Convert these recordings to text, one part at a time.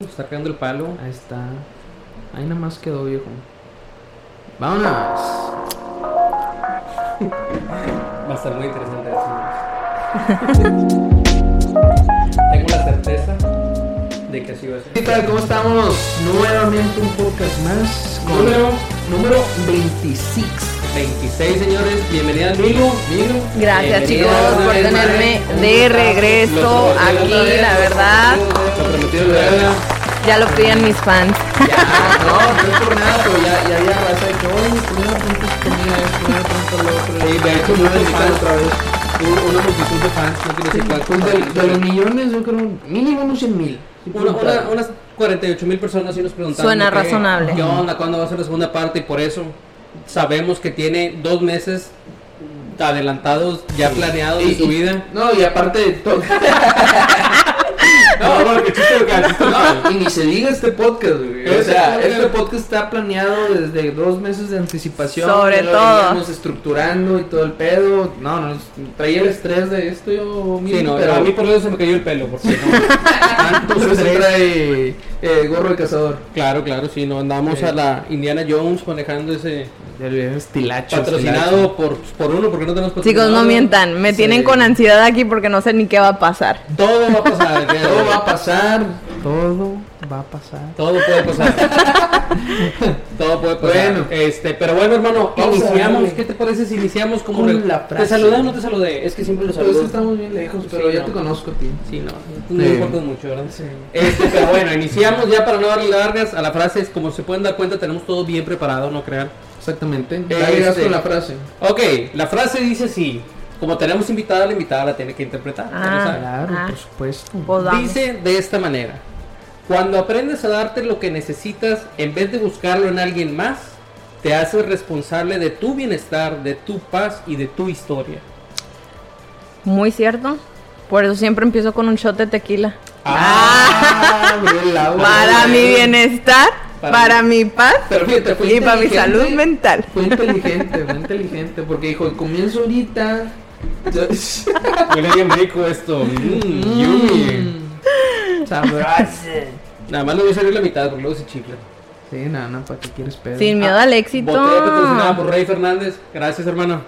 Está pegando el palo. Ahí está. Ahí nada más quedó, viejo. Vámonos. Va a estar muy interesante eso. Tengo la certeza de que así va a ser. ¿Qué tal? ¿Cómo estamos? Nuevamente un podcast más. con Número número 26. 26, señores. Bienvenida, amigo. Gracias Bienvenida chicos por tenerme de regreso aquí, la verdad. Ya lo pedían mis fans. Ya, no, no es por nada, pero ya, ya había raza de que, oye, ¿por qué no apuntas comida esto, apuntas lo otro? Sí, de hecho, fans. otra vez. Una multitud de fans, no quiero decir Pues cuántos. de, de los millones, yo creo, mínimo unos 100 mil. Una- una- unas 48 mil personas sí nos preguntaron. Suena razonable. ¿Qué onda? ¿Cuándo va a ser la segunda parte? Y por eso sabemos que tiene dos meses adelantados, ya planeados de Y- su y- vida. No, y aparte de todo. No, que chiste. No, y ni se diga este podcast, güey. O sea, este podcast está planeado desde dos meses de anticipación. Sobre lo todo. veníamos estructurando y todo el pedo. No, no, traía el estrés de esto yo Sí, no, pero a mí por eso se me cayó el pelo, porque no. tanto trae eh, gorro de cazador. Claro, claro, sí, no andamos Sí. a la Indiana Jones manejando ese estilacho. patrocinado por, por uno, porque no tenemos Chicos, patrocinado. no mientan. Me Sí. tienen con ansiedad aquí porque no sé ni qué va a pasar. Todo va a pasar. Todo va a pasar. Todo va a pasar. Todo puede pasar. Todo puede pasar. Bueno. este, pero bueno, hermano, iniciamos. ¿Qué te parece si iniciamos como Con la frase. ¿Te saludé o no te saludé? Es que siempre lo saludo. estamos bien lejos, pero Sí, ya no. te conozco a ti. Sí, no, tú no Sí. me importas mucho, ¿verdad? Este, pero bueno, iniciamos ya para no darle largas a la frase. Es Como se pueden dar cuenta, tenemos todo bien preparado, no crean. Exactamente. Este- Ya llegas con la frase. Ok, la frase dice así. Como tenemos invitada, la invitada la tiene que interpretar. Ah. Claro, Ah. por supuesto. Pues. Dice de esta manera. Cuando aprendes a darte lo que necesitas en vez de buscarlo en alguien más, te haces responsable de tu bienestar, de tu paz y de tu historia. Muy cierto. Por eso siempre empiezo con un shot de tequila. Ah, abrió el agua. Para mi bienestar, Para para mi paz Pero fíjate, fue y para mi salud mental. Fue inteligente, fue inteligente, porque dijo, comienzo ahorita. Huele bien rico esto. Mm, Sabroso. Nada más le voy a salir la mitad porque luego se chifla. Sí, nada, no, ¿para qué quieres pedo? Sin miedo al éxito. Botella patrocinada por Rey Fernández. Gracias, hermano.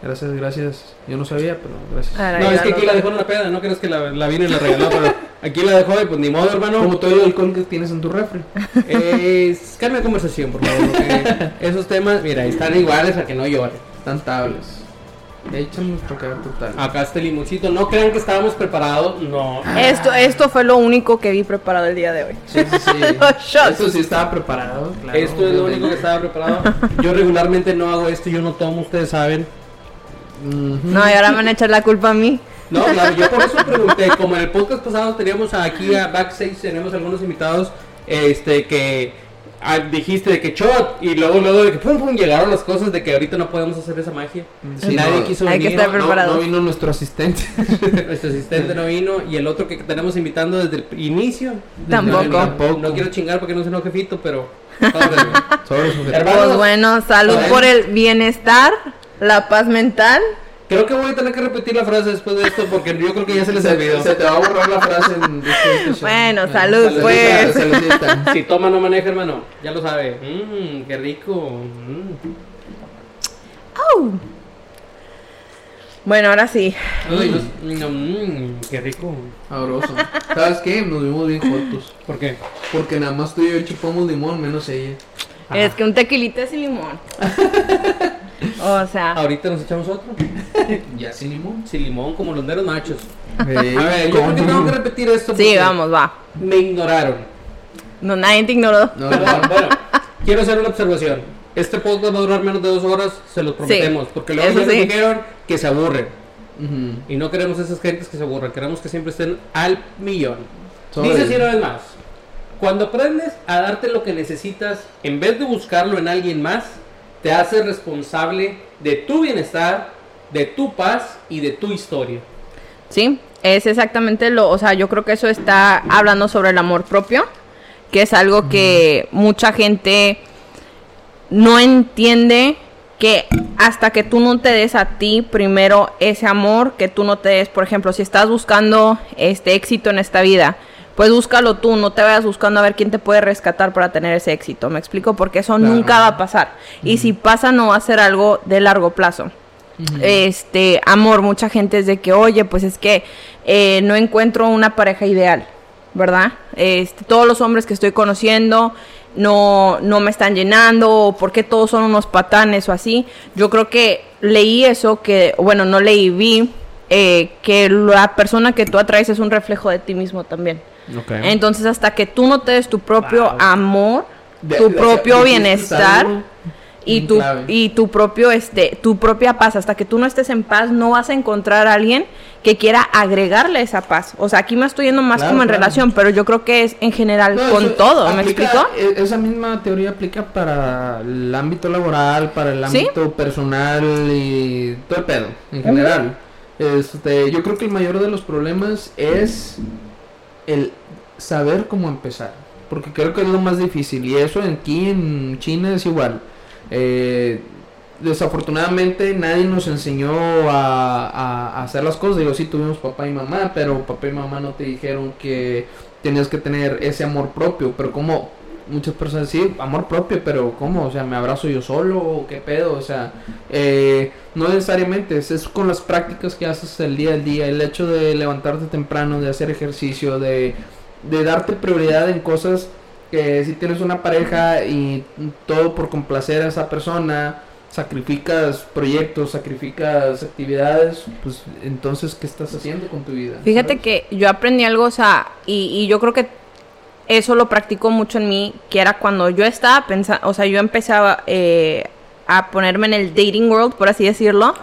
Gracias, gracias. Yo no sabía, pero gracias. No, es que aquí lo- la dejó en una peda. No crees que la, la vino y la regaló, pero aquí la dejó y pues ni modo, hermano. Como todo el alcohol que tienes en tu refri. Es, cambia de conversación, por favor. porque esos temas, mira, están iguales a que no llore. Tan tables. Échame para total. Acá está el limoncito. No crean que estábamos preparados. No. Esto, esto fue lo único que vi preparado el día de hoy. Sí, sí, sí. Los shots. Eso sí estaba preparado, claro. esto es lo único que estaba preparado. Yo regularmente no hago esto, yo no tomo, ustedes saben. No, y ahora me van a echar la culpa a mí. No, claro, yo por eso pregunté, como en el podcast pasado teníamos aquí a Backstage, tenemos algunos invitados, este, que ah, dijiste de que shot, y luego, luego de que pum, pum, llegaron las cosas de que ahorita no podemos hacer esa magia. Sí, Nadie no, quiso hay que venir, estar no, No, preparados. no vino nuestro asistente. nuestro asistente no vino, y el otro que tenemos invitando desde el inicio. Tampoco. No, Tampoco. no quiero chingar porque no se enoje Fito, pero... Pues bueno, salud por el bienestar, la paz mental. Creo que voy a tener que repetir la frase después de esto porque yo creo que ya se les se, olvidó. se te va a borrar la frase en Bueno, salud, saludita, pues. saludita. Si toma no maneja, hermano. Ya lo sabe. Mmm, qué rico. Mm. Au. Bueno, ahora sí. Ay, no, mm, qué rico. Sabroso. ¿Sabes qué? Nos vimos bien jotos. ¿Por qué? Porque nada más tú y yo chupamos limón, menos ella. Ajá. Es que un tequilita sin limón. O sea, Ahorita nos echamos otro. Ya sin limón. Sin limón, como los meros machos. a A ver, yo creo que tengo que repetir esto. sí, porque vamos, va. Me ignoraron. No, nadie te ignoró. No, Bueno, no. bueno, quiero hacer una observación. Este podcast va a durar menos de dos horas, se los prometemos. porque luego ya sí. dijeron que se aburren. Y no queremos esas gentes que se aburran. Queremos que siempre estén al millón. Sobre. Dice así una vez más. Cuando aprendes a darte lo que necesitas, en vez de buscarlo en alguien más, te haces responsable de tu bienestar, de tu paz y de tu historia. Sí, es exactamente lo, o sea, yo creo que eso está hablando sobre el amor propio, que es algo que mucha gente no entiende que hasta que tú no te des a ti primero ese amor, que tú no te des, por ejemplo, si estás buscando este éxito en esta vida, pues búscalo tú, no te vayas buscando a ver quién te puede rescatar para tener ese éxito, ¿me explico? Porque eso nunca va a pasar. Y si pasa, no va a ser algo de largo plazo. Este, amor, mucha gente es de que, oye, pues es que eh, no encuentro una pareja ideal, ¿verdad? Este, todos los hombres que estoy conociendo no, no me están llenando, o porque todos son unos patanes o así. Yo creo que leí eso, que, bueno, no leí, vi eh, que la persona que tú atraes es un reflejo de ti mismo también. Entonces, hasta que tú no te des tu propio Wow. amor, De- tu de- propio bienestar y tu clave. y tu propio este tu propia paz, hasta que tú no estés en paz, no vas a encontrar a alguien que quiera agregarle esa paz. O sea, aquí me estoy yendo más Claro, como en claro. relación, pero yo creo que es en general No, con eso todo, ¿me aplica- explico? e- Esa misma teoría aplica para el ámbito laboral, para el ¿Sí? ámbito personal y todo el pedo, en general. Este, yo creo que el mayor de los problemas es el saber cómo empezar, porque creo que es lo más difícil y eso aquí en China es igual. Eh, desafortunadamente nadie nos enseñó a, a- hacer las cosas. Digo, sí tuvimos papá y mamá, pero papá y mamá no te dijeron que tenías que tener ese amor propio. Pero como muchas personas sí, amor propio, pero ¿cómo? O sea, ¿me abrazo yo solo qué pedo? O sea, eh, no necesariamente, es, es con las prácticas que haces el día al día, el hecho de levantarte temprano, de hacer ejercicio, de, de darte prioridad en cosas que si tienes una pareja y todo por complacer a esa persona, sacrificas proyectos, sacrificas actividades, pues entonces, ¿qué estás haciendo con tu vida? Fíjate ¿Sabes? que yo aprendí algo, o sea, y, y yo creo que eso lo practicó mucho en mí, que era cuando yo estaba pensando, o sea, yo empezaba eh, a ponerme en el dating world, por así decirlo.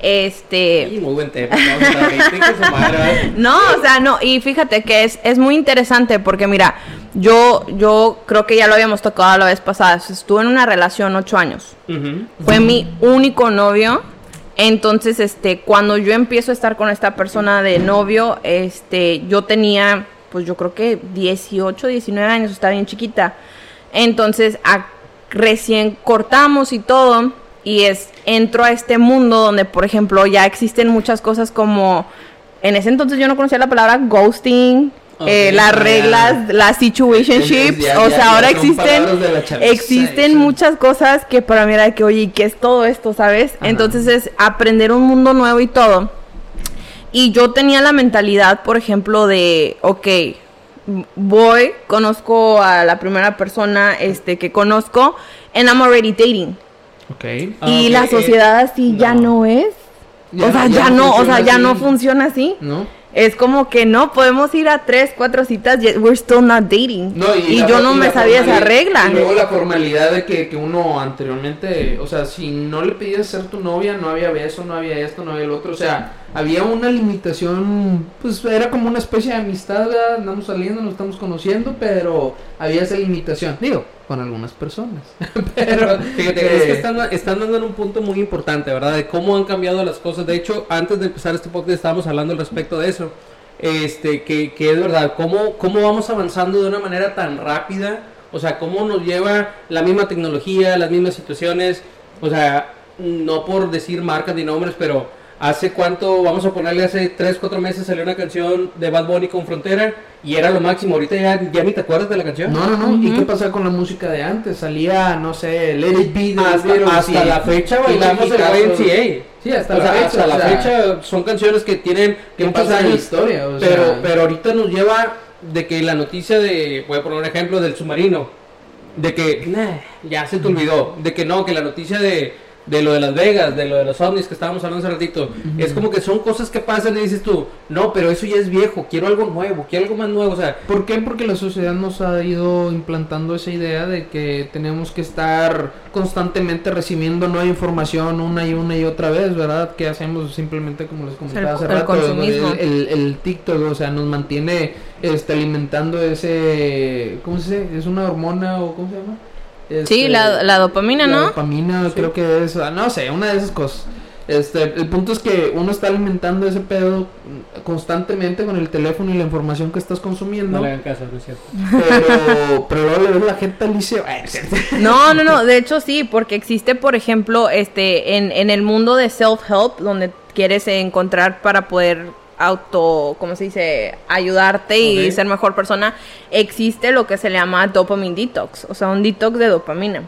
Este, Sí, muy buen tema. No, o sea, no, y fíjate que es, es muy interesante porque mira, yo, yo creo que ya lo habíamos tocado la vez pasada, estuve en una relación ocho años, fue mi único novio, entonces, este, cuando yo empiezo a estar con esta persona de novio, este, yo tenía, pues yo creo que 18, 19 años, estaba bien chiquita, entonces, a- recién cortamos y todo, y es, entro a este mundo donde, por ejemplo, ya existen muchas cosas como, en ese entonces yo no conocía la palabra ghosting, eh, las reglas, las situationships, Ya- o sea, ya ahora existen, existen muchas cosas que para mí era de que, oye, ¿y ¿qué es todo esto, sabes? Ajá. Entonces es aprender un mundo nuevo y todo. Y yo tenía la mentalidad, por ejemplo, de, ok, voy, conozco a la primera persona este, que conozco, and I'm already dating. Ok. Ah, y la eh, sociedad así ya no. es. Ya- o sea, ya ya, no no, o funciona sea, ya no así. funciona así. ¿No? Es como que no, podemos ir a tres, cuatro citas, yet we're still not dating. No, y la yo no y me sabía esa regla. Y luego la formalidad de que, que uno anteriormente, o sea, si no le pedías ser tu novia, no había beso, no había esto, no había lo otro. O sea, había una limitación, pues era como una especie de amistad, ¿verdad? andamos saliendo, nos estamos conociendo, pero había esa limitación. Digo, con algunas personas. pero, Fíjate, es que están, están dando en un punto muy importante, ¿verdad? De cómo han cambiado las cosas. De hecho, antes de empezar este podcast estábamos hablando al respecto de eso. Este, que, que es verdad, cómo, cómo vamos avanzando de una manera tan rápida. O sea, cómo nos lleva la misma tecnología, las mismas situaciones. O sea, no por decir marcas ni nombres, pero hace cuánto, vamos a ponerle hace 3, 4 meses salió una canción de Bad Bunny con Frontera y era lo máximo. Ahorita ya, ya ni te acuerdas de la canción. No, no, no. ¿Y qué pasa con la música de antes? Salía, no sé, Let It Be hasta, la fecha y bailamos el. YMCA. Sí, hasta O la sea, fecha. hasta o la fecha son canciones que tienen que muchos pasan en la años, historia. O pero, sea, pero ahorita nos lleva de que la noticia de, voy a poner un ejemplo del submarino, de que nah, ya se te olvidó, de que no, que la noticia de, de lo de Las Vegas, de lo de los ovnis que estábamos hablando hace ratito, es como que son cosas que pasan y dices tú, no, pero eso ya es viejo, quiero algo nuevo, quiero algo más nuevo, o sea, ¿Por qué? Porque la sociedad nos ha ido implantando esa idea de que tenemos que estar constantemente recibiendo nueva información una y una y otra vez, ¿verdad? Que hacemos simplemente como les comentaba El- hace el rato, el- el TikTok, o sea, nos mantiene este, alimentando ese, ¿cómo se dice? ¿Es una hormona o cómo se llama? Sí, Este, la, la dopamina, la ¿no? dopamina, Sí. creo que es, ah, no sé, una de esas cosas. Este, el punto es que uno está alimentando ese pedo constantemente con el teléfono y la información que estás consumiendo. no le hagan caso, no es cierto. Pero, pero luego le ves la gente al liceo. Cierto. No, no, no, de hecho sí, porque existe, por ejemplo, este, en, en el mundo de self-help, donde quieres encontrar para poder auto, ¿cómo se dice? Ayudarte y ser mejor persona, existe lo que se le llama dopamine detox, o sea, un detox de dopamina.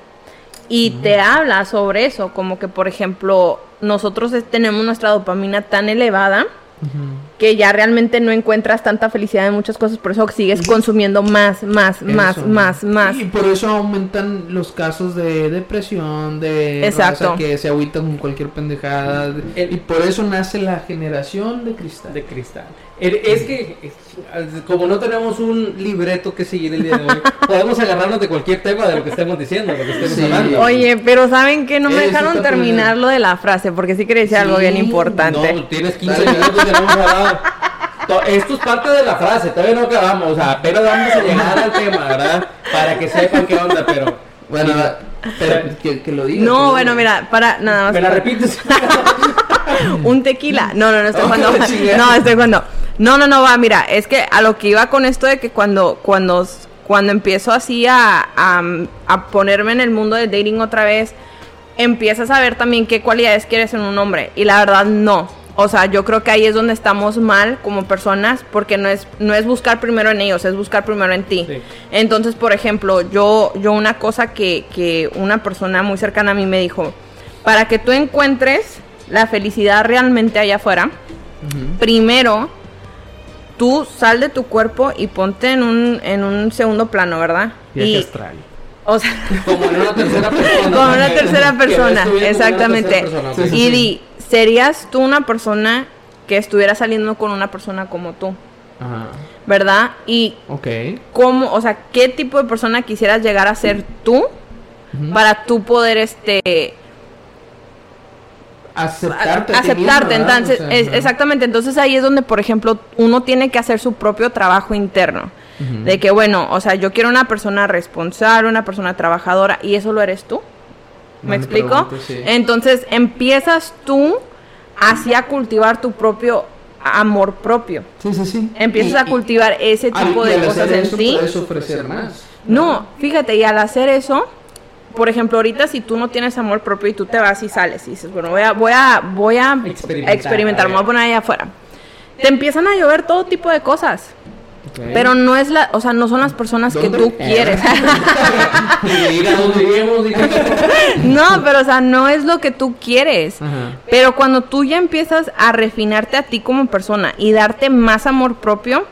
Y te habla sobre eso, como que por ejemplo, nosotros tenemos nuestra dopamina tan elevada que ya realmente no encuentras tanta felicidad en muchas cosas, por eso sigues consumiendo más, más, más, más, más. Y por eso aumentan los casos de depresión, de Exacto. raza que se agüitan con cualquier pendejada. de- El- y por eso nace la generación de cristal. de cristal. El- Es que, es- como no tenemos un libreto que seguir el día de hoy, podemos agarrarnos de cualquier tema de lo que estemos diciendo, lo que estemos Sí. hablando. Oye, pero ¿saben qué? No me Eso dejaron terminar lo de la frase, porque sí quería decir algo bien importante. No, tienes 15 minutos que no hemos hablado. To- Esto es parte de la frase, todavía no acabamos, o sea, apenas vamos a llegar al tema, ¿verdad? Para que sepan qué onda, pero... Bueno, pero que, que lo diga. No, bueno, diga. mira, para nada más. ¿Me la repites? Un tequila. No, no, no estoy chingada. No, estoy jugando. No, no, no, va, mira, es que a lo que iba con esto de que cuando, cuando, cuando empiezo así a, a, a ponerme en el mundo del dating otra vez, empiezas a ver también qué cualidades quieres en un hombre. Y la verdad, no. O sea, yo creo que ahí es donde estamos mal como personas, porque no es, no es buscar primero en ellos, es buscar primero en ti. Sí. Entonces, por ejemplo, yo, yo una cosa que, que una persona muy cercana a mí me dijo, para que tú encuentres la felicidad realmente allá afuera, primero tú sal de tu cuerpo y ponte en un, en un segundo plano, ¿verdad? Viaje Y, astral. O sea, Como en una tercera persona. como una tercera persona, exactamente. tercera persona, ok. Sí, sí, y di, ¿serías tú una persona que estuviera saliendo con una persona como tú? Ajá. ¿Verdad? Y cómo, o sea, qué tipo de persona quisieras llegar a ser tú para tú poder este aceptarte. aceptarte entonces O sea, es- ajá. exactamente entonces ahí es donde por ejemplo uno tiene que hacer su propio trabajo interno De que bueno o sea yo quiero una persona responsable una persona trabajadora y eso lo eres tú me explico sí. entonces empiezas tú así a cultivar tu propio amor propio Sí, sí, sí. empiezas Y- a y- cultivar ese tipo y de cosas en ti Puedes ofrecer más. no, fíjate, y al hacer eso, por ejemplo, ahorita si tú no tienes amor propio y tú te vas y sales y dices, bueno, voy a, voy a, voy a Experimentar, experimentar, a me voy a poner allá afuera. Te empiezan a llover todo tipo de cosas, Pero no es la, o sea, no son las personas que tú quieres. No, pero o sea, no es lo que tú quieres. Ajá. Pero cuando tú ya empiezas a refinarte a ti como persona y darte más amor propio,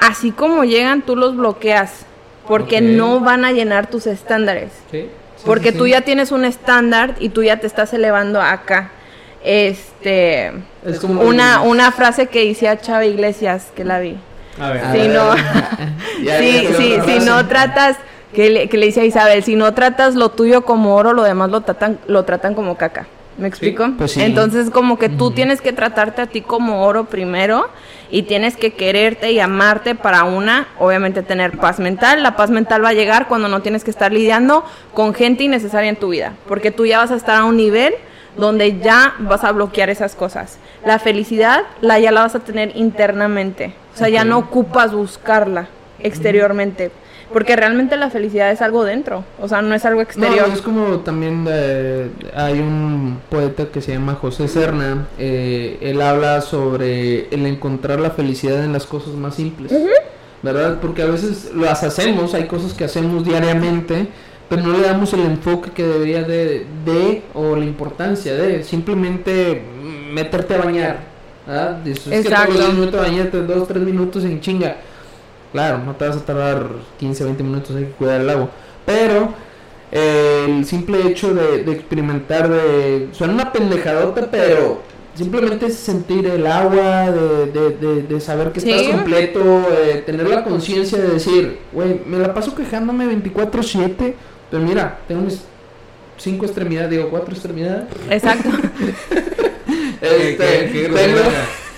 así como llegan, tú los bloqueas. Porque no van a llenar tus estándares. Sí. Porque sí, tú ya tienes un estándar y tú ya te estás elevando acá. Este. Es como Una, una frase que decía Chava Iglesias, que la vi. A ver. A ver, no. ya, sí, ya, sí, otra si no tratas, que le, que le dice a Isabel, si no tratas lo tuyo como oro, lo demás lo tratan, lo tratan como caca. ¿Me explico? pues sí. Entonces como que tú tienes que tratarte a ti como oro primero y tienes que quererte y amarte para una, obviamente tener paz mental. La paz mental va a llegar cuando no tienes que estar lidiando con gente innecesaria en tu vida, porque tú ya vas a estar a un nivel donde ya vas a bloquear esas cosas. La felicidad la ya la vas a tener internamente. O sea, ya no ocupas buscarla exteriormente, porque realmente la felicidad es algo dentro, o sea, no es algo exterior. No, es como también eh, hay un poeta que se llama José Serna. eh, él habla sobre el encontrar la felicidad en las cosas más simples. ¿Verdad? Porque a veces las hacemos, hay cosas que hacemos diariamente, pero no le damos el enfoque que debería de, de o la importancia de simplemente meterte a bañar. ¿verdad? Dices, es que todos los Exacto. bañarte dos, tres minutos en chinga. Claro, no te vas a tardar 15, 20 minutos, hay que cuidar el agua. Pero eh, el simple hecho de, de experimentar, de. Suena una pendejadota, pero simplemente sentir el agua, de, de, de, de saber que Sí. estás completo, eh, tener la conciencia de decir, güey, me la paso quejándome 24-7, pero mira, tengo mis cinco extremidades, digo, cuatro extremidades. Exacto. ¿Qué- qué- qué tengo-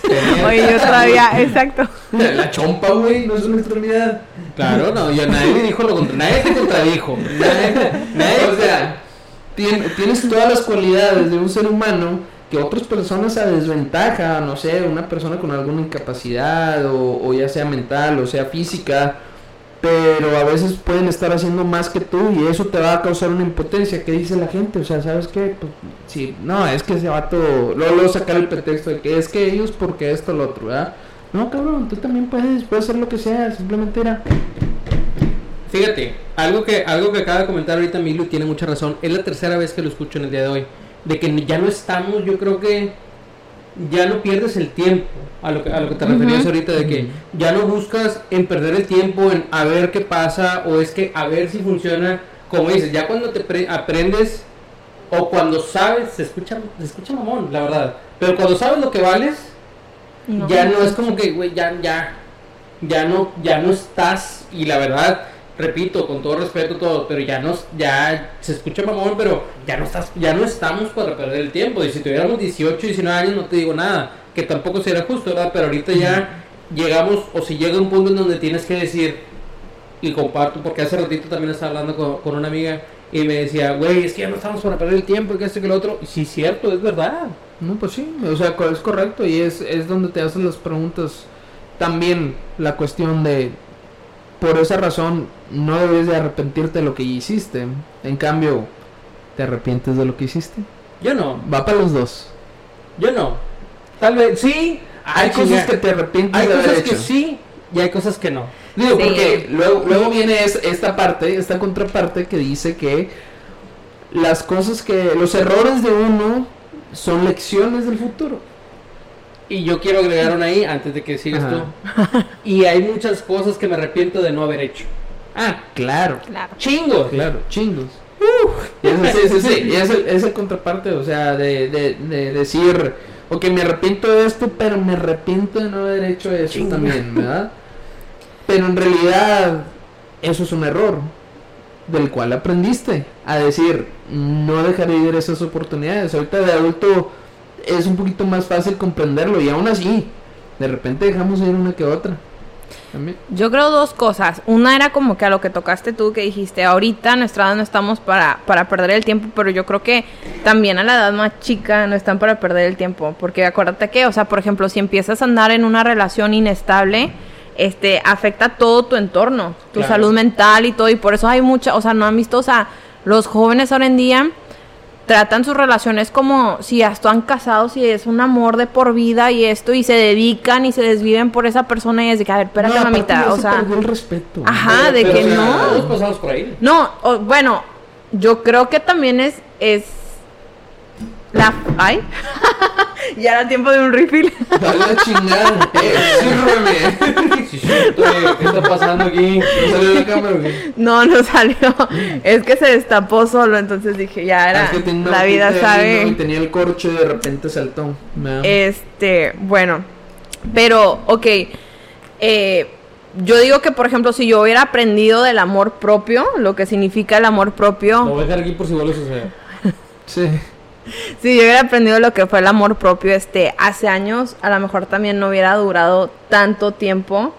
Oye, yo todavía, exacto. la chompa, güey, no es una extremidad. Claro, no, yo nadie me dijo lo contrario, nadie te contradijo. Nadie, nadie, o sea, tien- tienes todas las cualidades de un ser humano que otras personas a desventaja, no sé, una persona con alguna incapacidad o, o ya sea mental o sea física, pero a veces pueden estar haciendo más que tú y eso te va a causar una impotencia. ¿Qué dice la gente? O sea, ¿sabes qué? Pues, sí, no, es que ese vato, luego, luego sacar el pretexto de que es que ellos porque esto, lo otro, ¿verdad? No, cabrón, tú también puedes, puedes hacer lo que sea, simplemente era... Fíjate, algo que, algo que acaba de comentar ahorita Milo y tiene mucha razón. Es la tercera vez que lo escucho en el día de hoy. De que ya no estamos, yo creo que ya no pierdes el tiempo a lo que, a lo que te referías ahorita de que ya no buscas en perder el tiempo en a ver qué pasa o es que a ver si funciona como dices ya cuando te pre- aprendes o cuando sabes se escucha se escucha mamón la verdad pero cuando sabes lo que vales No. ya no es como que güey ya ya ya no ya no estás y la verdad repito con todo respeto todo pero ya no ya se escucha mamón pero ya no estás ya no estamos para perder el tiempo. Y si tuviéramos 18 19 años no te digo nada que tampoco sería justo verdad pero ahorita ya llegamos o si llega un punto en donde tienes que decir y comparto porque hace ratito también estaba hablando con, con una amiga y me decía güey es que ya no estamos para perder el tiempo y que esto que lo otro y sí cierto es verdad. No, pues sí, o sea, es correcto y es, es donde te hacen las preguntas. También la cuestión de, por esa razón, no debes de arrepentirte de lo que hiciste. En cambio, ¿te arrepientes de lo que hiciste? yo no Va para los dos. yo no tal vez sí Hay Ay, cosas que te arrepientes hay de haber cosas que hecho. sí y hay cosas que no Digo, Sí. porque luego, luego viene es- esta parte, esta contraparte que dice que las cosas que, los errores de uno son lecciones del futuro. Y yo quiero agregar una ahí antes de que sigas Ajá. tú. Y hay muchas cosas que me arrepiento de no haber hecho. Ah, claro. Claro. Chingos. Claro, chingos. Y eso, sí, sí, sí. Y es el, es el contraparte, o sea, de, de, de decir, ok, me arrepiento de esto, pero me arrepiento de no haber hecho eso Chinga. también, ¿verdad? Pero en realidad, eso es un error del cual aprendiste a decir, no dejaré ir esas oportunidades. Ahorita de adulto es un poquito más fácil comprenderlo y aún así, de repente dejamos ir una que otra. También. Yo creo dos cosas. Una era como que a lo que tocaste tú, que dijiste, ahorita a nuestra edad no estamos para, para perder el tiempo, pero yo creo que también a la edad más chica no están para perder el tiempo. Porque acuérdate que, o sea, por ejemplo, si empiezas a andar en una relación inestable, este, afecta todo tu entorno, tu Claro. salud mental y todo, y por eso hay mucha, o sea, no han visto, o sea, los jóvenes ahora en día tratan sus relaciones como si ya están casados y es un amor de por vida y esto y se dedican y se desviven por esa persona y es de que a ver, espérate No, mamita, o se sea, el respeto. Ajá, de Pero, que o sea, no. Pasamos por ahí. no, o- bueno, yo creo que también es es la ay, ya era tiempo de un refill. Dale la chingada. Eh, sírveme. Sí, sí, ¿Qué está pasando aquí? ¿No salió la cámara o qué? No, no salió. Es que se destapó solo, entonces dije, ya era Ah, Es que tenía la vida ¿no? Y sabe. tenía el corcho y de repente saltó. ¿verdad? Este, bueno, pero, ok, eh, yo digo que, por ejemplo, si yo hubiera aprendido del amor propio, lo que significa el amor Lo propio, voy a dejar aquí por si vuelve a suceder. Sí. Si yo hubiera aprendido lo que fue el amor propio, este, hace años, a lo mejor también no hubiera durado tanto tiempo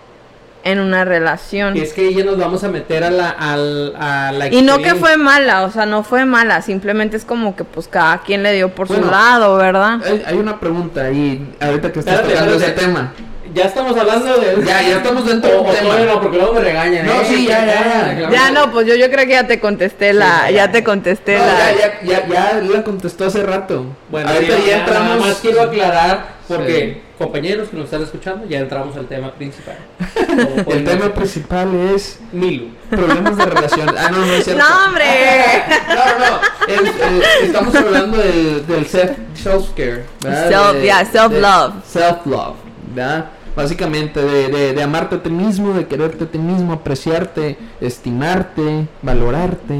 en una relación. Es que ya nos vamos a meter a la, al- a la Y no que fue mala, o sea, no fue mala, simplemente es como que pues cada quien le dio por su lado, ¿verdad? Hay, hay una pregunta ahí, ahorita que estás tocando ese tema. Ya estamos hablando de. Ya, ya estamos dentro O- del tema. no, porque luego me regañan. No, ¿eh? sí, ya, ya, ya. Ya no, pues yo, yo creo que ya te contesté la, Sí, ya, ya. te contesté No, la. ya, ya, ya, ya la contestó hace rato. Bueno, ahorita ya nada entramos. más quiero aclarar, porque Sí. compañeros que nos están escuchando, ya entramos al tema principal. El tema principal es Milu. problemas de relación. Ah, no, no es cierto. No, hombre. No, no, eh, estamos hablando del, del self, self-care. Self- yeah, self-love. Self-love, ¿verdad? Básicamente de, de, de amarte a ti mismo, de quererte a ti mismo, apreciarte, estimarte, valorarte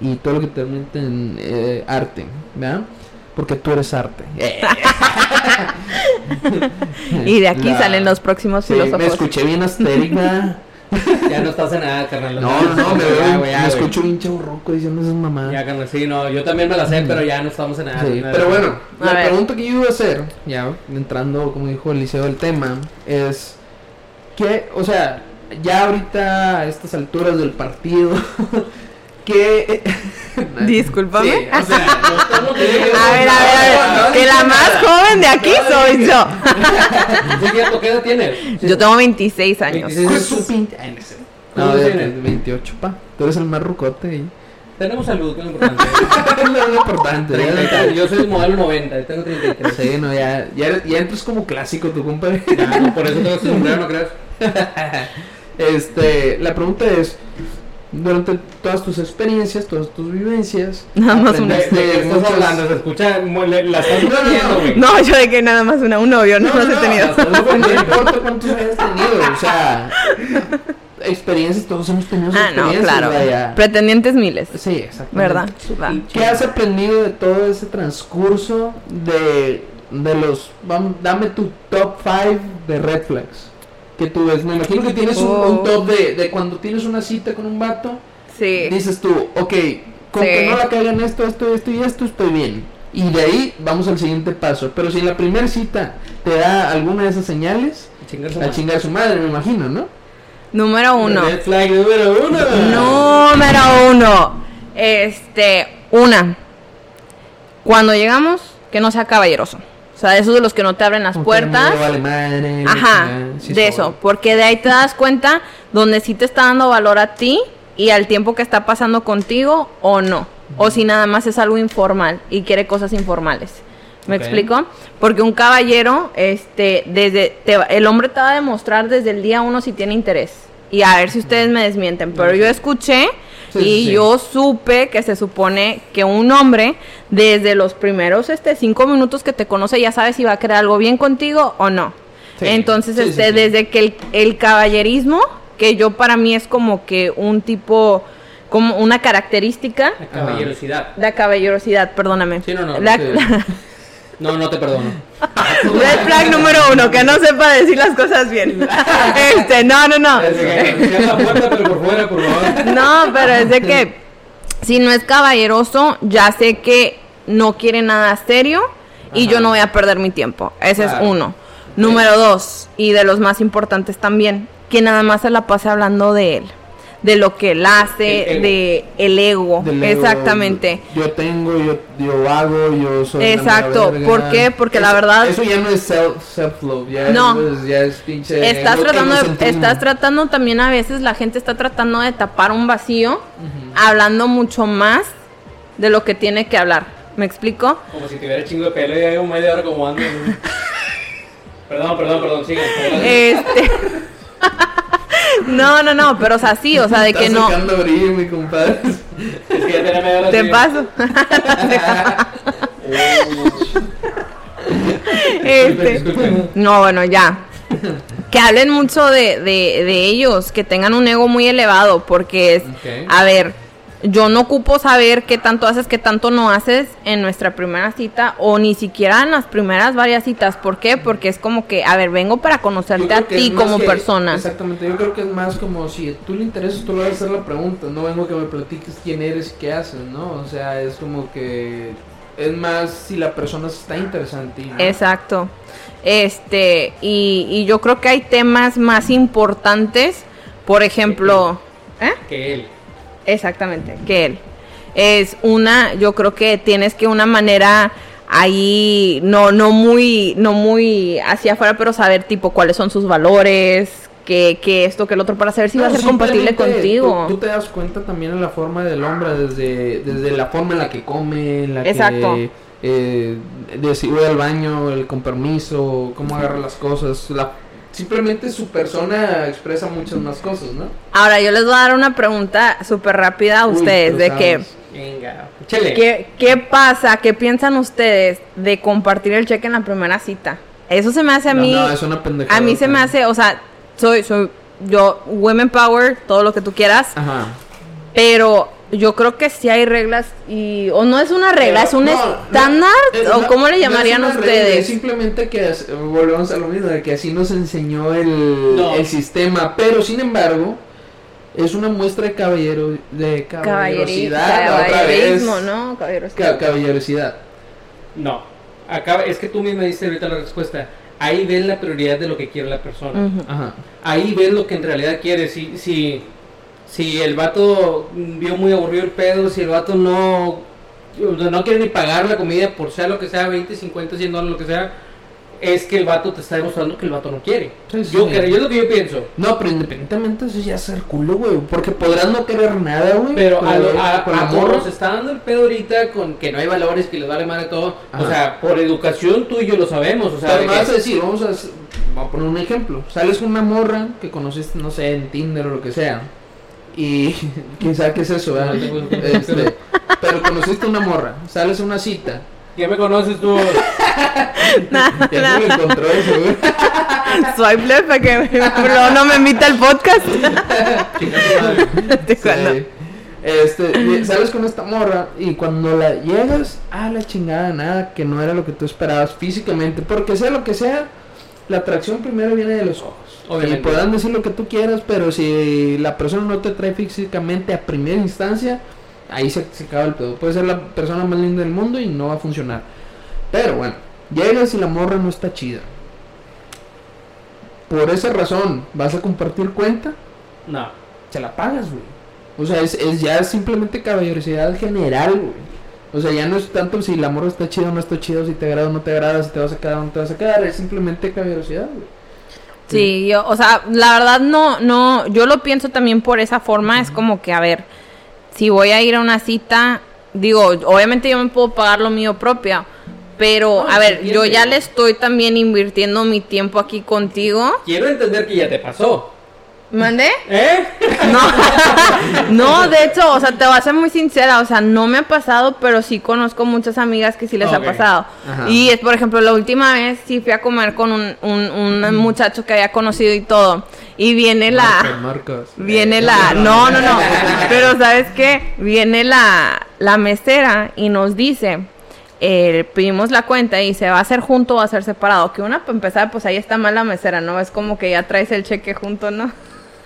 y todo lo que te permite en eh, arte, ¿verdad? Porque tú eres arte. Eh. Y de aquí La- salen los próximos Sí, me filósofos. escuché bien astérica. Ya no estás en nada, carnal. No, no, no, me, veo- me escucho bien chaburroco diciendo esas mamadas. Ya, carnal, sí, no, yo también me la sé, pero ya no estamos en nada. Sí, nada. pero bueno, A la ver. pregunta que yo iba a hacer, ya entrando, como dijo Eliseo, el tema, es que, o sea, ya ahorita a estas alturas del partido, que... Discúlpame. Sí, o sea, No A ver, a ver, a ver. Que la más joven de aquí soy yo. Cierto, ¿qué edad tienes? Yo tengo 26 años. 26. con su pinta- Ay, no sé. No, ¿Cuántos de, tienes? de 28, pa. Tú eres el más rucote ahí. Tenemos salud, que es lo importante. es lo importante. ya- 33, Yo soy modelo 90, tengo 33. Sí, no, ya, ya, ya entras como clásico, tu compadre. Ya, no, por eso tengo este sombrero, ¿no creas? Este, la pregunta es, durante todas tus experiencias, todas tus vivencias, Nada más ¿De, una. de estás hablando? Se escucha, la estás No, no, no. No, yo de que nada más una, un novio, no, los he tenido. No, no, no importa cuántos hayas tenido, o sea, experiencias, todos hemos tenido Ah, no, experiencias, claro. vaya. Pretendientes miles. Sí, exactamente. ¿Verdad? Va. ¿Qué has aprendido de todo ese transcurso de, de los... Vamos, dame tu top 5 de red flags que tú ves. Me imagino que tienes un, Oh. un top de, de cuando tienes una cita con un vato, Sí. dices tú, ok, con Sí. que no la caigan esto, esto, esto y esto, estoy bien. Y de ahí vamos al siguiente paso. Pero si en la primera cita te da alguna de esas señales, Chingar su a chingar a su madre, me imagino, ¿no? Número uno. Red flag número uno. Número uno. Este, una. Cuando llegamos, que no sea caballeroso. O sea, esos de los que no te abren las Como puertas. vale madre, Ajá, sí de eso, porque de ahí te das cuenta donde sí te está dando valor a ti y al tiempo que está pasando contigo o no. O si nada más es algo informal y quiere cosas informales. ¿Me explico? Porque un caballero, este, desde, te el hombre te va a demostrar desde el día uno si tiene interés. Y a ver si ustedes me desmienten, pero yo escuché Sí, y sí, yo supe que se supone que un hombre desde los primeros este cinco minutos que te conoce ya sabe si va a querer algo bien contigo o no. Sí, Entonces, este, sí. desde que el, el caballerismo, que yo para mí es como que un tipo, como una característica La caballerosidad. de caballerosidad, perdóname. Sí, no, no, La- sí. No, no te perdono. Red flag número uno, que no sepa decir las cosas bien. este, no, no, no. No, pero es de que si no es caballeroso, ya sé que no quiere nada serio y Ajá. yo no voy a perder mi tiempo. Ese Claro. es uno. Número dos, y de los más importantes también, que nada más se la pase hablando de él, de lo que él hace, El de el ego. Del ego, Exactamente. Yo tengo, yo, yo hago, yo soy. Exacto, ¿por qué? Porque la verdad- Eso ya no es self, self-love, ya, No. es, ya es pinche. Estás ego- tratando, de- estás tratando también a veces la gente está tratando de tapar un vacío, hablando mucho más de lo que tiene que hablar. ¿Me explico? Como si tuviera chingo de pelo y hay un media hora como ando. Perdón, perdón, perdón, sigan. Este. no, no, no, pero o sea, sí, o sea, de que no. brillo, mi compadre. Es que ya tenía media hora. Te paso. Este. disculpen. No, bueno, ya. Que hablen mucho de, de, de ellos, que tengan un ego muy elevado, porque es, Ok. a ver, yo no ocupo saber qué tanto haces, qué tanto no haces en nuestra primera cita, o ni siquiera en las primeras varias citas. ¿Por qué? Porque es como que, a ver, vengo para conocerte a ti como que- persona. Exactamente, yo creo que es más como si tú le interesas, tú le vas a hacer la pregunta. No vengo que me platiques quién eres y qué haces, ¿no? O sea, es como que. Es más si la persona está interesada en ti. ¿no? Exacto. Este, y, y yo creo que hay temas más importantes, por ejemplo, ¿eh? Que él. Exactamente, que él. Es una, yo creo que tienes que una manera ahí, no, no muy, no muy hacia afuera, pero saber tipo cuáles son sus valores, que, que esto, que el otro, para saber si va a ser compatible contigo. Tú, tú te das cuenta también en la forma del hombre, desde, desde la forma en la que come, en la Exacto. que eh, de si voy al baño, el con permiso, cómo agarra las cosas. La, simplemente su persona expresa muchas más cosas, ¿no? Ahora, yo les voy a dar una pregunta súper rápida a ustedes, de que... Venga. Chele. ¿Qué, ¿Qué pasa? ¿Qué piensan ustedes de compartir el cheque en la primera cita? Eso se me hace a No, mí. no, es una pendejada. a mí se me hace, o sea, soy, soy yo, women power, todo lo que tú quieras, Ajá. pero yo creo que sí hay reglas y. O no es una regla, es un No, no, estándar, o cómo le no es llamarían regla, ustedes. es simplemente que volvemos a lo mismo, de que así nos enseñó el, No. el sistema, pero sin embargo es una muestra de caballero de caballerosidad, otra vez. caballerismo, ¿no? Caballerosidad. Ca- caballerosidad. No. Acá, es que tú misma diste ahorita la respuesta. Ahí ves la prioridad de lo que quiere la persona. Ajá. Ahí ves lo que en realidad quiere. Si, si, si el vato vio muy aburrido el pedo, si el vato no, no quiere ni pagar la comida por sea lo que sea, 20, 50, 100 dólares, lo que sea, es que el vato te está demostrando que el vato no quiere. Sí, sí, yo, creo- yo es lo que yo pienso. No, pero independientemente de eso ya es ser culo, güey. Porque podrás no querer nada, güey. Pero a, lo- a, a morra. nos está dando el pedo ahorita con que no hay valores, que les vale madre todo. Ajá. O sea, por educación tú y yo lo sabemos. O sea, Pero de me que- vas a decir, vamos a, vamos a poner un ejemplo. Sales con una morra que conociste, no sé, en Tinder o lo que sea. Y quién sabe qué es eso, ¿verdad? No tengo- Este, pero conociste una morra, sales a una cita. ya me conoces tú. Ya no lo encontró eso, güey. Swipe left para que luego no me invita al podcast. Sí. Este, sales con esta morra y cuando la llegas a la chingada, nada, que no era lo que tú esperabas físicamente, porque sea lo que sea, la atracción primero viene de los ojos. Obviamente. Y podrán decir lo que tú quieras, pero si la persona no te trae físicamente a primera instancia, ahí se, se acaba el pedo. Puede ser la persona más linda del mundo y no va a funcionar. Pero bueno, llegas y la morra no está chida. Por esa razón, ¿vas a compartir cuenta? No. se la pagas, güey. O sea, es, es ya simplemente caballerosidad general, güey. O sea, ya no es tanto si el amor está chido o no está chido, si te agrada o no te agrada, si te vas a quedar o no te vas a quedar, es simplemente caballerosidad, güey. Sí, yo, o sea, la verdad no, no, yo lo pienso también por esa forma, es como que, a ver, si voy a ir a una cita, digo, obviamente yo me puedo pagar lo mío propio, pero, No, a ver, yo ya le estoy también invirtiendo mi tiempo aquí contigo. Quiero entender que ya te pasó. ¿Mandé? ¿Eh? No, no, de hecho, o sea, te voy a ser muy sincera, o sea, no me ha pasado, pero sí conozco muchas amigas que sí les ha pasado. Ajá. Y es, por ejemplo, la última vez sí fui a comer con un, un, un muchacho que había conocido y todo. Y viene la... Marcos. Viene la... No, no, no. Pero ¿sabes qué? Viene la, la mesera y nos dice... eh, pedimos la cuenta y se va a hacer junto o va a ser separado. Que una, para empezar, pues ahí está mal la mesera, ¿no? Es como que ya traes el cheque junto, ¿no?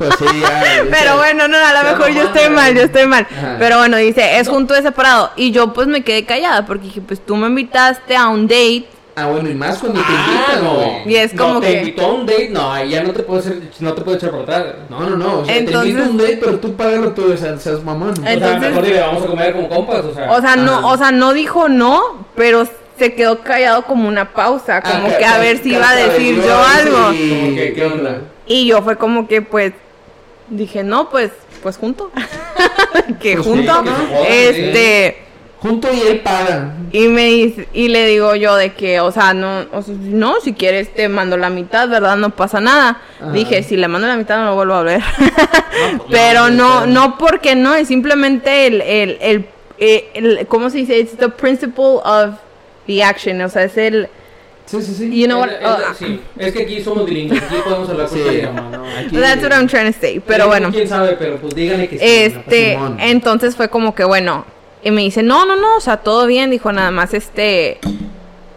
Pues sí, ya. Pero bueno, no, a lo mejor yo estoy mal, yo estoy mal. Ajá. Pero bueno, dice, es junto de separado. Y yo pues me quedé callada porque dije, pues tú me invitaste a un date. Ah, bueno, y más cuando te Ah, invitan, no. Y es No, como te que- invitó a un date, no, ahí ya no te puedo hacer, no te puedo echar por atrás. No, no, no. O sea, Entonces- te invito a un date, pero tú págalo tú, o sea, seas mamón. O sea, Entonces- mejor dile, vamos a comer como compas, o sea. O sea, no, o sea, no dijo no, pero se quedó callado como una pausa, Ah, como que a ver si iba a decir yo algo. si- Como que, ¿qué onda? Y yo fue como que pues dije, no, pues pues junto. que Pues junto. sí, este Junto y él paga. Y me dice, y le digo yo de que, o sea, no, o sea, no, si quieres te mando la mitad, ¿verdad? No pasa nada. Ajá. Dije, si le mando la mitad no lo vuelvo a ver. pues, Pero no, no, no porque no, es simplemente el, el, el, eh, el- ¿cómo se dice? It's the principle of the action, o sea, es el, Sí, sí, sí. you know what, Es- es- uh, sí, es que aquí somos bilingües, aquí podemos hablar Sí. cualquier idioma, ¿no? Aquí- that's what I'm trying to say, pero Eh, bueno. Quién sabe, pero pues díganle que sí. Este, entonces fue como que bueno, y me dice, no, no, no, o sea, todo bien, dijo, nada más este,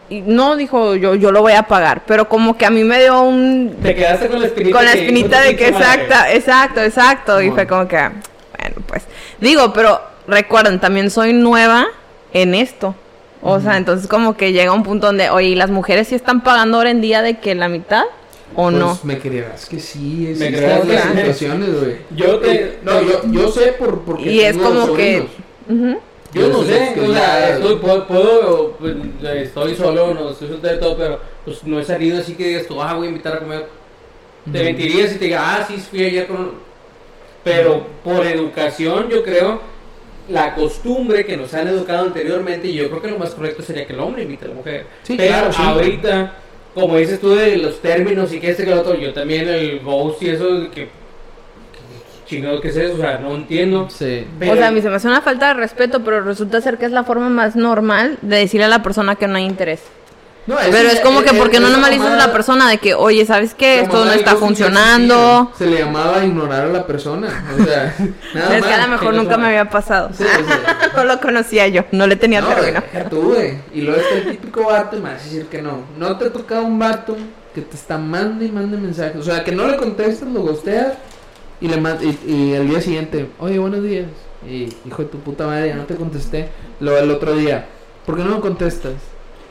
y no, dijo, yo, yo lo voy a pagar, pero como que a mí me dio un, Te quedaste con la espinita. con la que, espinita hijo de que exacta, exacto, exacto, y fue como que, bueno, pues, digo, pero recuerden, también soy nueva en esto. O sea, entonces como que llega un punto donde, oye, ¿y las mujeres sí están pagando ahora en día de que la mitad o Pues, no? Me creerás que sí, es Me creerás las que- situaciones, güey. Yo te- No, yo, yo sé por, porque Y es como que-. Yo no sé, o sea, estoy, puedo, puedo, pues, estoy solo, no estoy soltero y todo, pero pues no he salido así que digas tú, ah, voy a invitar a comer. Te mentiría si te diga, ah, sí, fui ayer con... Pero por educación, yo creo, la costumbre que nos han educado anteriormente, y yo creo que lo más correcto sería que el hombre invite a la mujer. Sí, pero claro, sí. ahorita, como dices tú de los términos y que este que el otro, yo también el ghost y eso, que... Chingado, ¿qué es eso? O sea, no entiendo. Sí. Pero- O sea, a mí se me hace una falta de respeto, pero resulta ser que es la forma más normal de decirle a la persona que no hay interés. No, Pero es como que, ¿por qué no normalizas a la persona de que, oye, ¿sabes qué? Esto no está funcionando. Se le llamaba ignorar a la persona. O sea, nada Es que a lo mejor nunca me había pasado. Sí, o sea, No lo conocía yo, no le tenía no, término. tú, güey. Y luego está el típico vato y me vas a decir que no. No te ha tocado un vato que te está mande y mande mensajes. O sea, que no le contestas, lo gosteas y le y, y el día siguiente, oye, buenos días. Y hijo de tu puta madre, ya no te contesté. Luego el otro día, ¿por qué no me contestas?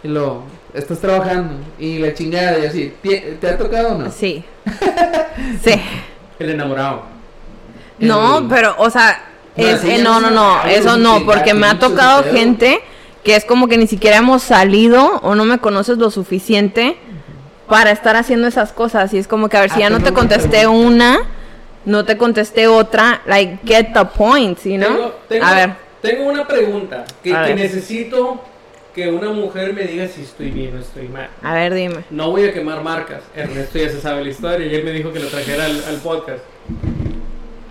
Y luego, estás trabajando y la chingada y así. ¿Te, te ha tocado o no? Sí. Sí. El enamorado. No, El- pero, o sea, No, el- así eh, no, no no, eso es no, que porque me ha tocado gente que es como que ni siquiera hemos salido o no me conoces lo suficiente para estar haciendo esas cosas. Y es como que, a ver, si Ah, ya no te tengo una contesté pregunta. una, no te contesté otra, like, get the point, ¿sí, no? Tengo, tengo- a ver, tengo una pregunta que, necesito que una mujer me diga si estoy bien o estoy mal. a ver, dime. No voy a quemar marcas. Ernesto ya se sabe la historia y él me dijo que lo trajera al, al podcast.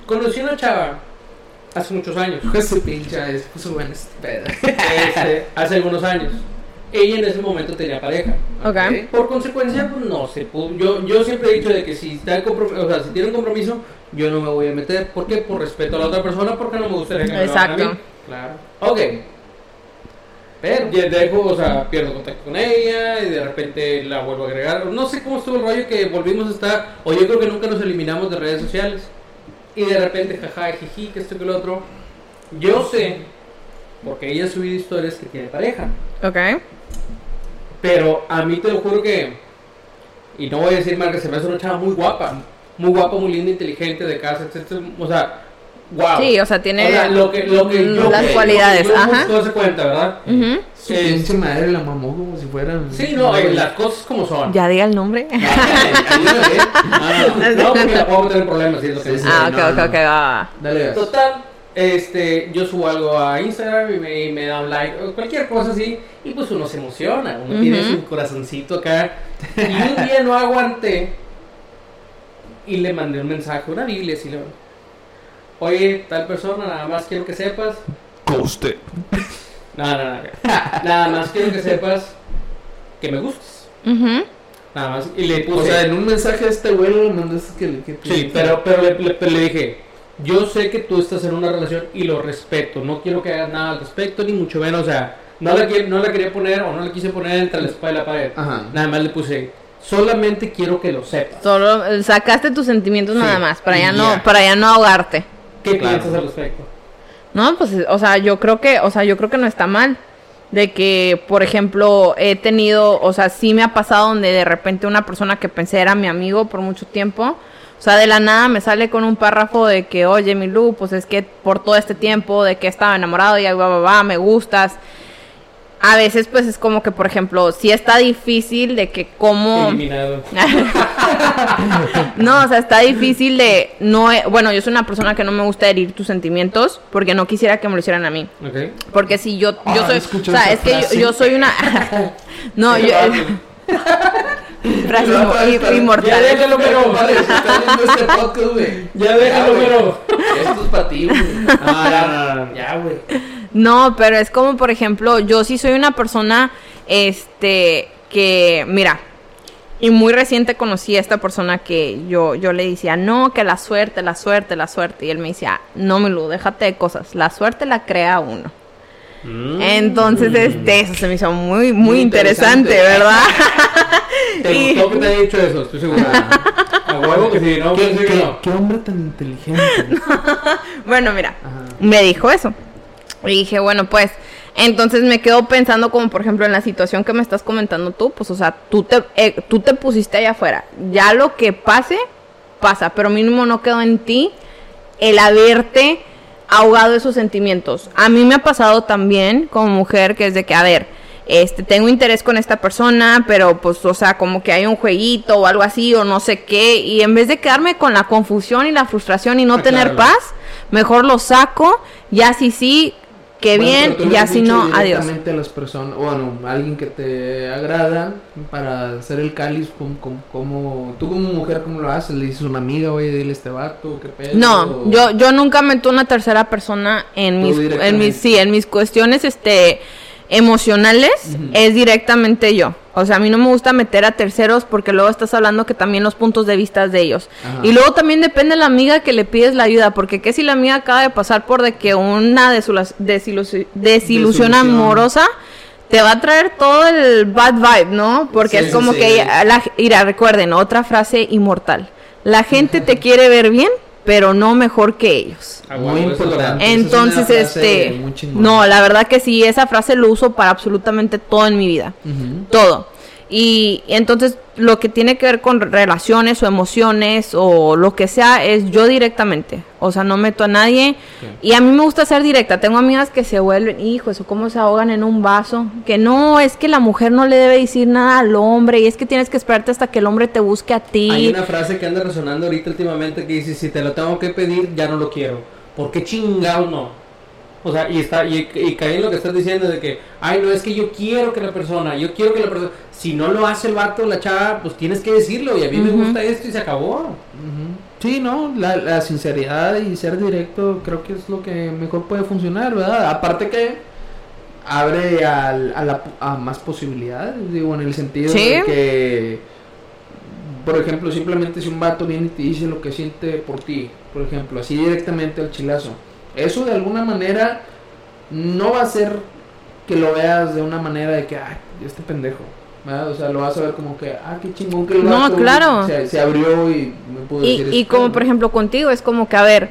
Conocí una chava hace muchos años. Pues su pincha es puso buena este pedo. este, hace algunos años. Ella en ese momento tenía pareja. Ok. Por consecuencia, pues no se pudo. Yo, yo siempre he dicho de que si, está o sea, si tiene un compromiso, yo no me voy a meter. ¿Por qué? Por respeto a la otra persona, porque no me gustaría que me lo hagan a mí. Exacto. Claro. Ok. Pero ya dejo, o sea, pierdo contacto con ella y de repente la vuelvo a agregar. No sé cómo estuvo el rollo que volvimos a estar, o yo creo que nunca nos eliminamos de redes sociales. Y de repente, jaja, jiji, que esto que lo otro. Yo sé, porque ella ha subido historias que tiene pareja. Ok. Pero a mí te lo juro que, y no voy a decir mal que se me hace una chava muy guapa, muy guapa, muy linda, inteligente, de casa, etcétera. O sea, wow. Sí, o sea, tiene O sea, lo que, lo que yo las lo que cualidades, yo ajá. busco se cuenta, ¿verdad? Su Eh, pinche madre la mamó como si fueran. Sí, no, eh, las cosas como son. Ya diga el nombre. Ayúdame. Ah, no, no, porque la puedo en problemas, sí, es lo que Sí, dice. ah, ok, no, ok, no. ok, va, va. Dale gas. Total, este, yo subo algo a Instagram y me, y me da un like, o cualquier cosa así, y pues uno se emociona, uno tiene Ujú. su corazoncito acá. Y un día no aguanté y le mandé un mensaje, una Biblia, así le Oye, tal persona, nada más quiero que sepas. Coste. Nada, nada, nada. Nada más quiero que sepas que me gustas. Ujú. Nada más. Y le puse. O sea, en un mensaje a este güey le mandaste que le. Que Sí, pero, pero le, le- pero le dije, yo sé que tú estás en una relación y lo respeto, no quiero que hagas nada al respecto, ni mucho menos, o sea, no la, no la quería poner o no la quise poner entre la espada y la pared. Ajá. Nada más le puse, solamente quiero que lo sepas. Solo eh, sacaste tus sentimientos Sí, nada más, para ya no, para ya no ahogarte. ¿Qué Claro. piensas al respecto? No, pues, o sea, yo creo que, o sea, yo creo que no está mal. De que, por ejemplo, he tenido, o sea, sí me ha pasado donde de repente una persona que pensé era mi amigo por mucho tiempo, o sea, de la nada me sale con un párrafo de que, oye, mi Lu, pues es que por todo este tiempo de que estaba enamorado y va, va, va, me gustas. A veces, pues es como que, por ejemplo, sí está difícil de que como... Eliminado. No, o sea, está difícil de no, he- bueno, yo soy una persona que no me gusta herir tus sentimientos porque no quisiera que me lo hicieran a mí. Porque si yo yo Ah, soy, o sea, es que yo, yo soy una No, yo frases No, para- i- para- Ya inmortales. déjalo, pero. Este podcast, güey. Ya déjalo, pero. Esto es para ti, güey. Ah, Ya, güey. No, pero es como, por ejemplo, yo sí soy una persona, este, que, mira, y muy reciente conocí a esta persona que yo, yo le decía, no, que la suerte, la suerte, la suerte. Y él me decía, no, Milu, déjate de cosas. La suerte la crea uno. Mm. Entonces, este, eso se me hizo muy, muy, Muy interesante, interesante. ¿verdad? Te Y- gustó que te haya dicho eso, estoy seguro. A huevo que sí, no, ¿Qué, sí que no. qué hombre tan inteligente. bueno, mira, Ajá. me dijo eso. Y dije, bueno, pues, entonces me quedo pensando como, por ejemplo, en la situación que me estás comentando tú, pues, o sea, tú te, eh, tú te pusiste allá afuera. Ya lo que pase, pasa, pero mínimo no quedó en ti el haberte ahogado esos sentimientos. A mí me ha pasado también como mujer que es de que, a ver, este, tengo interés con esta persona, pero pues, o sea, como que hay un jueguito o algo así o no sé qué, y en vez de quedarme con la confusión y la frustración y no Ah, tener claro. paz, mejor lo saco, ya si sí, que Bueno, bien, ya si dicho no, adiós. a las personas, bueno, a alguien que te agrada para hacer el cáliz, como, como, como- tú como mujer, ¿cómo lo haces? Le dices a una amiga, oye, dile a este vato, qué pedo. No, O- yo, yo nunca meto una tercera persona en Tú mis, en mis, sí, en mis cuestiones, este, emocionales, es directamente yo. O sea, a mí no me gusta meter a terceros porque luego estás hablando que también los puntos de vista de ellos. Ajá. Y luego también depende de la amiga que le pides la ayuda, porque qué si la amiga acaba de pasar por de que una desilusi- desilusión Desilusión. amorosa te va a traer todo el bad vibe, ¿no? Porque Sí, es como sí, que la, mira, recuerden, otra frase inmortal. La gente te quiere ver bien, pero no mejor que ellos. A Muy importante. Es Entonces, este, no, la verdad que sí, esa frase lo uso para absolutamente todo en mi vida, todo. Y entonces lo que tiene que ver con relaciones o emociones o lo que sea es yo directamente. O sea, no meto a nadie. Y a mí me gusta ser directa. Tengo amigas que se vuelven, hijo, eso cómo se ahogan en un vaso. Que no, es que la mujer no le debe decir nada al hombre. Y es que tienes que esperarte hasta que el hombre te busque a ti. Hay una frase que anda resonando ahorita últimamente que dice, si te lo tengo que pedir, ya no lo quiero. ¿Por qué chingado no? O sea, y está y, y cae en lo que estás diciendo de que, ay, no es que yo quiero que la persona, yo quiero que la persona, si no lo hace el vato, la chava, pues tienes que decirlo y a mí me gusta esto y se acabó. Ujú. Sí, no, la, la sinceridad y ser directo creo que es lo que mejor puede funcionar, ¿verdad? Aparte que abre al- a, la, a más posibilidades, digo, en el sentido Sí. de que, por ejemplo, simplemente si un vato viene y te dice lo que siente por ti, por ejemplo, así directamente al chilazo, eso de alguna manera no va a ser que lo veas de una manera de que, ay, este pendejo. ¿verdad? O sea, lo vas a ver como que, ah, qué chingón que el No, claro. se, se abrió y me pudo Y, decir y este como por ejemplo contigo, es como que, a ver,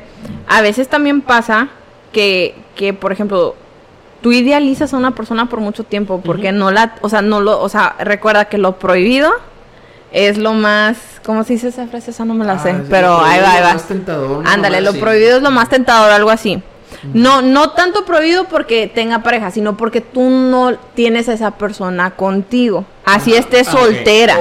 a veces también pasa que, que por ejemplo, tú idealizas a una persona por mucho tiempo porque no la, o sea, no lo, o sea, recuerda que lo prohibido es lo más, ¿cómo se dice esa frase? Esa no me la sé, Ah, sí, pero ahí va, ahí va. Ándale, lo prohibido es lo más tentador, algo así. No, no tanto prohibido porque tenga pareja, sino porque tú no tienes a esa persona contigo. Así Ajá. estés Ah, soltera.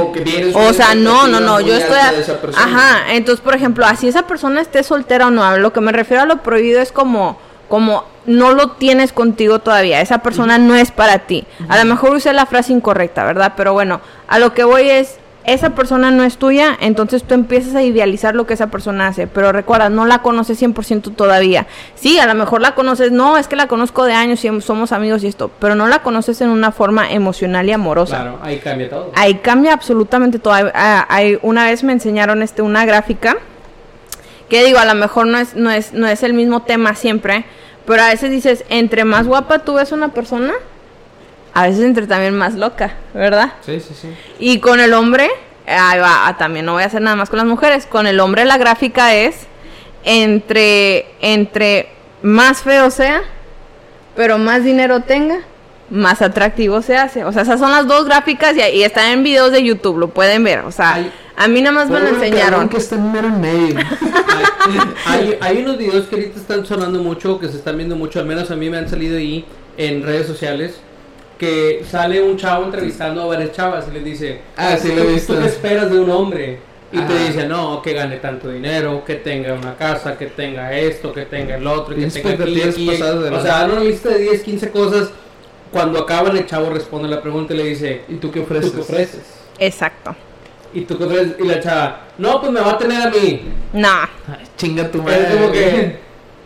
O sea, no, no, no, yo estoy... persona. Ajá, entonces, por ejemplo, así esa persona esté soltera o no, a lo que me refiero a lo prohibido es como, como no lo tienes contigo todavía, esa persona no es para ti. A lo mejor usé la frase incorrecta, ¿verdad? Pero bueno, a lo que voy es, esa persona no es tuya, entonces tú empiezas a idealizar lo que esa persona hace, pero recuerda, no la conoces 100% todavía. Sí, a lo mejor la conoces, no, es que la conozco de años y somos amigos y esto, pero no la conoces en una forma emocional y amorosa. Claro, ahí cambia todo. Ahí cambia absolutamente todo. Hay- ah, hay- una vez me enseñaron este una gráfica que digo, a lo mejor no es, no es, no es el mismo tema siempre, pero a veces dices, entre más guapa tú ves una persona, a veces entre también más loca, ¿verdad? Sí, sí, sí. Y con el hombre, ahí va, ah, también no voy a hacer nada más con las mujeres, con el hombre la gráfica es entre, entre más feo sea, pero más dinero tenga, más atractivo se hace. O sea, esas son las dos gráficas y, y están en videos de YouTube, lo pueden ver. O sea, a mí nada más me lo enseñaron. que está mero en medio. hay, hay unos videos que ahorita están sonando mucho, que se están viendo mucho, al menos a mí me han salido ahí en redes sociales, que sale un chavo entrevistando a varias chavas y les dice, Ah, sí lo he "¿Tú- visto. ¿Tú qué esperas de un hombre? Y te Ajá. dice, no, que gane tanto dinero, que tenga una casa, que tenga esto, que tenga el otro, que tenga aquí, aquí. pasadas de O sea, dan una lista de 10, 15 cosas. Cuando acaban, el chavo responde la pregunta y le dice, ¿Y tú qué ¿tú ofreces? qué ofreces? Exacto. Y tú qué ofreces? Y la chava, no, pues me va a tener a mí. No. Ay, chinga tu madre. Es como que,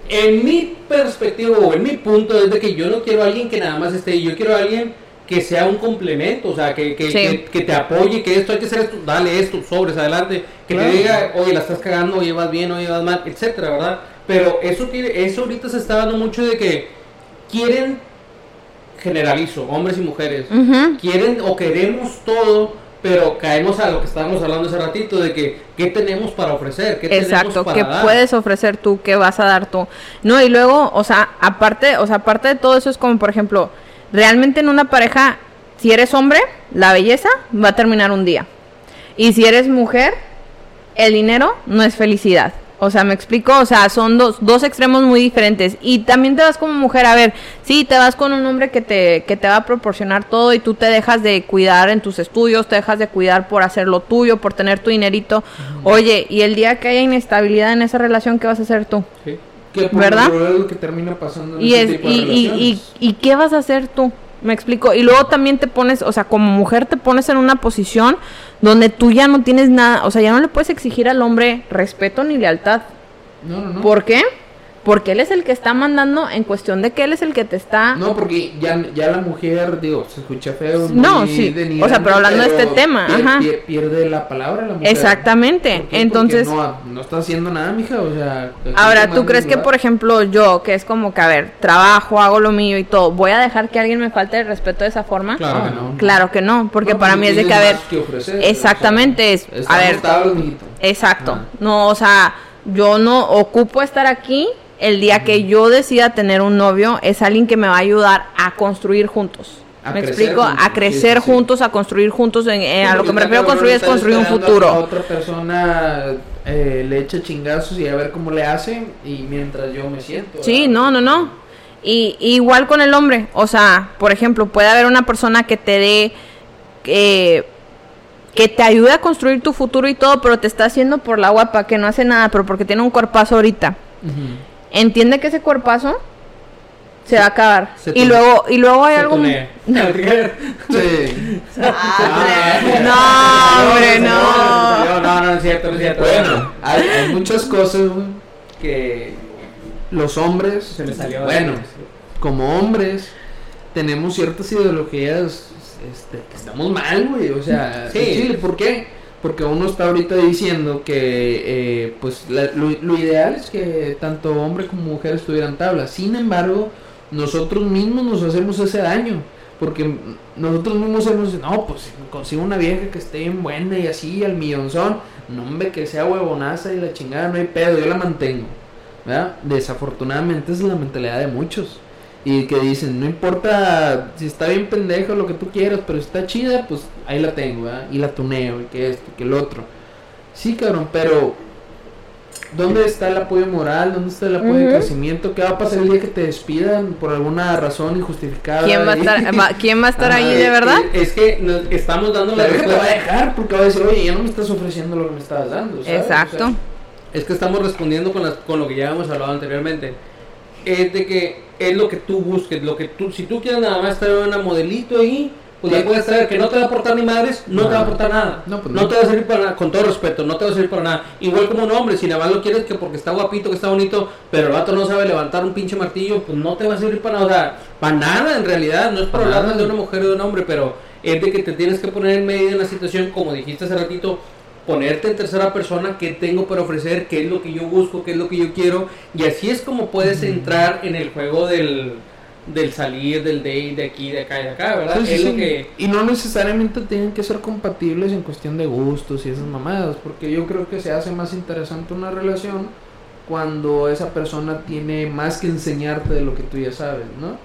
en mi perspectiva o en mi punto es de que yo no quiero a alguien que nada más esté, yo quiero a alguien que sea un complemento, o sea, que, que, Sí. que, que te apoye, que esto hay que hacer esto, dale esto, sobres, adelante, que Claro. te diga, oye, la estás cagando, oye, vas bien, oye, vas mal, etcétera, ¿verdad? Pero eso tiene, eso ahorita se está dando mucho de que quieren, generalizo, hombres y mujeres, quieren o queremos todo, pero caemos a lo que estábamos hablando hace ratito, de que, ¿qué tenemos para ofrecer? ¿Qué Exacto, tenemos para ¿qué dar? puedes ofrecer tú? ¿Qué vas a dar tú? No, y luego, o sea, aparte, o sea, aparte de todo eso es como, por ejemplo, realmente en una pareja, si eres hombre, la belleza va a terminar un día. Y si eres mujer, el dinero no es felicidad. O sea, me explico, o sea, son dos, dos extremos muy diferentes. Y también te vas como mujer, a ver, sí, te vas con un hombre que te, que te va a proporcionar todo y tú te dejas de cuidar en tus estudios, te dejas de cuidar por hacer lo tuyo, por tener tu dinerito. Oye, y el día que haya inestabilidad en esa relación, ¿qué vas a hacer tú? Sí. ¿Verdad? lo que termina pasando en Y, ese es, tipo de y, y, y, relaciones. y qué vas a hacer tú? Me explico. Y luego también te pones, o sea, como mujer te pones en una posición donde tú ya no tienes nada, o sea, ya no le puedes exigir al hombre respeto ni lealtad. No, no, no. ¿Por qué? Porque él es el que está mandando en cuestión de que él es el que te está... No, porque ya, ya la mujer, digo, se escucha feo. No, sí. O sea, pero hablando de este tema, pier- ajá. pier- pierde la palabra la mujer. Exactamente. Entonces, no, no está haciendo nada, mija, o sea... ahora, ¿tú crees que, por ejemplo, yo, que es como que, a ver, trabajo, hago lo mío y todo, voy a dejar que alguien me falte el respeto de esa forma? Claro Ah, que no. Claro que no, porque No, para mí es de que, a ver, que ofrecer, exactamente, es, o sea, a estamos ver. Exacto. No, o sea, yo no ocupo estar aquí. El día que yo decida tener un novio es alguien que me va a ayudar a construir juntos. A me explico, juntos, a crecer sí, sí, sí. juntos, a construir juntos. en- eh, a lo que me refiero a construir es construir un esperando a futuro. otra persona eh, le eche chingazos y a ver cómo le hace y mientras yo me siento. Sí, ¿verdad? no, no, no. Y y igual con el hombre, o sea, por ejemplo, puede haber una persona que te dé, eh, que te ayude a construir tu futuro y todo, pero te está haciendo por la guapa, que no hace nada, pero porque tiene un cuerpazo ahorita. Entiende que ese cuerpazo se va a acabar. Se Y luego, y luego hay Se algo... Sí. No, hombre, no. No, no, no es cierto, no es cierto. Bueno, hay, hay muchas cosas que los hombres, Se me salió. bueno, como hombres, tenemos ciertas ideologías este, que estamos mal, güey. O sea, Sí. Chile, ¿por qué? Porque uno está ahorita diciendo que, eh, pues, la- lo, ideal es que tanto hombre como mujer estuvieran tablas. Sin embargo, nosotros mismos nos hacemos ese daño. Porque nosotros mismos hemos no, pues consigo una vieja que esté bien buena y así, al millonzón. No, hombre, que sea huevonaza y la chingada, no hay pedo, yo la mantengo. ¿Verdad? Desafortunadamente esa es la mentalidad de muchos. Y que dicen, no importa si está bien pendejo lo que tú quieras, pero si está chida, pues ahí la tengo, ¿verdad? Y la tuneo, y que esto, y que el otro. Sí, cabrón, pero ¿dónde está el apoyo moral? ¿Dónde está el apoyo de crecimiento? ¿Qué va a pasar el día que te despidan por alguna razón injustificada? ¿Quién va a estar, va- ¿quién va a estar ahí eh, de verdad? Es que nos estamos dando la te va a respuesta. dejar porque va a decir, oye, ya no me estás ofreciendo lo que me estabas dando. ¿sabes? Exacto. O sea, Es que estamos respondiendo con, las, con lo que ya hemos hablado anteriormente. Es de que es lo que tú busques, lo que tú, si tú quieres nada más estar una modelito ahí, pues Sí. la puedes traer, que no te va a aportar ni madres, no, No. te va a aportar nada. No, pues no, no. te va a servir para nada, con todo respeto, no te va a servir para nada. Igual como un hombre, si nada más lo quieres que porque está guapito, que está bonito, pero el vato no sabe levantar un pinche martillo, pues no te va a servir para nada. O sea, para nada en realidad, no es para hablar de una mujer o de un hombre, pero es de que te tienes que poner en medio de una situación, como dijiste hace ratito, ponerte en tercera persona qué tengo para ofrecer, qué es lo que yo busco, qué es lo que yo quiero, y así es como puedes entrar en el juego del, del salir, del date, de aquí, de acá y de acá, ¿verdad? Sí, sí, es sí. lo que... Y no necesariamente tienen que ser compatibles en cuestión de gustos y esas mamadas, porque yo creo que se hace más interesante una relación cuando esa persona tiene más que enseñarte de lo que tú ya sabes, ¿no?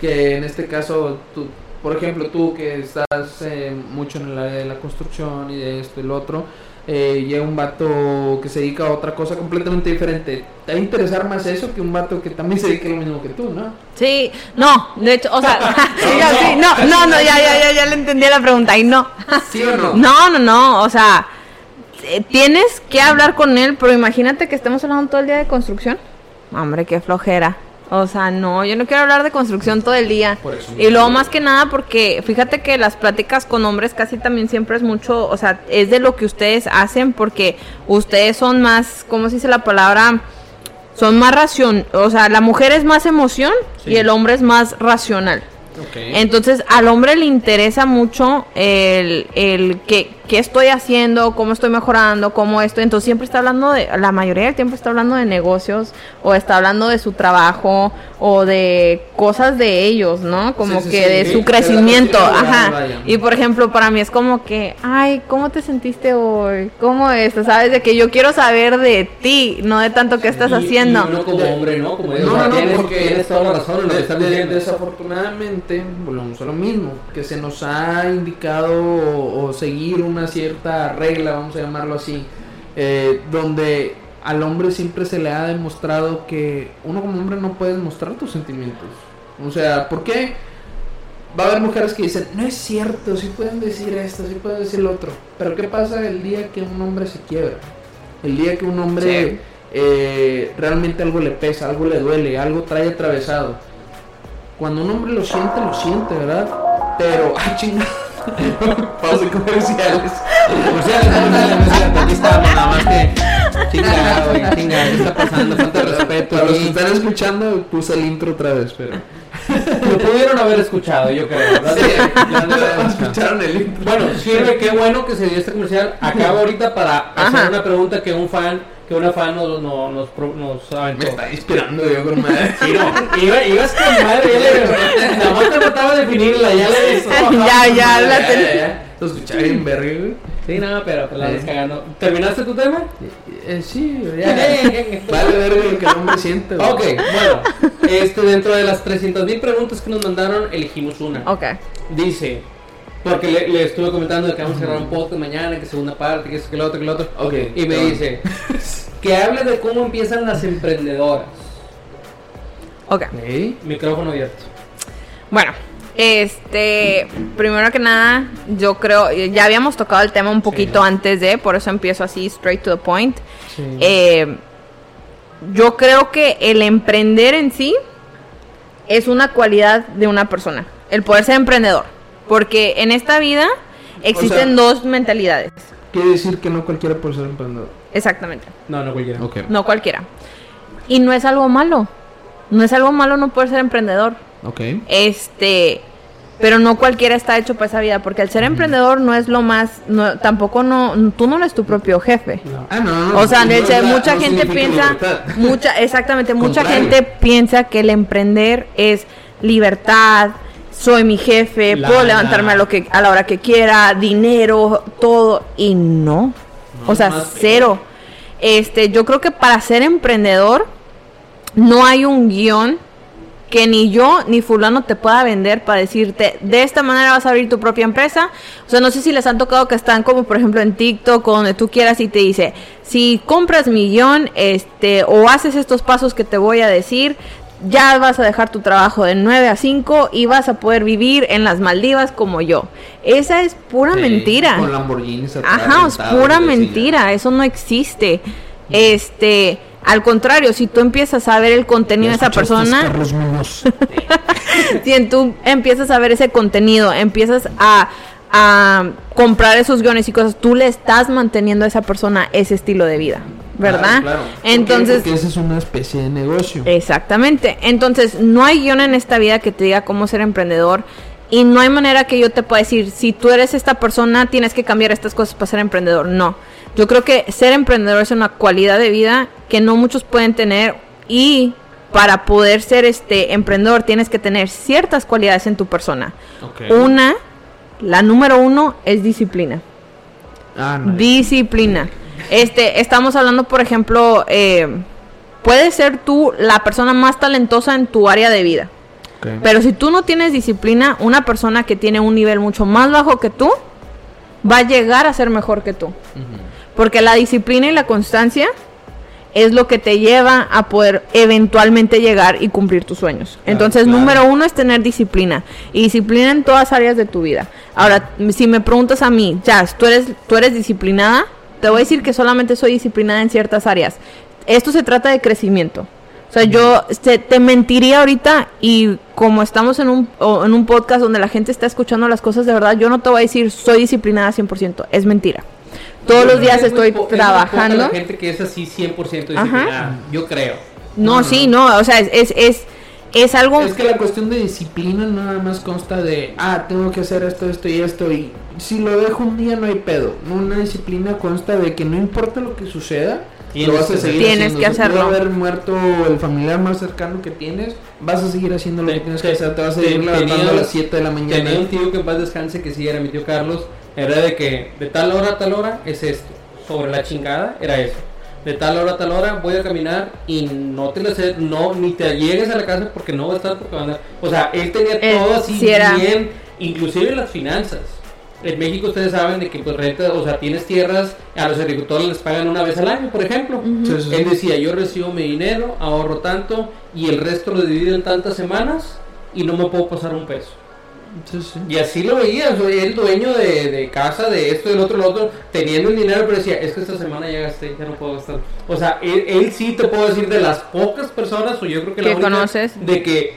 Que en este caso, tú, por ejemplo, tú que estás eh, mucho en el área de la construcción y de esto y lo otro, eh, llega un vato que se dedica a otra cosa completamente diferente. Te va a interesar más eso que un vato que también se dedica a lo mismo que tú, ¿no? Sí, no, de hecho, o sea, sí, ya, sí, no, no, no, ya, ya, ya, ya le entendí la pregunta y no. ¿Sí o no? No, no, no, o sea, eh, tienes que hablar con él, pero imagínate que estemos hablando todo el día de construcción. Hombre, qué flojera. O sea, no, yo no quiero hablar de construcción todo el día. Por eso Y luego más que nada porque fíjate que las pláticas con hombres casi también siempre es mucho, o sea, es de lo que ustedes hacen porque ustedes son más, ¿cómo se dice la palabra? Son más ración, o sea, la mujer es más emoción Sí. y el hombre es más racional. Entonces al hombre le interesa mucho el, el qué, qué estoy haciendo, cómo estoy mejorando, cómo esto. Entonces siempre está hablando de, la mayoría del tiempo está hablando de negocios o está hablando de su trabajo o de cosas de ellos, ¿no? Como Sí, sí, que sí, de sí, su crecimiento. Ajá. vaya. Y por ejemplo, para mí es como que, ay, ¿cómo te sentiste hoy? ¿Cómo esto? ¿Sabes? De que yo quiero saber de ti, no de tanto que estás y- haciendo. Y uno como hombre, ¿no? Como ellos, No, no, no, tienes, porque tienes toda la razón en lo que estás diciendo. desafortunadamente, volvemos a lo mismo, que se nos ha indicado o, o seguir una cierta regla, vamos a llamarlo así, eh, donde al hombre siempre se le ha demostrado que uno como hombre no puedes mostrar tus sentimientos. O sea, ¿por qué? Va a haber mujeres que dicen, no es cierto, sí pueden decir esto, sí pueden decir lo otro. Pero ¿qué pasa el día que un hombre se quiebra? El día que un hombre Sí. eh, realmente algo le pesa, algo le duele, algo trae atravesado. Cuando un hombre lo siente, lo siente, ¿verdad? Pero, ah, chingada. Pausa comerciales. No, no, aquí estamos, nada más que chingado, güey, chingado, ¿qué está pasando? Falta respeto. Para los que están escuchando, puse el intro otra vez, pero. Lo pudieron haber escuchado, yo creo, ¿verdad? Ya no lo habían escuchado. escucharon el intro. Bueno, sirve, qué bueno que se dio este comercial. Acaba ahorita para hacer Ajá. una pregunta que un fan que una fan nos, nos, nos, pro- nos Me aventó. está inspirando yo con madre. Sí, no, iba- ibas con madre, ya le, nada más te faltaba definirla, ya le Ya, ya, la Ya, ten- ya, ya. Lo escuchaba bien verga, güey. Sí, no, pero te la Eh. estás cagando. ¿Terminaste tu tema? Eh, sí, ya. Vale verga lo que hombre siente, güey. Ok, bueno, este, dentro de las 300.000 preguntas que nos mandaron, elegimos una. Ok. Dice, porque le, le estuve comentando de que vamos a grabar un podcast mañana, que segunda parte, que esto, que lo otro, que lo otro. Ok. Y me dice, que hable de cómo empiezan las emprendedoras. Ok. Ok. Micrófono abierto. Bueno, este, primero que nada, yo creo, ya habíamos tocado el tema un poquito Sí. antes de, por eso empiezo así, straight to the point. Sí. Eh, yo creo que el emprender en sí es una cualidad de una persona, el poder ser emprendedor, porque en esta vida existen sea- dos mentalidades, Quiere decir que no cualquiera puede ser emprendedor. exactamente, No, no cualquiera. Ok. no cualquiera. Y no es algo malo, no es algo malo no poder ser emprendedor. Ok. Este, pero no cualquiera está hecho para esa vida, porque el ser emprendedor no es lo más, no, tampoco no, tú no eres tu propio jefe. No. Ah, no, no. O sea, no, de no, hecho, no, mucha no gente piensa, libertad. mucha, exactamente, mucha Contrario. gente piensa que el emprender es libertad, soy mi jefe, La- puedo levantarme a lo que a la hora que quiera, dinero, todo y no. No, o sea, cero. Este, yo creo que para ser emprendedor no hay un guion que ni yo ni fulano te pueda vender para decirte de esta manera vas a abrir tu propia empresa. O sea, no sé si les han tocado que están como por ejemplo en TikTok o donde tú quieras y te dice, si compras mi guion, este, o haces estos pasos que te voy a decir, ya vas a dejar tu trabajo de 9 a 5 y vas a poder vivir en las Maldivas como yo. Esa es pura mentira. Con Lamborghinis Ajá, es pura mentira, eso no existe. Este, al contrario, si tú empiezas a ver el contenido de esa persona, si tú empiezas a ver ese contenido, empiezas a, a comprar esos guiones y cosas, tú le estás manteniendo a esa persona ese estilo de vida, ¿verdad? Claro. Entonces, Porque esa es una especie de negocio. Exactamente. Entonces, no hay guion en esta vida que te diga cómo ser emprendedor. Y no hay manera que yo te pueda decir, si tú eres esta persona, tienes que cambiar estas cosas para ser emprendedor. No. Yo creo que ser emprendedor es una cualidad de vida que no muchos pueden tener. Y para poder ser este emprendedor, tienes que tener ciertas cualidades en tu persona. Ok. Una, la número uno, es disciplina. Ah, no. Disciplina. Este, estamos hablando, por ejemplo, eh, puedes ser tú la persona más talentosa en tu área de vida. Pero si tú no tienes disciplina, una persona que tiene un nivel mucho más bajo que tú, va a llegar a ser mejor que tú. Ujú. Porque la disciplina y la constancia es lo que te lleva a poder eventualmente llegar y cumplir tus sueños. Claro, Entonces, claro. número uno es tener disciplina. Y disciplina en todas áreas de tu vida. Ahora, si me preguntas a mí, Jazz, ¿tú eres, ¿tú eres disciplinada? Te voy a decir que solamente soy disciplinada en ciertas áreas. Esto se trata de crecimiento. O sea, yo te, te mentiría ahorita y como estamos en un, en un podcast donde la gente está escuchando las cosas de verdad, yo no te voy a decir soy disciplinada 100%. Es mentira. Todos Yo los días es estoy po- es trabajando. La gente que es así 100% disciplinada, yo creo. No, No, sí, no, o sea, es, es, es, es algo... Es que la cuestión de disciplina nada más consta de, ah, tengo que hacer esto, esto y esto, y si lo dejo un día no hay pedo. No, una disciplina consta de que no importa lo que suceda, Tienes lo vas a que seguir Tienes haciendo. que Se puede hacerlo. haber muerto el familiar más cercano que tienes, vas a seguir haciendo lo Te- que tienes te- que hacer, te vas a seguir levantando a las 7 de la mañana. Tenía un tío que en paz descanse que sí era mi tío Carlos. Era de que de tal hora a tal hora es esto. Sobre la chingada era eso. De tal hora a tal hora voy a caminar y no te lo sé, no, ni te llegues a la casa porque no va a estar porque va a andar. O sea, él tenía Él todo así era- bien, inclusive las finanzas. En México ustedes saben de que pues renta, o sea, tienes tierras, a los agricultores les pagan una vez al año, por ejemplo. Sí, sí, sí. Él decía, yo recibo mi dinero, ahorro tanto y el resto lo divido en tantas semanas y no me puedo pasar un peso. Sí, sí. Y así lo veía, sea, el dueño de, de casa, de esto, del otro, del otro, teniendo el dinero, pero decía, es que esta semana ya gasté, ya no puedo gastar. O sea, él, él sí te puedo decir de las pocas personas, o yo creo que la única, conoces. de que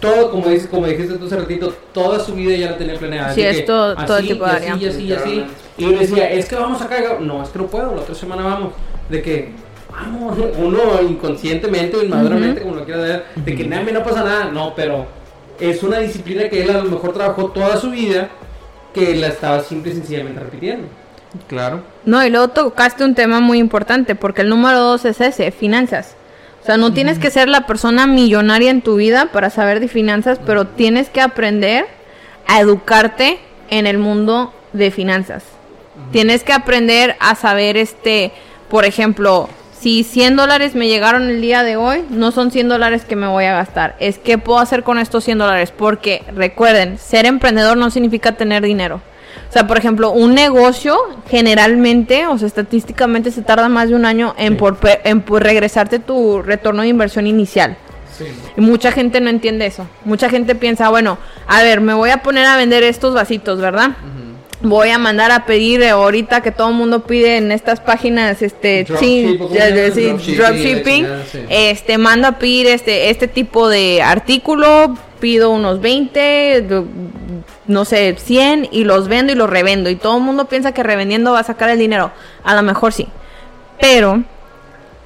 todo, como, dices, como dijiste tú hace ratito, toda su vida ya la tenía planeada. Sí, es que todo- todo así, tipo de y así, área. y así, y así. Y me decía, es que vamos acá, no, es que no puedo, la otra semana vamos. De que, vamos, uno inconscientemente o inmaduramente, como lo quiera ver, de que nada, no pasa nada, no, pero es una disciplina que él a lo mejor trabajó toda su vida, que la estaba simple y sencillamente repitiendo. Claro. No, y luego tocaste un tema muy importante, porque el número dos es ese, finanzas. O sea, no tienes que ser la persona millonaria en tu vida para saber de finanzas, pero tienes que aprender a educarte en el mundo de finanzas. Tienes que aprender a saber, este, por ejemplo, si 100 dólares me llegaron el día de hoy, no son 100 dólares que me voy a gastar. Es qué puedo hacer con estos 100 dólares. Porque recuerden, ser emprendedor no significa tener dinero. O sea, por ejemplo, un negocio generalmente, o sea, estadísticamente se tarda más de un año en, por, en por regresarte tu retorno de inversión inicial. Sí. Y mucha gente no entiende eso. Mucha gente piensa, bueno, a ver, me voy a poner a vender estos vasitos, ¿verdad? Voy a mandar a pedir ahorita que todo el mundo pide en estas páginas, este, Dropshipping, dropshipping, este, mando a pedir este, este tipo de artículo, pido unos 20, do- no sé, 100 y los vendo y los revendo. Y todo el mundo piensa que revendiendo va a sacar el dinero. A lo mejor sí. Pero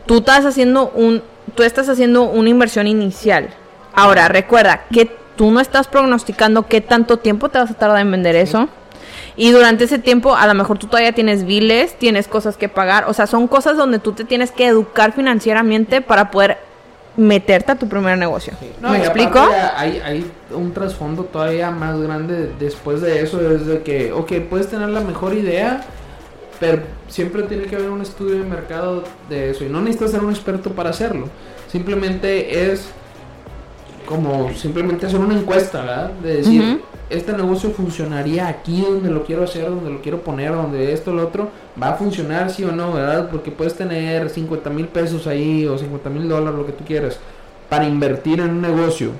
tú estás haciendo un tú estás haciendo una inversión inicial. Ahora, recuerda que tú no estás prognosticando qué tanto tiempo te vas a tardar en vender eso. Y durante ese tiempo, a lo mejor tú todavía tienes biles, tienes cosas que pagar. O sea, son cosas donde tú te tienes que educar financieramente para poder meterte a tu primer negocio. No, ¿Me explico? Hay, hay un trasfondo todavía más grande después de eso, es de que, ok, puedes tener la mejor idea, pero siempre tiene que haber un estudio de mercado de eso, y no necesitas ser un experto para hacerlo, simplemente es como simplemente hacer una encuesta, ¿verdad? De decir. Este negocio funcionaría aquí donde lo quiero hacer, donde lo quiero poner, donde esto, lo otro, va a funcionar sí o no, ¿verdad? Porque puedes tener 50 mil pesos ahí o 50 mil dólares, lo que tú quieras, para invertir en un negocio,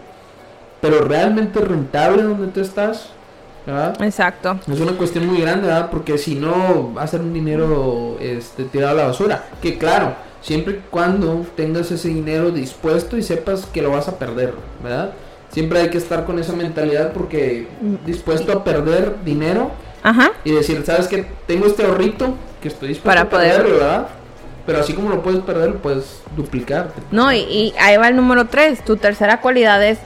pero realmente rentable donde tú estás, ¿verdad? Exacto. Es una cuestión muy grande, ¿verdad? Porque si no, va a ser un dinero este, tirado a la basura. Que claro, siempre y cuando tengas ese dinero dispuesto y sepas que lo vas a perder, ¿verdad? Siempre hay que estar con esa mentalidad porque dispuesto a perder dinero Ajá. y decir, ¿sabes qué? Tengo este ahorrito que estoy dispuesto Para a poder- perderlo, ¿verdad? Pero así como lo puedes perder, lo puedes duplicar. No, y, y ahí va el número tres. Tu tercera cualidad es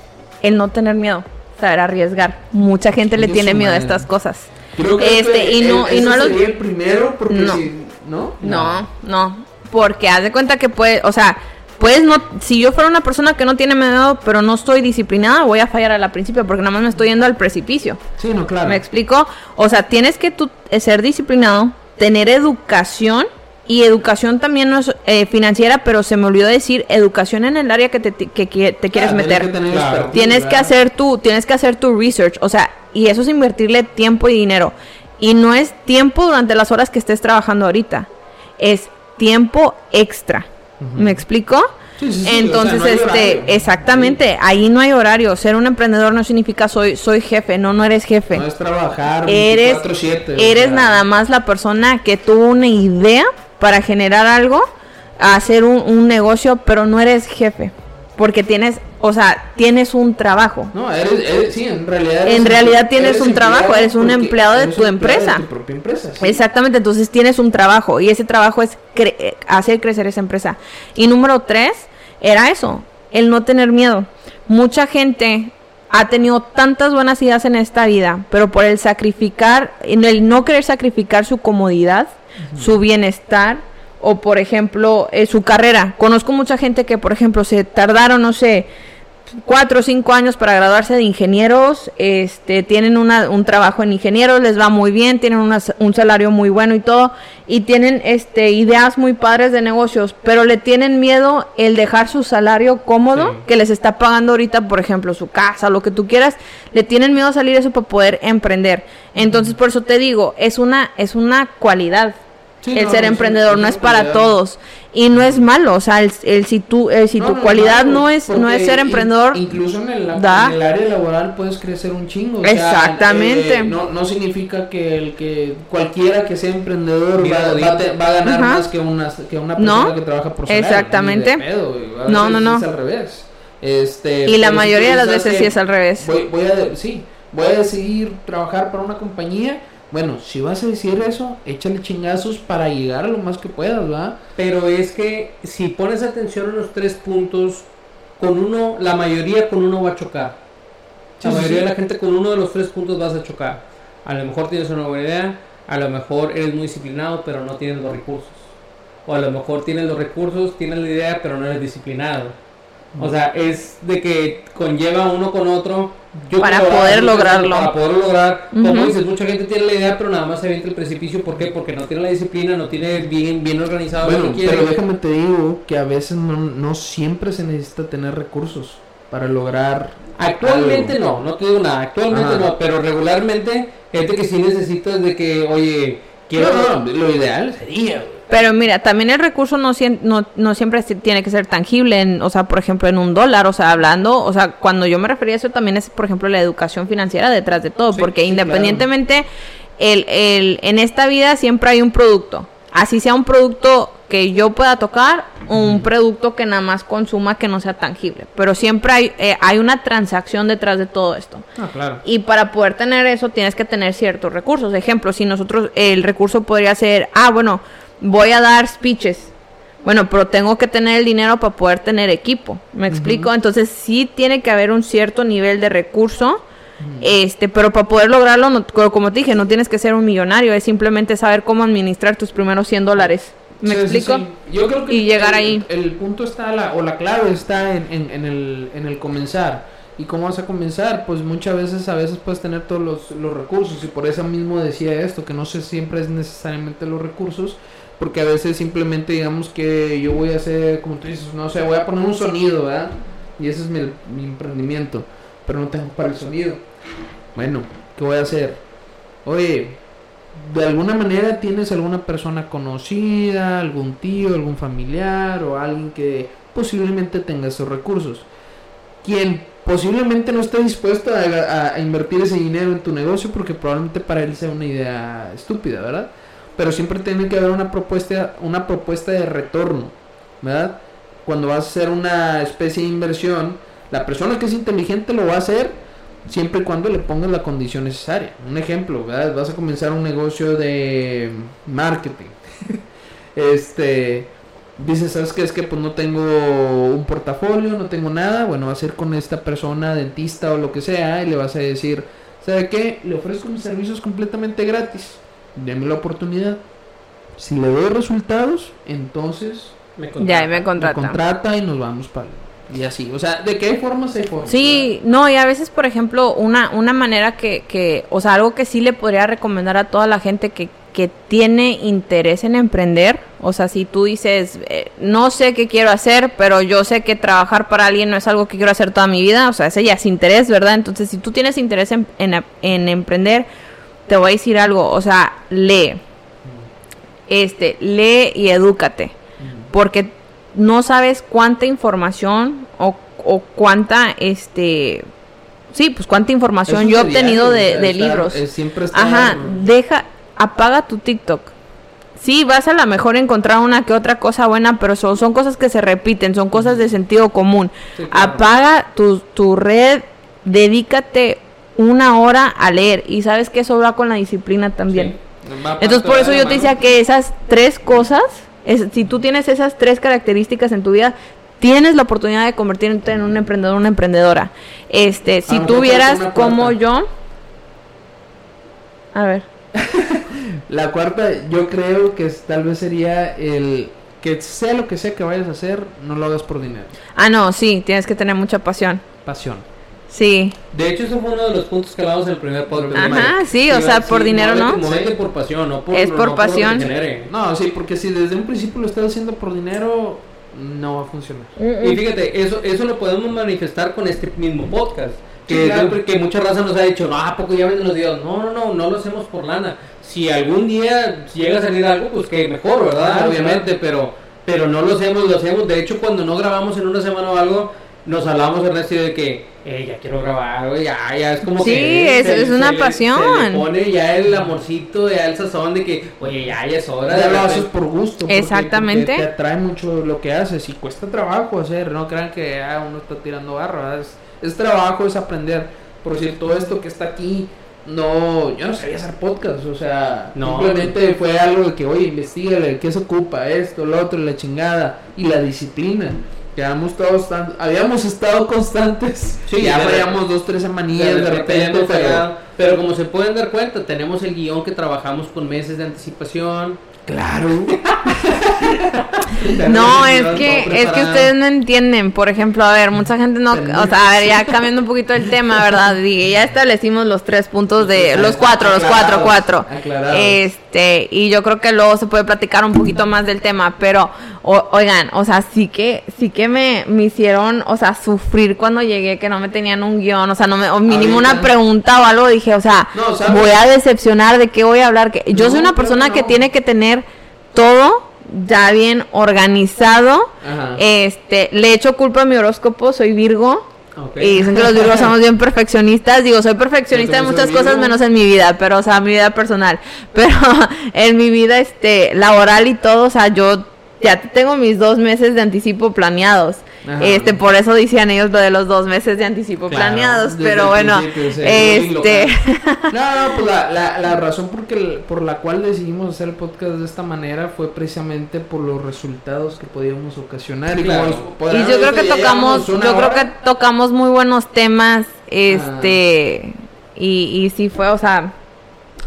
el no tener miedo, saber arriesgar. Mucha gente le tiene miedo a estas cosas. Creo que Este, ese- y no- el- y no los- el primero porque No. si... ¿No? No, no, porque haz de cuenta que puede, o sea, puedes no, si yo fuera una persona que no tiene miedo, pero no estoy disciplinada, voy a fallar al principio porque nada más me estoy yendo al precipicio. Sí, no, claro. ¿Me explico? O sea, tienes que tú eh, ser disciplinado, tener educación y educación también no es eh, financiera, pero se me olvidó decir educación en el área que te, que, que te quieres Claro, meter. tienes que tener Claro. Tienes que hacer tu, tienes que hacer tu research, o sea, y eso es invertirle tiempo y dinero. Y no es tiempo durante las horas que estés trabajando ahorita, es tiempo extra. ¿Me explico? Sí, sí, sí, Entonces, o sea, no hay este, exactamente, ahí no hay horario. Ser un emprendedor no significa soy, soy jefe, no, no eres jefe. No es trabajar Eres, 24/7, o eres sea, nada más la persona que tuvo una idea para generar algo, hacer un, un negocio, pero no eres jefe. Porque tienes, o sea, tienes un trabajo. No, eres, eres- sí, en realidad. En realidad tienes un trabajo, eres un empleado de tu empresa. De tu propia empresa. sí. Exactamente, entonces tienes un trabajo y ese trabajo es cre- eh, hacer crecer esa empresa. Y número tres, era eso, el no tener miedo. Mucha gente ha tenido tantas buenas ideas en esta vida, pero por el sacrificar, en el no querer sacrificar su comodidad, su bienestar o por ejemplo eh, su carrera. Conozco mucha gente que por ejemplo se tardaron, no sé, cuatro o cinco años para graduarse de ingenieros, este, tienen una- un trabajo en ingenieros, les va muy bien, tienen una un salario muy bueno y todo, y tienen este, ideas muy padres de negocios, pero le tienen miedo el dejar su salario cómodo Sí. que les está pagando ahorita, por ejemplo, su casa, lo que tú quieras, le tienen miedo a salir eso para poder emprender. Entonces, por eso te digo, es una, es una cualidad. Sí, el no, ser emprendedor no es para todos y no es malo o sea el, el si tú el, si No, tu no, cualidad no es no es ser in- emprendedor incluso en el, da. en el área laboral puedes crecer un chingo. o sea, Exactamente. eh, no, no significa que el que cualquiera que sea emprendedor Mira, va, va a te- va a ganar más que una, que una persona que trabaja por salario. exactamente. Pedo, No, no, no. Es al revés. Este, y la mayoría de las veces sí es al revés Voy, voy a, sí, voy a decidir trabajar para una compañía. Bueno, si vas a decir eso, échale chingazos para llegar a lo más que puedas, ¿verdad? Pero es que si pones atención a los tres puntos, con uno, la mayoría con uno va a chocar. La sí, mayoría sí. de la gente con uno de los tres puntos vas a chocar. A lo mejor tienes una buena idea, a lo mejor eres muy disciplinado, pero no tienes los recursos. O a lo mejor tienes los recursos, tienes la idea, pero no eres disciplinado. O sea, es de que conlleva uno con otro. Yo Para creo, poder lograrlo. Para poder lograr. Como dices, mucha gente tiene la idea, pero nada más se avienta el precipicio. ¿Por qué? Porque no tiene la disciplina, no tiene bien, bien organizado lo Bueno, que quiere. pero déjame te digo que a veces no, no siempre se necesita tener recursos para lograr. Actualmente algo. no, no te digo nada. Actualmente Ajá. no, pero regularmente, gente que sí necesitas de que, oye, quiero. No, no, lo ideal sería, güey. Pero mira, también el recurso no, no, no siempre tiene que ser tangible, en, o sea, por ejemplo, en un dólar, o sea, hablando, o sea, cuando yo me refería a eso también es, por ejemplo, la educación financiera detrás de todo, Sí, porque sí, independientemente, el, el, en esta vida siempre hay un producto, así sea un producto que yo pueda tocar o un producto que nada más consuma que no sea tangible, pero siempre hay, eh, hay una transacción detrás de todo esto. Ah, claro. Y para poder tener eso tienes que tener ciertos recursos. Ejemplo, si nosotros el recurso podría ser, ah, bueno, voy a dar speeches. Bueno, pero tengo que tener el dinero para poder tener equipo. ¿Me explico? Entonces sí tiene que haber un cierto nivel de recurso. Este, pero para poder lograrlo, no- co- como te dije, no tienes que ser un millonario, es simplemente saber cómo administrar tus primeros 100 dólares. ¿Me Sí, sí, explico? sí. Yo creo que Y llegar el- ahí. El punto está, la, o la clave está en, en, en el, en el comenzar. ¿Y cómo vas a comenzar? Pues muchas veces, a veces puedes tener todos los, los recursos. Y por eso mismo decía esto, que no sé siempre es necesariamente los recursos. Porque a veces simplemente digamos que yo voy a hacer, como tú dices, no sé, voy a poner un sonido, ¿verdad? Y ese es mi, mi emprendimiento. Pero no tengo para el sonido. Bueno, ¿qué voy a hacer? Oye, de alguna manera tienes alguna persona conocida, algún tío, algún familiar o alguien que posiblemente tenga esos recursos. Quien posiblemente no esté dispuesto a- a invertir ese dinero en tu negocio porque probablemente para él sea una idea estúpida, ¿verdad? Pero siempre tiene que haber una propuesta, una propuesta de retorno, ¿verdad? Cuando vas a hacer una especie de inversión, la persona que es inteligente lo va a hacer siempre y cuando le pongas la condición necesaria. Un ejemplo, ¿verdad? Vas a comenzar un negocio de marketing. este, dices, ¿sabes qué? Es que pues no tengo un portafolio, no tengo nada. Bueno, vas a ir con esta persona, dentista o lo que sea, y le vas a decir, ¿sabe qué? Le ofrezco mis servicios completamente gratis. Deme la oportunidad. Si le doy resultados, entonces Me Ya, y me me contrata. contrata y nos vamos para... Y así, o sea, ¿de qué formas hay formas? Sí, no, y a veces, por ejemplo, una, una manera que, que, o sea, algo que sí le podría recomendar a toda la gente que, que tiene interés en emprender, o sea, si tú dices, eh, no sé qué quiero hacer, pero yo sé que trabajar para alguien no es algo que quiero hacer toda mi vida, o sea, ese ya es interés, ¿verdad? Entonces, si tú tienes interés en, en, en emprender, te voy a decir algo, o sea, lee, este, lee y edúcate porque no sabes cuánta información o, o cuánta este sí pues cuánta información yo he obtenido diario, de, estar- libros. es siempre ajá deja apaga tu TikTok. Sí vas a lo mejor encontrar una que otra cosa buena pero son, son cosas que se repiten son cosas de sentido común. Sí, claro. apaga tu, tu red dedícate una hora a leer. Y sabes que eso va con la disciplina también. Entonces por eso yo te decía que esas tres cosas, es- si tú tienes esas tres características en tu vida, tienes la oportunidad de convertirte en un emprendedor, una emprendedora. Este, si lo tú mejor vieras falta una como yo, a ver, La cuarta, yo creo que tal vez sería el que sea lo que sea que vayas a hacer, no lo hagas por dinero. ah no, sí, tienes que tener mucha pasión, Pasión. Sí, De hecho, eso fue uno de los puntos que hablamos en el primer podcast. Ajá, Mike. sí, o sea, por dinero, ¿no? Muévete por pasión, no por, Es no por que pasión. genere. No, sí, porque si desde un principio lo estás haciendo por dinero, no va a funcionar. Y fíjate, eso, eso lo podemos manifestar con este mismo podcast. Sí, Que, claro. que mucha raza nos ha dicho, no, ¿a poco ya venden los videos? No, no, no, no lo hacemos por lana. Si algún día llega a salir algo, pues que mejor, ¿verdad? Claro, Obviamente, pero pero no lo hacemos, lo hacemos. De hecho, cuando no grabamos en una semana o algo, nos hablamos Ernesto de que, eh, ya quiero grabar, güey, ya, ya es como Sí, que... es- se- es una se le- pasión. Se le pone ya el amorcito, ya el sazón de que, oye, ya, ya es hora. Ya de lo haces por gusto. porque- Exactamente. porque te atrae mucho lo que haces y cuesta trabajo hacer. No crean que ah, uno está tirando. ¿verdad? Es, es trabajo, es aprender. Por decir, todo esto que está aquí, no, yo no sabía hacer podcast. O sea, No. simplemente fue algo de que, oye, investigale, qué se ocupa, esto, lo otro, la chingada y la disciplina. Quedamos todos tan... Habíamos estado constantes. Sí, ya de- fallamos dos, tres semanillas de, repente, hemos pero... Pero como se pueden dar cuenta, tenemos el guion que trabajamos con meses de anticipación. Claro. No, es que, es que ustedes no entienden. Por ejemplo, a ver, mucha gente no, o sea, a ver, ya cambiando un poquito el tema, ¿verdad? Y ya establecimos los tres puntos de, los cuatro, los cuatro, cuatro. Este, y yo creo que luego se puede platicar un poquito más del tema, pero, o- oigan, o sea, sí que, sí que me, me hicieron, o sea, sufrir cuando llegué, que no me tenían un guion, o sea, no me, o mínimo una pregunta o algo, dije, o sea, voy a decepcionar, ¿de qué voy a hablar? Que yo No, soy una persona que tiene que tener todo ya bien organizado. Ajá. Este, le echo culpa a mi horóscopo, soy Virgo. Y dicen que los Virgos somos bien perfeccionistas. Digo, soy perfeccionista en muchas cosas menos en mi vida, pero o sea, mi vida personal. Pero en mi vida este laboral y todo, o sea, yo ya tengo mis dos meses de anticipo planeados. Ajá. Este, por eso decían ellos lo de los dos meses de anticipo Claro, planeados. Pero bueno, este, No, no, pues la, la, la razón por, que- por la cual decidimos hacer el podcast de esta manera fue precisamente por los resultados que podíamos ocasionar. Y, Claro. como Y podrán yo creo que tocamos, yo creo que tocamos muy buenos temas, este, y, y sí fue, o sea,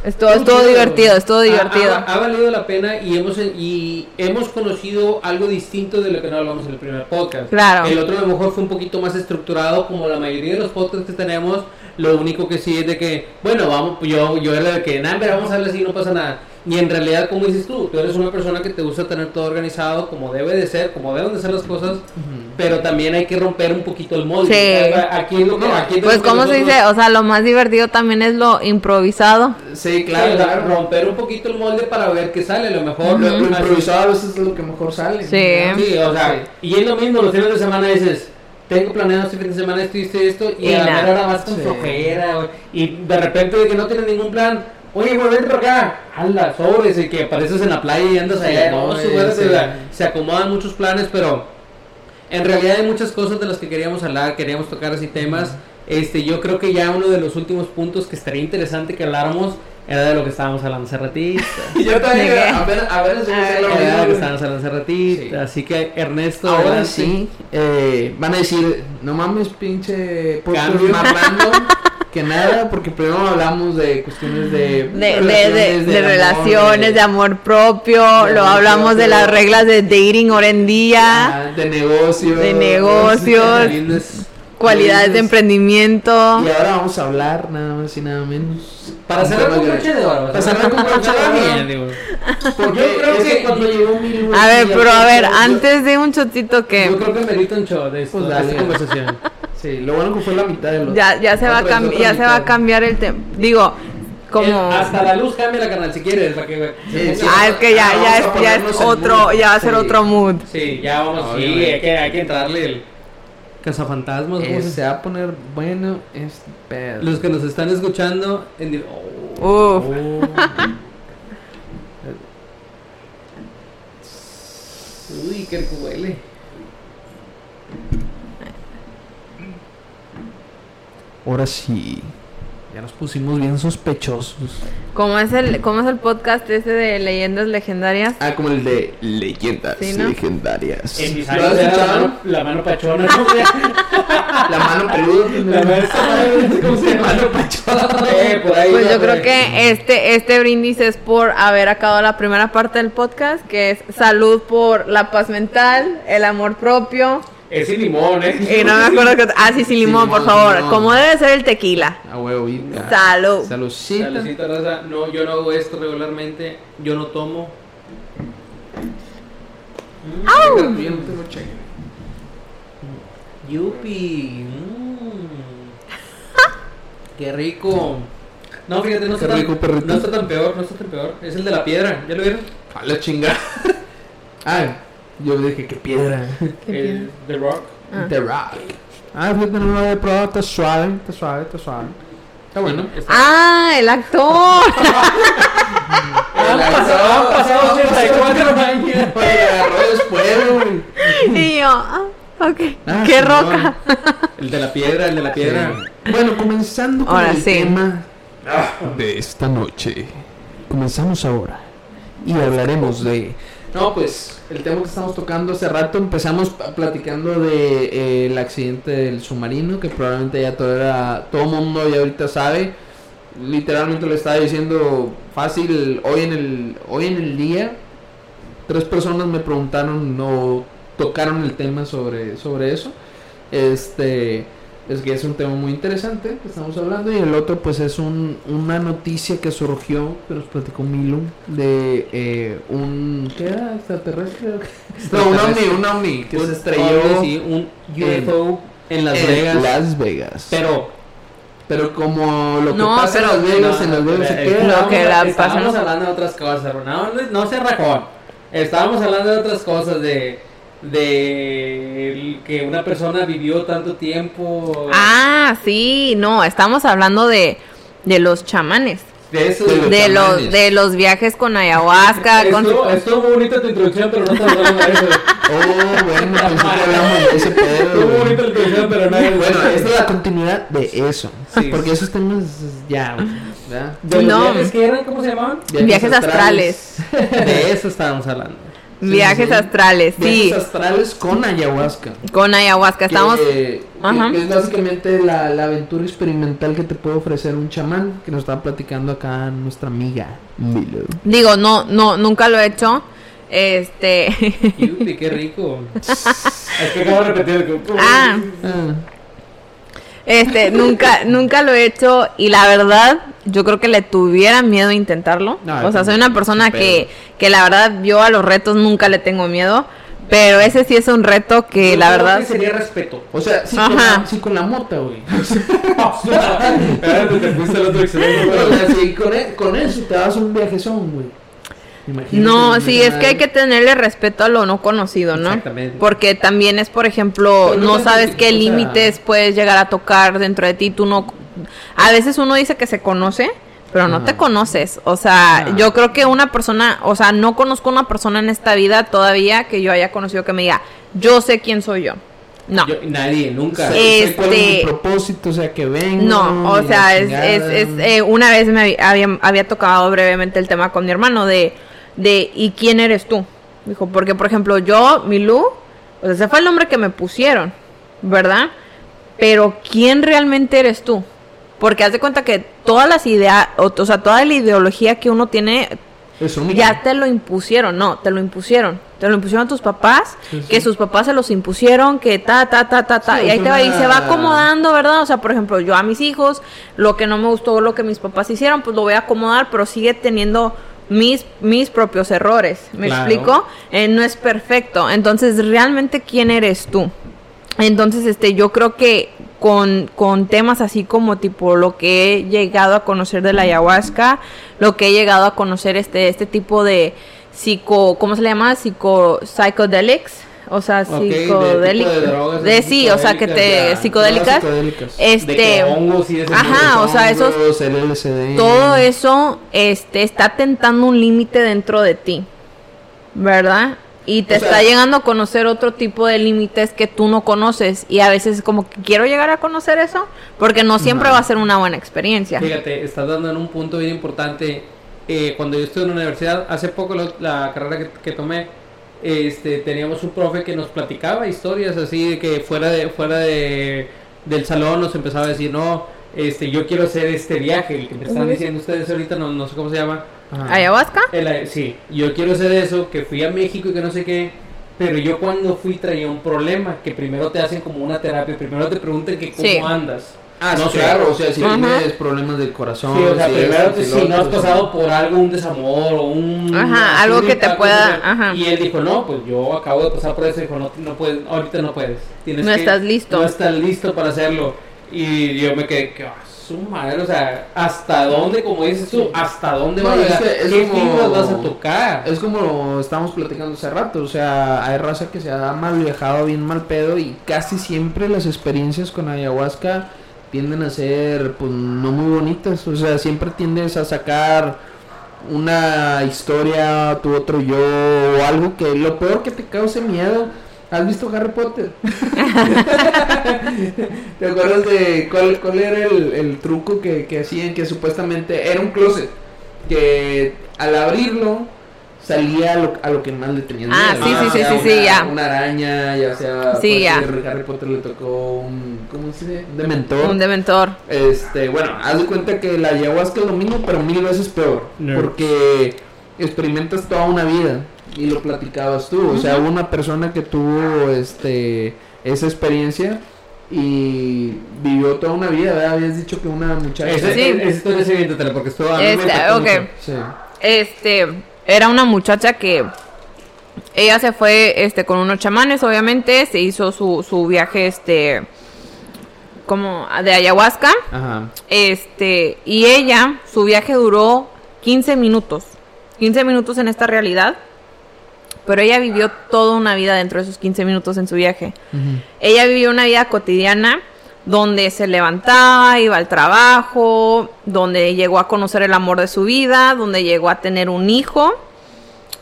estuvo, Muy estuvo chido. divertido, estuvo Ha- divertido. Ha, ha valido la pena y hemos, y hemos conocido algo distinto de lo que no hablamos en el primer podcast. Claro. El otro a lo mejor fue un poquito más estructurado, como la mayoría de los podcasts que tenemos. Lo único que sí es de que, bueno, vamos, yo, yo era de que, nada, pero vamos a hablar así, no pasa nada. Y en realidad, como dices tú, tú eres una persona que te gusta tener todo organizado, como debe de ser, como deben de ser las cosas, pero también hay que romper un poquito el molde. Sí. Aquí es lo que, aquí es Pues lo que como se dice, o sea, lo más divertido también es lo improvisado. Sí, Claro, claro. romper un poquito el molde para ver qué sale, a lo mejor. Lo, lo así- improvisado a veces es lo que mejor sale. Sí. Sí, o sea, y es lo mismo, los fines de semana dices, tengo planeado este fin de semana esto y esto y y, a la nada. mera hora vas con Sí. flojera, y de repente de que no tienes ningún plan, oye, güey, vente para acá, hala, sobres, y que apareces en la playa y andas allá, no, sí, güey, se acomodan muchos planes, pero en realidad hay muchas cosas de las que queríamos hablar, queríamos tocar así temas, este, yo creo que ya uno de los últimos puntos que estaría interesante que habláramos era de lo que estábamos hablando hace ratito. Yo también, a ver, a ver. Era de lo que estábamos hablando hace ratito, Sí. así que Ernesto, Ahora adelante. sí, eh, van a decir, no mames, pinche podcast Cambio. que nada, porque primero hablamos de cuestiones de... De, de, de, de amor, relaciones, de amor propio, de lo hablamos de las reglas de dating ahora en día, ah, de negocios. de negocios, cualidades de emprendimiento. Y ahora vamos a hablar nada más y nada menos. Para un cerrar con broche de oro. Para cerrar con broche de oro. Porque Yo creo es que, que- cuando llegó Mil A ver, pero a ver, antes de un chotito que Yo creo que merita un show de, esto, Pues de esta conversación. Sí, lo bueno que fue la mitad de los... ya, ya se va a ya se va a cambiar el tema. Digo, como hasta la luz cambia la canal si quieres. Para que, Sí, sí. Ah, es que ya, Ah, ya, es, ya es otro, mood. ya va a ser Sí. otro mood. Sí, ya vamos. Sí, hay que, hay que entrarle el cazafantasmas. ¿cómo se- va a poner bueno este pedo. Los que nos están escuchando. En... oh. Uf. Oh. Uy, qué rico huele. Ahora sí. Ya nos pusimos bien sospechosos. ¿Cómo es el, cómo es el podcast ese de leyendas legendarias? Ah, como el de leyendas Sí, ¿no? legendarias. En mis ¿Lo años has era la escuchado? mano, la mano pachona. La mano peluda. La mano- ¿Cómo se llama? Eh, por ahí Pues yo creo que este, este brindis es por haber acabado la primera parte del podcast, que es salud por la paz mental, el amor propio. Es sin limón, ¿eh? Y no me acuerdo que... Ah, sí, sí, limón, por limón, favor. limón. Como debe ser el tequila. A huevo. y- Salud. Saludcita. Saludcita, raza. No, yo no hago esto regularmente. Yo no tomo. Yo no tengo cheque. Yupi. mm. Qué rico. No, fíjate, no está, tan, no está tan peor, no está tan peor. Es el de la piedra, ¿ya lo vieron? A la chinga. ah, yo dije que piedra. El The Rock. Ah. The Rock. Ah, fíjate, no lo había probado. Está suave, está suave, está suave. Está bueno. Está- Ah, el actor. Han pasado, han pasado 84 años. Oye, agarró después, güey. y yo, ah, ok. Ah, Qué roca. El de la piedra, el de la piedra. Bueno, comenzando con Ahora el sí. tema de esta noche. Comenzamos ahora y hablaremos de No, pues el tema que estamos tocando hace rato empezamos platicando de eh, el accidente del submarino que probablemente ya todo era todo mundo ya ahorita sabe. Literalmente le estaba diciendo fácil hoy en el hoy en el día tres personas me preguntaron no tocaron el tema sobre sobre eso. Este es que es un tema muy interesante que estamos hablando. Y el otro pues es un, una noticia que surgió que nos platicó Milu de eh, un ¿qué era? extraterrestre no un ovni un ovni que Un se estrelló ovni, sí, un UFO en Las en Vegas. Las Vegas. Pero pero como lo que No, pasa en pero- Las Vegas en Las Vegas se eh, queda Lo que la estábamos hablando de otras cosas, no, no se rajón. Estábamos hablando de otras cosas, de, de que una persona vivió tanto tiempo. Ah, sí, no, estamos hablando de, de los chamanes. de eso. de De los, chamanes. de los viajes con ayahuasca, con... Estuvo, estuvo muy bonita tu introducción, pero no estamos hablando de eso. oh bueno pensé que hablamos de ese pedo Estuvo bonita la introducción, pero no es bueno esta es la continuidad de eso Sí. porque esos temas ya ¿verdad? ¿De los No. viajes que eran? ¿Cómo se llamaban? Viajes astrales. De eso estábamos hablando. Viajes sí. astrales, sí, Viajes astrales con ayahuasca. con ayahuasca. Estamos... Que, Ajá. que es básicamente la, la aventura experimental que te puede ofrecer un chamán que nos está platicando acá nuestra amiga Milo. Digo, no, no, nunca lo he hecho. Este... Yupi, qué rico. es que acabo de repetir. Ah. Ah, Este, nunca, nunca lo he hecho y la verdad, yo creo que le tuviera miedo a intentarlo. No, o sea, soy una persona que, que la verdad yo a los retos nunca le tengo miedo, pero ese sí es un reto que Yo la verdad... que sería respeto. O sea, sí con, Ajá. la, sí con la mota, güey. Espérate, te fuiste al otro extremo. o sea, sí, con, e- con eso te das un viajezón, güey. Imagínate, No, sí, es que hay que tenerle respeto a lo no conocido, ¿no? Exactamente. Porque también es, por ejemplo, no sabes qué sea- límites puedes llegar a tocar dentro de ti, tú no... A veces uno dice que se conoce, pero no te conoces. O sea, yo creo que una persona, o sea, no conozco una persona en esta vida todavía que yo haya conocido que me diga, yo sé quién soy yo. No. Yo- nadie, nunca. Sé- sé cuál es mi Este- propósito, o sea, que vengo. No, o sea, es, es, es, eh, una vez me había, había, había tocado brevemente el tema con mi hermano de, de ¿y quién eres tú? Dijo, porque por ejemplo yo, Milú, o sea, ese fue el nombre que me pusieron, ¿verdad? Pero ¿quién realmente eres tú? Porque haz de cuenta que todas las ideas, o, o sea, toda la ideología que uno tiene, ya te lo impusieron, no, te lo impusieron. Te lo impusieron tus papás, Sí, sí. que sus papás se los impusieron, que ta, ta, ta, ta, ta. Sí, y ahí te va, y se va acomodando, ¿verdad? O sea, por ejemplo, yo a mis hijos, lo que no me gustó, lo que mis papás hicieron, pues lo voy a acomodar, pero sigue teniendo mis, mis propios errores. ¿Me Claro. explico? Eh, no es perfecto. Entonces, realmente, ¿quién eres tú? Entonces, este, yo creo que con, con temas así como tipo lo que he llegado a conocer de la ayahuasca, lo que he llegado a conocer este, este tipo de psico, ¿cómo se le llama? Psico, psychedelics, o sea, Ok, de psicodélicas. de drogas de así sí, o sea, que te psicodélicas, ya. psicodélicas. Este, hongos y ajá, o sea, esos LSD. todo eso este está tentando un límite dentro de ti, ¿verdad? Y te O sea- está llegando a conocer otro tipo de límites que tú no conoces y a veces es como que quiero llegar a conocer eso porque no siempre va a ser una buena experiencia. Fíjate, estás dando en un punto bien importante. Eh, cuando yo estuve en la universidad, hace poco lo- la carrera que, que tomé, este, teníamos un profe que nos platicaba historias así de que fuera de fuera de, del salón nos empezaba a decir, no, este, yo quiero hacer este viaje, el que me están diciendo ustedes ahorita, no, no sé cómo se llama. Ajá. ¿Ayahuasca? El, sí, yo quiero hacer eso, que fui a México y que no sé qué, pero yo cuando fui traía un problema, que primero te hacen como una terapia, primero te preguntan que cómo Sí. andas. Ah, No claro, o sea, si Ajá. tienes problemas del corazón. Sí, o sea, si primero si, no has pasado por algo, un desamor o un... Ajá, algo que te pueda- qué. ajá. Y él dijo, no, pues yo acabo de pasar por eso, dijo, no, no puedes, ahorita no puedes. Tienes No que- estás listo. No estás listo para hacerlo. Y yo me quedé, que ah, su madre, o sea, ¿hasta dónde, como dices tú, hasta dónde No, va a es llegar? que es ¿Qué como- vas a tocar? Es como lo estábamos platicando hace rato, o sea, hay raza que se ha mal viajado bien mal pedo y casi siempre las experiencias con ayahuasca tienden a ser pues no muy bonitas, o sea, siempre tiendes a sacar una historia, tu otro yo o algo que lo peor que te cause miedo. ¿Has visto Harry Potter? ¿Te acuerdas de cuál, cuál era el, el truco que, que hacían? Que supuestamente era un closet. Que al abrirlo salía a lo, a lo que más le tenía Ah, miedo, sí, ¿no? sí, Ya sí, sea sí, sí, una- ya. Una araña, ya sea. Sí, ya. Harry Potter le tocó un. ¿Cómo se dice? Un dementor. Un dementor. Este, bueno, haz de cuenta que la ayahuasca es lo mismo, pero mil veces peor. Nerd. Porque experimentas toda una vida. Y lo platicabas tú. O sea, hubo una persona que tuvo este esa experiencia y vivió toda una vida, ¿verdad? Habías dicho que una muchacha. Esa, Sí. esa historia sí, porque esto a mí me Este. Sí. Este, era una muchacha que ella se fue este con unos chamanes, obviamente, se hizo su, su viaje este como de ayahuasca, Ajá. este, y ella su viaje duró 15 minutos. 15 minutos en esta realidad. Pero ella vivió toda una vida dentro de esos 15 minutos en su viaje. Ella vivió una vida cotidiana donde se levantaba, iba al trabajo, donde llegó a conocer el amor de su vida, donde llegó a tener un hijo,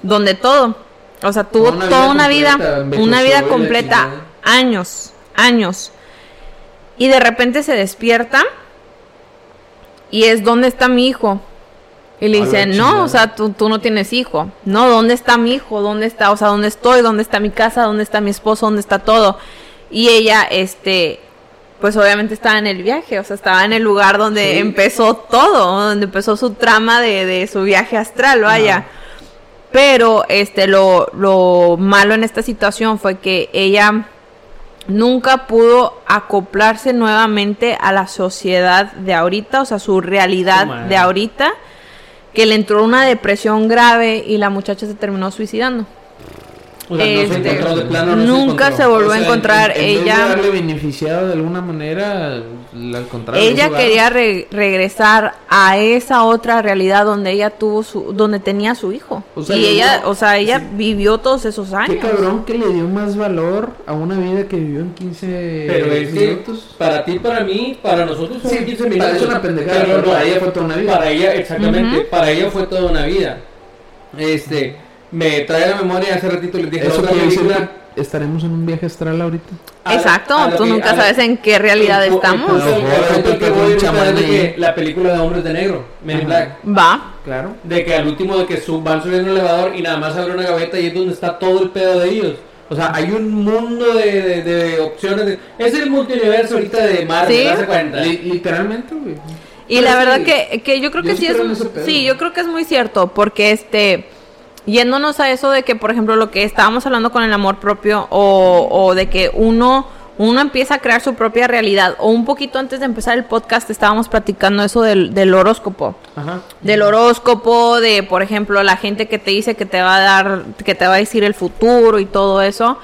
donde todo. O sea, tuvo Toda una toda vida una vida, una vida completa, años, años. Y de repente se despierta y es, ¿dónde está mi hijo? Y le A la dice, no, o sea, tú, tú no tienes hijo. No, ¿dónde está mi hijo? ¿Dónde está? O sea, ¿dónde estoy? ¿Dónde está mi casa? ¿Dónde está mi esposo? ¿Dónde está todo? Y ella, este, pues obviamente estaba en el viaje, o sea, estaba en el lugar donde Sí. empezó todo, donde empezó su trama de, de su viaje astral, vaya. Ajá. Pero, este, lo, lo malo en esta situación fue que ella nunca pudo acoplarse nuevamente a la sociedad de ahorita, o sea, su realidad de ahorita, que le entró una depresión grave y la muchacha se terminó suicidando. O sea, no se Este, encontró de plano, no nunca se volvió O a encontrar. en- en vez de ella haberle beneficiado de alguna manera, la- al contrario. ella quería re- regresar a esa otra realidad donde ella tuvo su donde tenía su hijo. O sea, y ella, dio- o sea, ella sí. vivió todos esos Qué años. cabrón que le dio más valor a una vida que vivió en 15 Pero es que minutos. para ti, para mí, para nosotros son Sí, 15 minutos. parece una pendejada, pero pero para ella fue toda una vida. Para ella, exactamente, para ella fue toda una vida. Este, me trae la memoria, hace ratito les dije, Eso quiere decir que estaremos en un viaje astral ahorita. a- Exacto, tú que- nunca sabes en qué realidad el estamos. El el de que la película de Hombres de Negro, Men in. Black. Va. Claro. De que al último de que sub- van subiendo el elevador y nada más abre una gaveta y es donde está todo el pedo de ellos. O sea, hay un mundo de, de, de opciones. de- es el multiverso ahorita de Marvel, Sí. ¿te cuenta? Li- literalmente, güey. Y Pero la sí, verdad que, que yo creo yo que sí es sí, yo creo que es muy cierto, porque este yéndonos a eso de que por ejemplo lo que estábamos hablando con el amor propio o, o de que uno uno empieza a crear su propia realidad o un poquito antes de empezar el podcast estábamos platicando eso del, del horóscopo Ajá. del horóscopo, de por ejemplo la gente que te dice que te va a dar, que te va a decir el futuro y todo eso.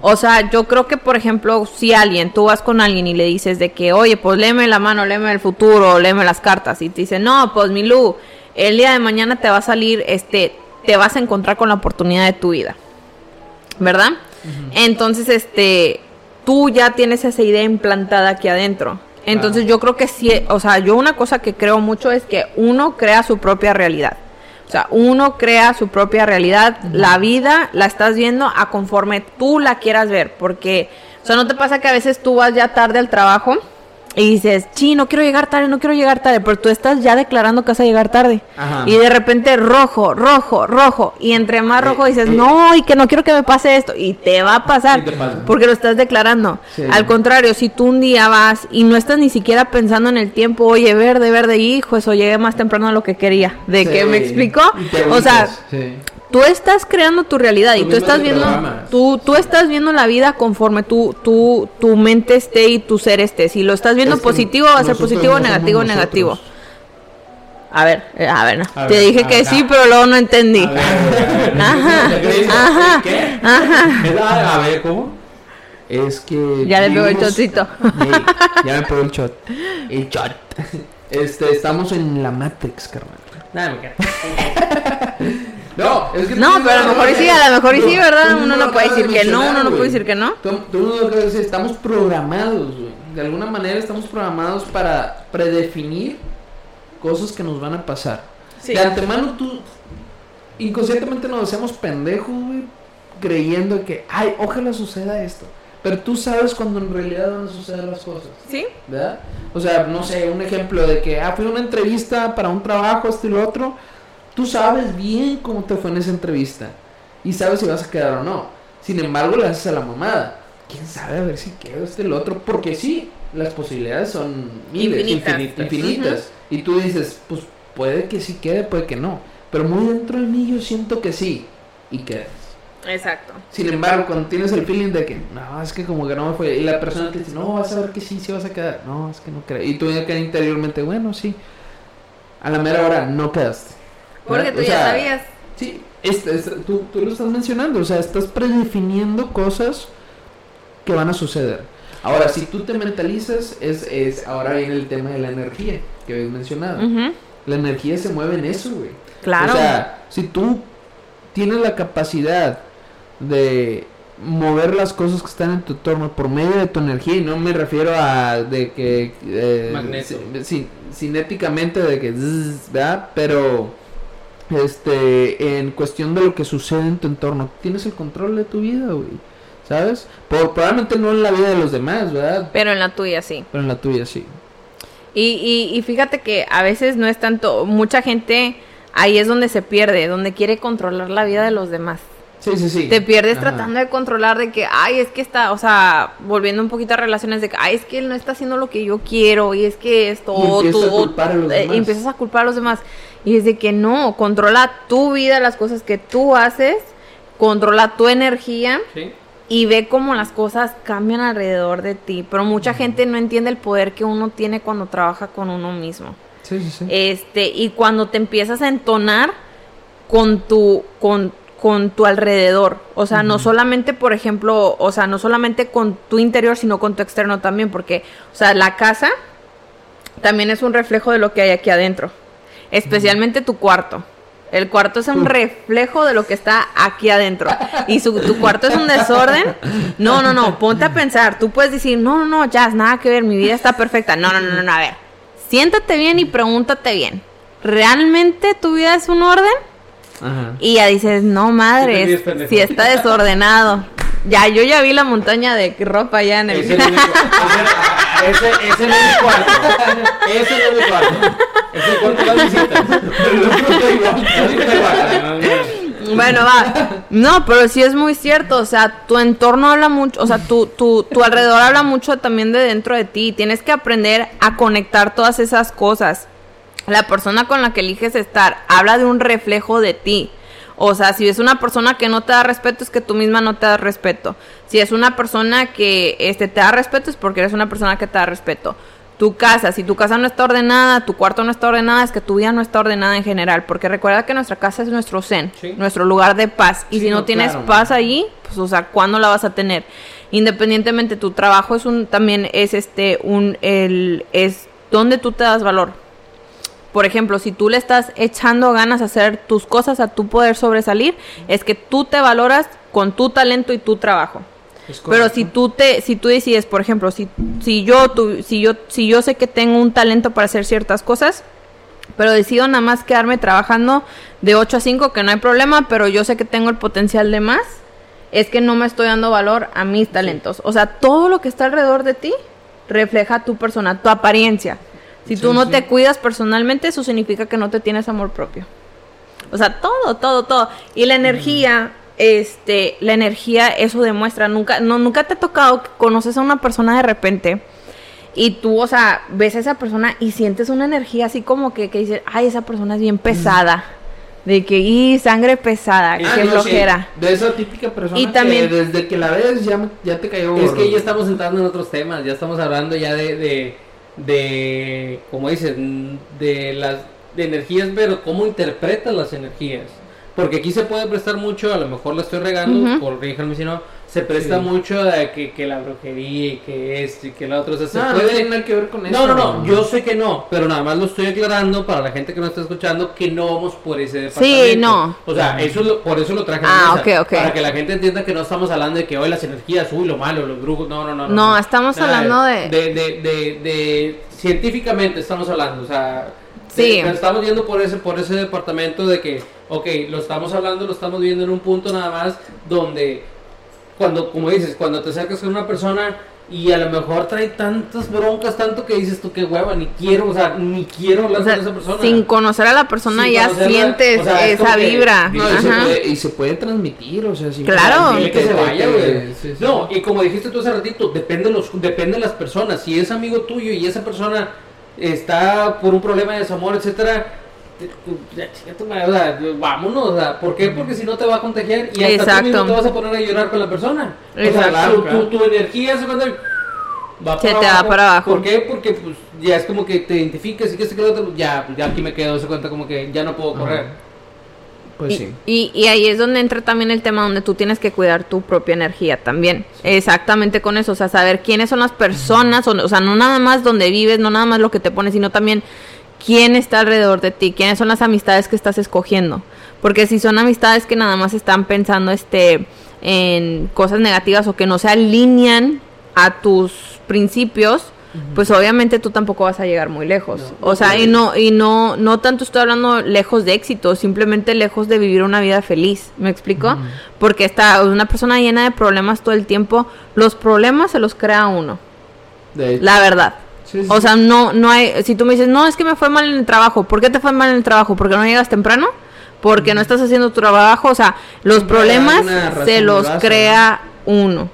O sea, yo creo que por ejemplo si alguien, tú vas con alguien y le dices de que, oye, pues léeme la mano, léeme el futuro, léeme las cartas y te dice, no, pues Milú, el día de mañana te va a salir, este, te vas a encontrar con la oportunidad de tu vida, ¿verdad? Entonces, este, tú ya tienes esa idea implantada aquí adentro. Entonces yo creo que sí, o sea, yo una cosa que creo mucho es que uno crea su propia realidad. O sea, uno crea su propia realidad, la vida la estás viendo a conforme tú la quieras ver, porque, o sea, no te pasa que a veces tú vas ya tarde al trabajo y dices, sí, no quiero llegar tarde, no quiero llegar tarde, pero tú estás ya declarando que vas a llegar tarde. Ajá. Y de repente rojo, rojo, rojo, y entre más rojo Eh, dices, eh. no, y que no quiero que me pase esto, y te va a pasar, porque lo estás declarando. Sí. Al contrario, si tú un día vas y no estás ni siquiera pensando en el tiempo, oye, verde, verde, hijo, eso llegué más temprano de lo que quería. ¿De Sí. qué me explicó? O sea, sí. Tú estás creando tu realidad y Tú tú estás viendo, tú, tú estás viendo la vida conforme tu, tu, tu mente esté y tu ser esté. Si lo estás viendo Es positivo, va a ser positivo, no negativo, nosotros. negativo. A ver, a ver, no. A te ver, dije que ver, sí, pero luego no entendí. A ver, Ajá, ajá, ¿Qué? ajá. A ver, ¿cómo? Es que. Ya le pegó el. Ey, ya me pegó el shot. El shot. Este, estamos en la Matrix, carnal. Nada, me queda. No, es que No, pero a lo mejor y sí, a lo mejor sí, ¿verdad? Uno no puede decir que no, uno no puede decir que no. Decir, estamos programados, güey. De alguna manera estamos programados para predefinir cosas que nos van a pasar. Sí. De antemano tú inconscientemente nos hacemos pendejos, güey, creyendo que, ay, ojalá suceda esto. Pero tú sabes cuando en realidad van a suceder las cosas. ¿Sí? ¿verdad? O sea, no sé, un ejemplo de que, ah, fui a una entrevista para un trabajo, esto y lo otro. Tú sabes bien cómo te fue en esa entrevista y sabes si vas a quedar o no. Sin embargo, le haces a la mamada. ¿Quién sabe a ver si queda este el otro? Porque sí, las posibilidades son miles, Infinitas. infinitas. infinitas. Y tú dices, pues puede que sí quede, puede que no. Pero muy dentro de mí yo siento que sí. Y quedas. Exacto. Sin embargo, cuando tienes el feeling de que no, es que como que no me fue, y la persona te dice, no, vas a ver que sí, sí vas a quedar, no, es que no creo, y tú ya quedas interiormente, bueno, sí, a la mera hora no quedaste. Porque tú O ya sea, sabías. Sí, este, este, tú, tú lo estás mencionando, o sea, estás predefiniendo cosas que van a suceder. Ahora, si tú te mentalizas, es, es ahora viene el tema de la energía que habías mencionado. La energía se mueve en eso, güey. Claro. O sea, si tú tienes la capacidad de mover las cosas que están en tu entorno por medio de tu energía, y no me refiero a de que... eh, Magneto. ci- ci- cinéticamente de que... ¿verdad? Pero... Este, en cuestión de lo que sucede en tu entorno, tienes el control de tu vida, güey. ¿Sabes? Por, probablemente no en la vida de los demás, ¿verdad? Pero en la tuya sí. Pero en la tuya sí. Y, y, y fíjate que a veces no es tanto, mucha gente ahí es donde se pierde, donde quiere controlar la vida de los demás. Sí, sí, sí. Te pierdes Ajá. tratando de controlar de que, ay, es que está, o sea, volviendo un poquito a relaciones de que, ay, es que él no está haciendo lo que yo quiero y es que esto, Y empiezas tú, a culpar a los eh, demás. empiezas a culpar a los demás. Y es de que no, controla tu vida, las cosas que tú haces, controla tu energía ¿Sí? y ve cómo las cosas cambian alrededor de ti. Pero mucha gente no entiende el poder que uno tiene cuando trabaja con uno mismo. Sí, sí, sí. Este, y cuando te empiezas a entonar con tu, con, con tu alrededor. O sea, no solamente, por ejemplo, o sea, no solamente con tu interior, sino con tu externo también. Porque, o sea, la casa también es un reflejo de lo que hay aquí adentro. Especialmente tu cuarto. El cuarto es un reflejo de lo que está aquí adentro. Y su, tu cuarto es un desorden. No, no, no. Ponte a pensar. Tú puedes decir, no, no, no, ya, nada que ver. Mi vida está perfecta. No, no, no, no, no. A ver. Siéntate bien y pregúntate bien. ¿Realmente tu vida es un orden? Ajá. Y ya dices, no madre, si está desordenado. Ya, yo ya vi la montaña de ropa allá en el... Es mi cuarto. Ese, ese, ese no es mi cuarto. Ese no es mi cuarto. Ese es el cuarto de las visitas. El. El. Bueno, va. No, pero sí es muy cierto. O sea, tu entorno habla mucho. O sea, tu, tu, tu alrededor habla mucho también de dentro de ti. Tienes que aprender a conectar todas esas cosas. La persona con la que eliges estar habla de un reflejo de ti. O sea, si es una persona que no te da respeto, es que tú misma no te das respeto. Si es una persona que este, te da respeto, es porque eres una persona que te da respeto. Tu casa, si tu casa no está ordenada, tu cuarto no está ordenada, es que tu vida no está ordenada en general. Porque recuerda que nuestra casa es nuestro zen, Sí. nuestro lugar de paz. Y Sí, si no, no, tienes claro. paz allí, pues, o sea, ¿cuándo la vas a tener? Independientemente, tu trabajo es un, también es este, un, el, es donde tú te das valor. Por ejemplo, si tú le estás echando ganas a hacer tus cosas, a tu poder sobresalir, es que tú te valoras con tu talento y tu trabajo. Pero si tú te, si tú decides, por ejemplo, si, si yo tu- si yo, si yo sé que tengo un talento para hacer ciertas cosas, pero decido nada más quedarme trabajando de 8 a 5, que no hay problema, pero yo sé que tengo el potencial de más, es que no me estoy dando valor a mis talentos. O sea, todo lo que está alrededor de ti refleja tu persona, tu apariencia. Si tú Sí, no sí. te cuidas personalmente, eso significa que no te tienes amor propio. O sea, todo, todo, todo. Y la energía, este, la energía, eso demuestra. Nunca, no, nunca te ha tocado que conoces a una persona de repente y tú, o sea, ves a esa persona y sientes una energía así como que, que dices, ay, esa persona es bien pesada. De que, y sangre pesada, Ah, qué no, sí, flojera. De esa típica persona Y también- que desde que la ves ya, ya te cayó. Es que ya estamos entrando en otros temas, ya estamos hablando ya de, de, de como dices, mm, de las de energías, pero cómo interpretas las energías. Porque aquí se puede prestar mucho, a lo mejor la estoy regando, Ujú. corríjanme si no, se presta Sí. mucho de que, que la brujería y que esto y que la otra, o sea, se No, no puede... tiene nada que ver con eso. No, no, no, yo sé que no, pero nada más lo estoy aclarando para la gente que no está escuchando que no vamos por ese departamento. no. O sea, eso es lo- por eso lo traje a Ah, la mesa, ok, ok. Para que la gente entienda que no estamos hablando de que hoy las energías, uy, lo malo, los brujos, no, no, no. No, estamos Nada hablando de- De, de, de, de- científicamente estamos hablando, o sea... Sí. estamos viendo por ese, por ese departamento de que, ok, lo estamos hablando, lo estamos viendo en un punto nada más donde cuando, como dices, cuando te acercas con una persona, y a lo mejor trae tantas broncas, tanto que dices tú que hueva, ni quiero, o sea, ni quiero hablar O sea, con esa persona. sin conocer a la persona Sin ya sientes o sea, es esa que- vibra. No, y se, puede, y se puede transmitir, o sea, sin Claro. Que se vaya, güey. Sí, sí. No, y como dijiste tú hace ratito, depende de, los, depende de las personas. Si es amigo tuyo y esa persona está por un problema de desamor, etcétera, ya, chinga tu madre, o sea, vámonos, o sea, ¿por qué? Porque si no te va a contagiar y hasta Exacto. tú mismo te vas a poner a llorar con la persona. O sea, Exacto. tu, tu- tu energía se cuando va Se te va para abajo. ¿Por qué? Porque pues ya es como que te identificas y que se quedó otro, ya, pues, ya aquí me quedo, se cuenta como que ya no puedo correr. Pues y, sí. y, y ahí es donde entra también el tema donde tú tienes que cuidar tu propia energía también. Exactamente con eso, o sea, saber quiénes son las personas, o, o sea, no nada más donde vives, no nada más lo que te pones, sino también quién está alrededor de ti, quiénes son las amistades que estás escogiendo. Porque si son amistades que nada más están pensando este en cosas negativas o que no se alinean a tus principios, pues obviamente tú tampoco vas a llegar muy lejos. No, o sea, no y no y no no tanto estoy hablando lejos de éxito, simplemente lejos de vivir una vida feliz, ¿me explico? Porque está una persona llena de problemas todo el tiempo, los problemas se los crea uno, De la verdad. Sí, sí, O sea, no no hay si tú me dices, "No, es que me fue mal en el trabajo." ¿Por qué te fue mal en el trabajo? ¿Porque no llegas temprano? Porque no estás haciendo tu trabajo, o sea, los Siempre problemas se los crea uno.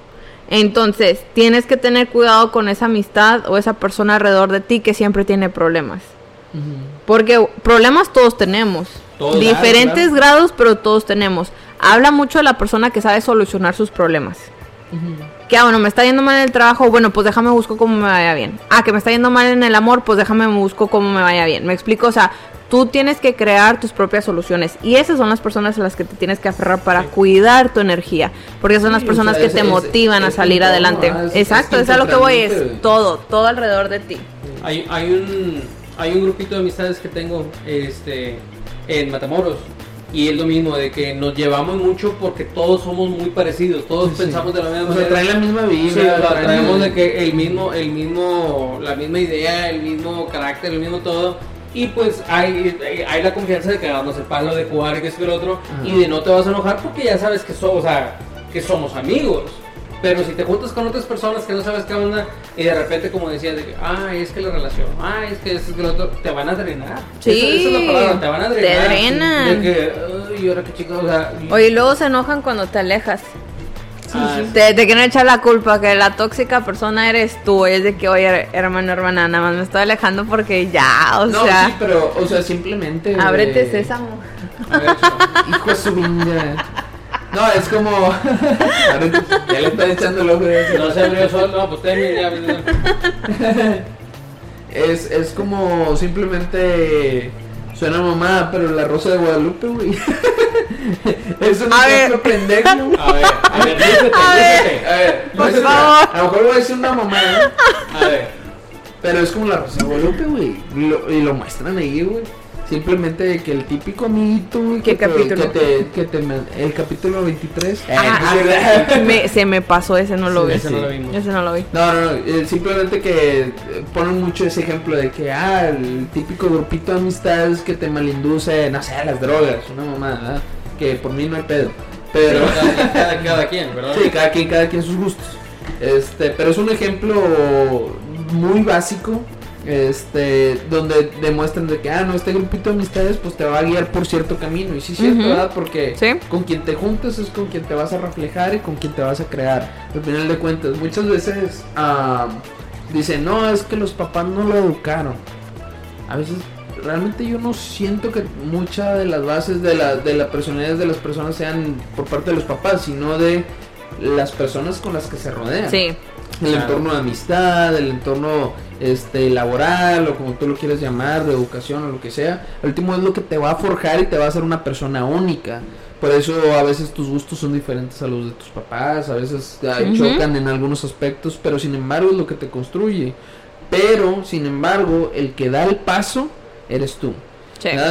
Entonces, tienes que tener cuidado con esa amistad o esa persona alrededor de ti que siempre tiene problemas. Porque problemas todos tenemos. Todos, diferentes claro. grados, pero todos tenemos. Habla mucho de la persona que sabe solucionar sus problemas. Que, ah, bueno, me está yendo mal en el trabajo, bueno, pues déjame busco cómo me vaya bien. Ah, que me está yendo mal en el amor, pues déjame busco cómo me vaya bien. Me explico, o sea, tú tienes que crear tus propias soluciones. Y esas son las personas a las que te tienes que aferrar para cuidar tu energía. Porque son las o personas sea, que es- te es- motivan a es salir adelante. ah, Exacto, es a lo que voy, es todo, todo alrededor de ti. Hay, hay un hay un grupito de amistades que tengo este en Matamoros y es lo mismo de que nos llevamos mucho porque todos somos muy parecidos, todos Sí, sí. pensamos de la misma O manera. traen la misma Sí, sea, traen- traemos de que el mismo, el mismo, la misma idea, el mismo carácter, el mismo todo. Y pues hay, hay, hay la confianza de que hagamos el palo de jugar que que lo otro. Ajá. Y de no te vas a enojar porque ya sabes que somos, o sea, que somos amigos. Pero si te juntas con otras personas que no sabes qué onda y de repente como decías de que, ah, es que la relación, ah, es que es que lo otro, te van a drenar. Sí, Esa, esa es la palabra, te van a te drenar. drenan. De que, ay, ahora qué chico, o sea, y- Oye, luego se enojan cuando te alejas. ah, Te, te quieren echar la culpa que la tóxica persona eres tú. Es de que, oye, hermano, hermana, nada más me estoy alejando porque ya, o No, sea, sí, pero, o sea, simplemente. ábrete eh, sésamo. a ver, chico. Hijo de su vinga. No, es como. Ya le están echando el ojo de No se abrió solo, no, pues ten, ya, Es, es como simplemente. Suena mamá, pero la rosa de Guadalupe, güey. es un A ejemplo pendejo. A ver, a ver, A ver. A ver, Por lúcete. favor. A lo mejor voy a decir una mamá, ¿eh? A ver. Pero es como la Rosa de Guadalupe, güey. Y lo muestran ahí, güey. Simplemente de que el típico güey. ¿Qué que te- capítulo? Que te, que te man- el capítulo 23. Ah, Eh, me- se me pasó, ese no lo Sí, vi. Ese no lo vimos. Ese no lo vi. No, no, no, eh, simplemente que eh, ponen mucho ese ejemplo de que, ah, el típico grupito de amistades que te malinduce, no sé, las drogas, una mamada, ¿verdad? Que por mí no hay pedo. Pero, Cada, cada, cada quien, ¿verdad? sí, cada quien, cada quien sus gustos. Este, pero es un ejemplo muy básico, este, donde demuestran de que, ah, no, este grupito de amistades, pues te va a guiar por cierto camino. Y sí, es cierto. ¿verdad? Porque Sí. con quien te juntas es con quien te vas a reflejar y con quien te vas a crear. Al final de cuentas, muchas veces ah, dicen, no, es que los papás no lo educaron. A veces, realmente yo no siento que mucha de las bases de la, de la personalidad de las personas sean por parte de los papás, sino de las personas con las que se rodean. Sí. El Claro. entorno de amistad, el entorno este laboral o como tú lo quieres llamar, de educación o lo que sea. El último es lo que te va a forjar y te va a hacer una persona única. Por eso a veces tus gustos son diferentes a los de tus papás, a veces Ujú. chocan en algunos aspectos, pero sin embargo es lo que te construye. Pero, sin embargo, el que da el paso eres tú.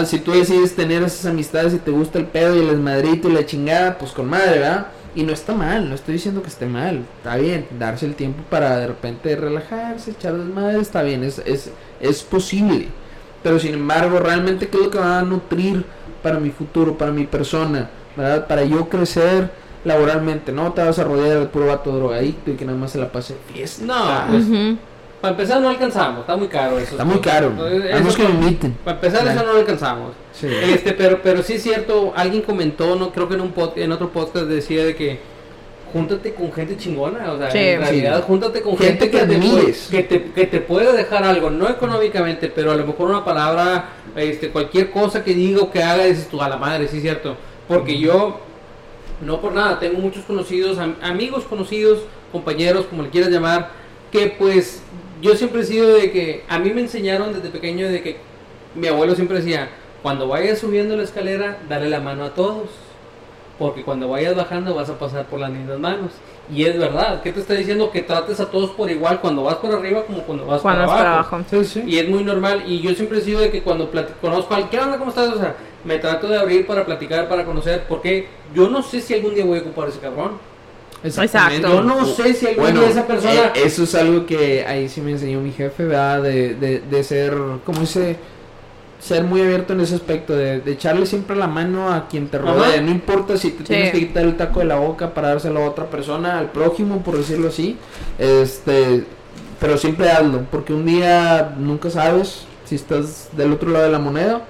Si tú decides tener esas amistades y te gusta el pedo y el esmadrito y la chingada, pues con madre, ¿verdad? Y no está mal, no estoy diciendo que esté mal. Está bien, darse el tiempo para de repente relajarse, echar desmadre, está bien, es, es, es posible. Pero sin embargo, realmente, ¿qué es lo que va a nutrir para mi futuro, para mi persona? ¿verdad? Para yo crecer laboralmente, ¿no? Te vas a rodear de puro vato drogadicto y que nada más se la pase fiesta. No, pues. Para empezar no alcanzamos, está muy caro eso. Está muy caro. Eso- que me inviten. Para empezar eso no lo alcanzamos. Sí. Este, pero, pero sí es cierto, alguien comentó, no creo que en un pod- en otro podcast decía de que júntate con gente chingona, o sea, Sí. en realidad Sí. júntate con Gente gente, que que, te puede, que, te, que te puede dejar algo, no económicamente, pero a lo mejor una palabra, este, cualquier cosa que diga o que haga, dices tú a la madre, sí es cierto, porque yo, no por nada, tengo muchos conocidos, am- amigos conocidos, compañeros, como le quieras llamar, que pues yo siempre he sido de que, a mí me enseñaron desde pequeño de que mi abuelo siempre decía, cuando vayas subiendo la escalera, dale la mano a todos. Porque cuando vayas bajando vas a pasar por las mismas manos. Y es verdad, ¿qué te está diciendo? Que trates a todos por igual cuando vas por arriba como cuando vas Cuando es por abajo. trabajo. Sí, sí. Y es muy normal. Y yo siempre he sido de que cuando conozco a alguien, ¿qué onda? ¿Cómo estás? O sea, me trato de abrir para platicar, para conocer. Porque yo no sé si algún día voy a ocupar ese cabrón. Exactamente. Exacto. Yo no sé si Bueno, día esa persona... eh, eso es algo que ahí sí me enseñó mi jefe, ¿verdad? De, de, de ser, como dice, ser muy abierto en ese aspecto, de, de echarle siempre la mano a quien te rodea. Ajá. No importa si te tienes que quitar el taco de la boca para dárselo a otra persona, al prójimo, por decirlo así. Este, pero siempre hazlo, porque un día nunca sabes si estás del otro lado de la moneda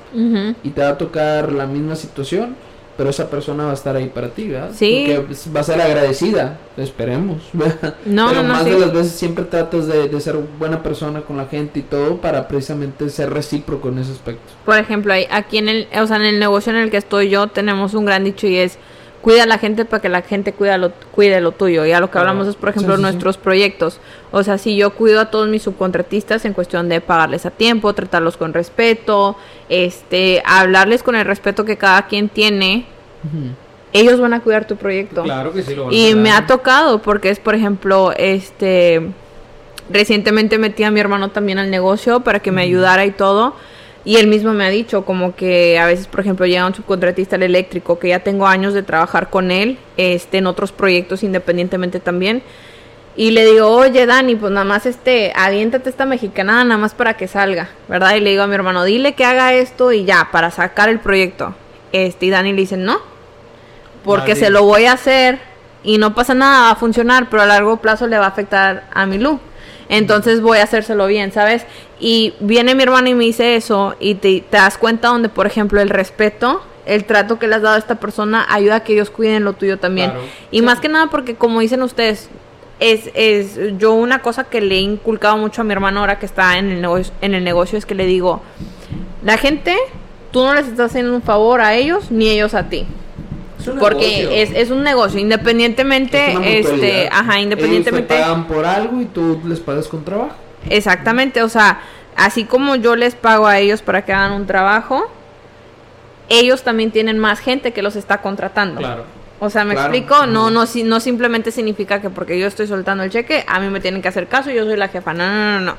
y te va a tocar la misma situación, pero esa persona va a estar ahí para ti, ¿verdad? Sí. Porque va a ser agradecida, esperemos, ¿verdad? No, pero no, no, más sí. de las veces siempre tratas de, de ser buena persona con la gente y todo para precisamente ser recíproco en ese aspecto. Por ejemplo, aquí en el, o sea, en el negocio en el que estoy yo tenemos un gran dicho y es cuida a la gente para que la gente cuida lo, cuide lo tuyo. Y a lo que hablamos es, por ejemplo, Sí, sí, sí. nuestros proyectos. O sea, si yo cuido a todos mis subcontratistas en cuestión de pagarles a tiempo, tratarlos con respeto, este, hablarles con el respeto que cada quien tiene, ellos van a cuidar tu proyecto. Claro que sí lo van a Y me ha tocado porque es, por ejemplo, este recientemente metí a mi hermano también al negocio para que me ayudara y todo. Y él mismo me ha dicho como que a veces, por ejemplo, llega un subcontratista al eléctrico que ya tengo años de trabajar con él, este, en otros proyectos independientemente también. Y le digo, oye Dani, pues nada más este, aviéntate esta mexicanada nada más para que salga, ¿verdad? Y le digo a mi hermano, dile que haga esto y ya, para sacar el proyecto. Este, y Dani le dice, no, porque se lo voy a hacer y no pasa nada, va a funcionar, pero a largo plazo le va a afectar a mi Lu. Entonces voy a hacérselo bien, ¿sabes? Y viene mi hermano y me dice eso y te, te das cuenta donde, por ejemplo, el respeto, el trato que le has dado a esta persona ayuda a que ellos cuiden lo tuyo también. Claro. Y más que nada porque, como dicen ustedes, es, es yo una cosa que le he inculcado mucho a mi hermano ahora que está en el, negocio, en el negocio es que le digo, la gente, tú no les estás haciendo un favor a ellos ni ellos a ti. Es Porque es, es un negocio, independientemente, Es este, ajá, independientemente. Ellos te pagan por algo y tú les pagas con trabajo. Exactamente, o sea, así como yo les pago a ellos para que hagan un trabajo, ellos también tienen más gente que los está contratando. Claro. O sea, ¿me Claro. explico? No, no, si- no simplemente significa que porque yo estoy soltando el cheque, a mí me tienen que hacer caso y yo soy la jefa. No, no, no, no.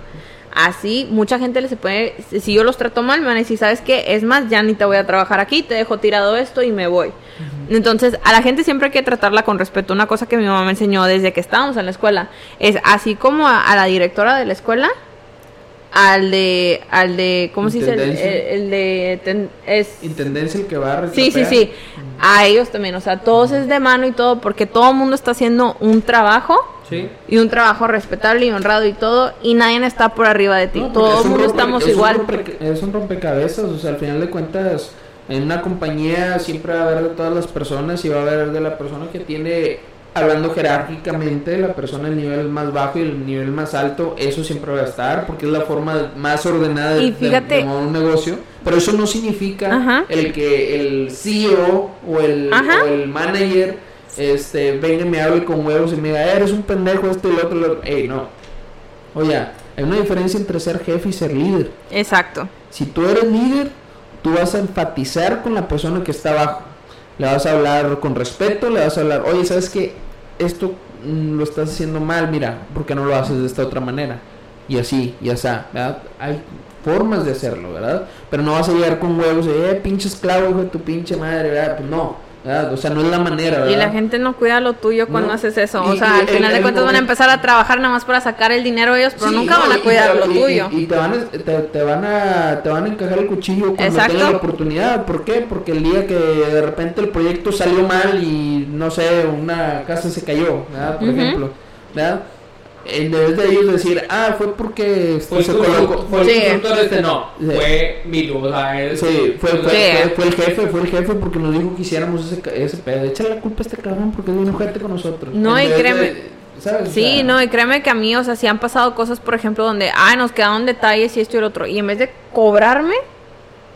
Así, mucha gente les se puede, si yo los trato mal, me van a decir, ¿sabes qué? Es más, ya ni te voy a trabajar aquí, te dejo tirado esto y me voy. Entonces, a la gente siempre hay que tratarla con respeto. Una cosa que mi mamá me enseñó desde que estábamos en la escuela es así como a, a la directora de la escuela, al de, al de, ¿cómo se dice? El, Intendencia. el- el de, ten- es, Intendencia el que va a Sí, sí, sí. A ellos también, o sea, todos es de mano y todo, porque todo el mundo está haciendo un trabajo Sí. y un trabajo respetable y honrado y todo, y nadie está por arriba de ti. No, todo el un mundo estamos es un igual. rompe- es un rompecabezas, o sea, al final de cuentas, en una compañía siempre va a haber de todas las personas y va a haber de la persona que tiene, hablando jerárquicamente, la persona el nivel más bajo y el nivel más alto, eso siempre va a estar, porque es la forma más ordenada de, de- fíjate- de mover un negocio, pero eso no significa Ajá. el que el CEO o el, o el manager este, venga y me hable con huevos y me diga, eres un pendejo, este y lo otro, lo otro". Ey, no. Oye, hay una diferencia entre ser jefe y ser líder. Exacto. Si tú eres líder, tú vas a enfatizar con la persona que está abajo. Le vas a hablar con respeto, le vas a hablar, oye, ¿sabes qué? Esto mm, lo estás haciendo mal, mira, ¿por qué no lo haces de esta otra manera? Y así, y así, ¿verdad? Hay formas de hacerlo, ¿verdad? Pero no vas a llegar con huevos y, eh, pinche esclavo, hijo de tu pinche madre, ¿verdad? Pues no. O sea, no es la manera, ¿verdad? Y la gente no cuida lo tuyo cuando No. haces eso. O Y- sea, y al final el- de cuentas van a empezar a trabajar nada más para sacar el dinero ellos, pero Sí, nunca van a cuidar lo tuyo. Y, te, van a, te, te van a te van a encajar el cuchillo cuando Exacto. tengan la oportunidad. ¿Por qué? Porque el día que de repente el proyecto salió mal y no sé, una casa se cayó, ¿verdad? Por ejemplo, ¿verdad? En vez de ellos decir, ah, fue porque este, Fue el se colocó. fue el este, no, Sí. fue Milu, o sea, es- Sí, fue, fue, Sí. fue, fue el jefe, fue el jefe porque nos dijo que hiciéramos ese, ca- ese pedo. Échale la culpa a este cabrón porque es bien ojete con nosotros. No, En y créeme- de- ¿sabes? O Sí, sea, no, y créeme que a mí, o sea, sí han pasado cosas, por ejemplo, donde, ah, nos quedaron detalles y esto y el otro, y en vez de cobrarme,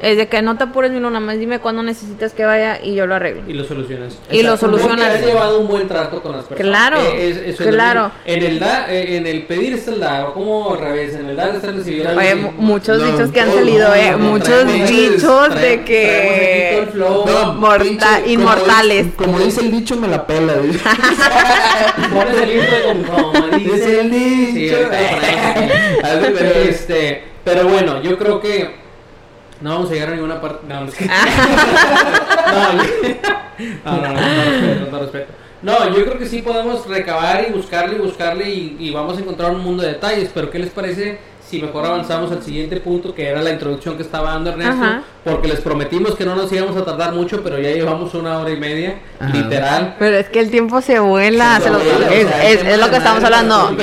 es de que no te apures, Milo, nada más dime cuándo necesitas que vaya y yo lo arreglo. Y lo solucionas. Y lo solucionas. Has llevado un buen trato con las personas. Claro, Eh, es- eso claro. En el, da, eh, en el pedir está el dar, o como al revés, en el dar está el recibir. Oye, muchos No, dichos que han salido, no, eh, no, muchos traemos- dichos de que... flow. No, Morta- pinche, inmortales. Como, como dice el dicho, me la pela. dice. Pones el intro de dice. El dicho. Pero, este, pero bueno, yo creo que no vamos a llegar a ninguna parte. No, no, es que- no, yo- no, no, no, no, respeto, no yo creo que sí podemos recabar y buscarle y buscarle y, y vamos a encontrar un mundo de detalles. Pero ¿qué les parece si mejor avanzamos al siguiente punto que era la introducción que estaba dando Ernesto? Ajá. Porque les prometimos que no nos íbamos a tardar mucho, pero ya llevamos una hora y media, Ajá. literal. Pero es que el tiempo se vuela, Se se lo- vuela, o es, sea, es- tema es lo que estamos hablando.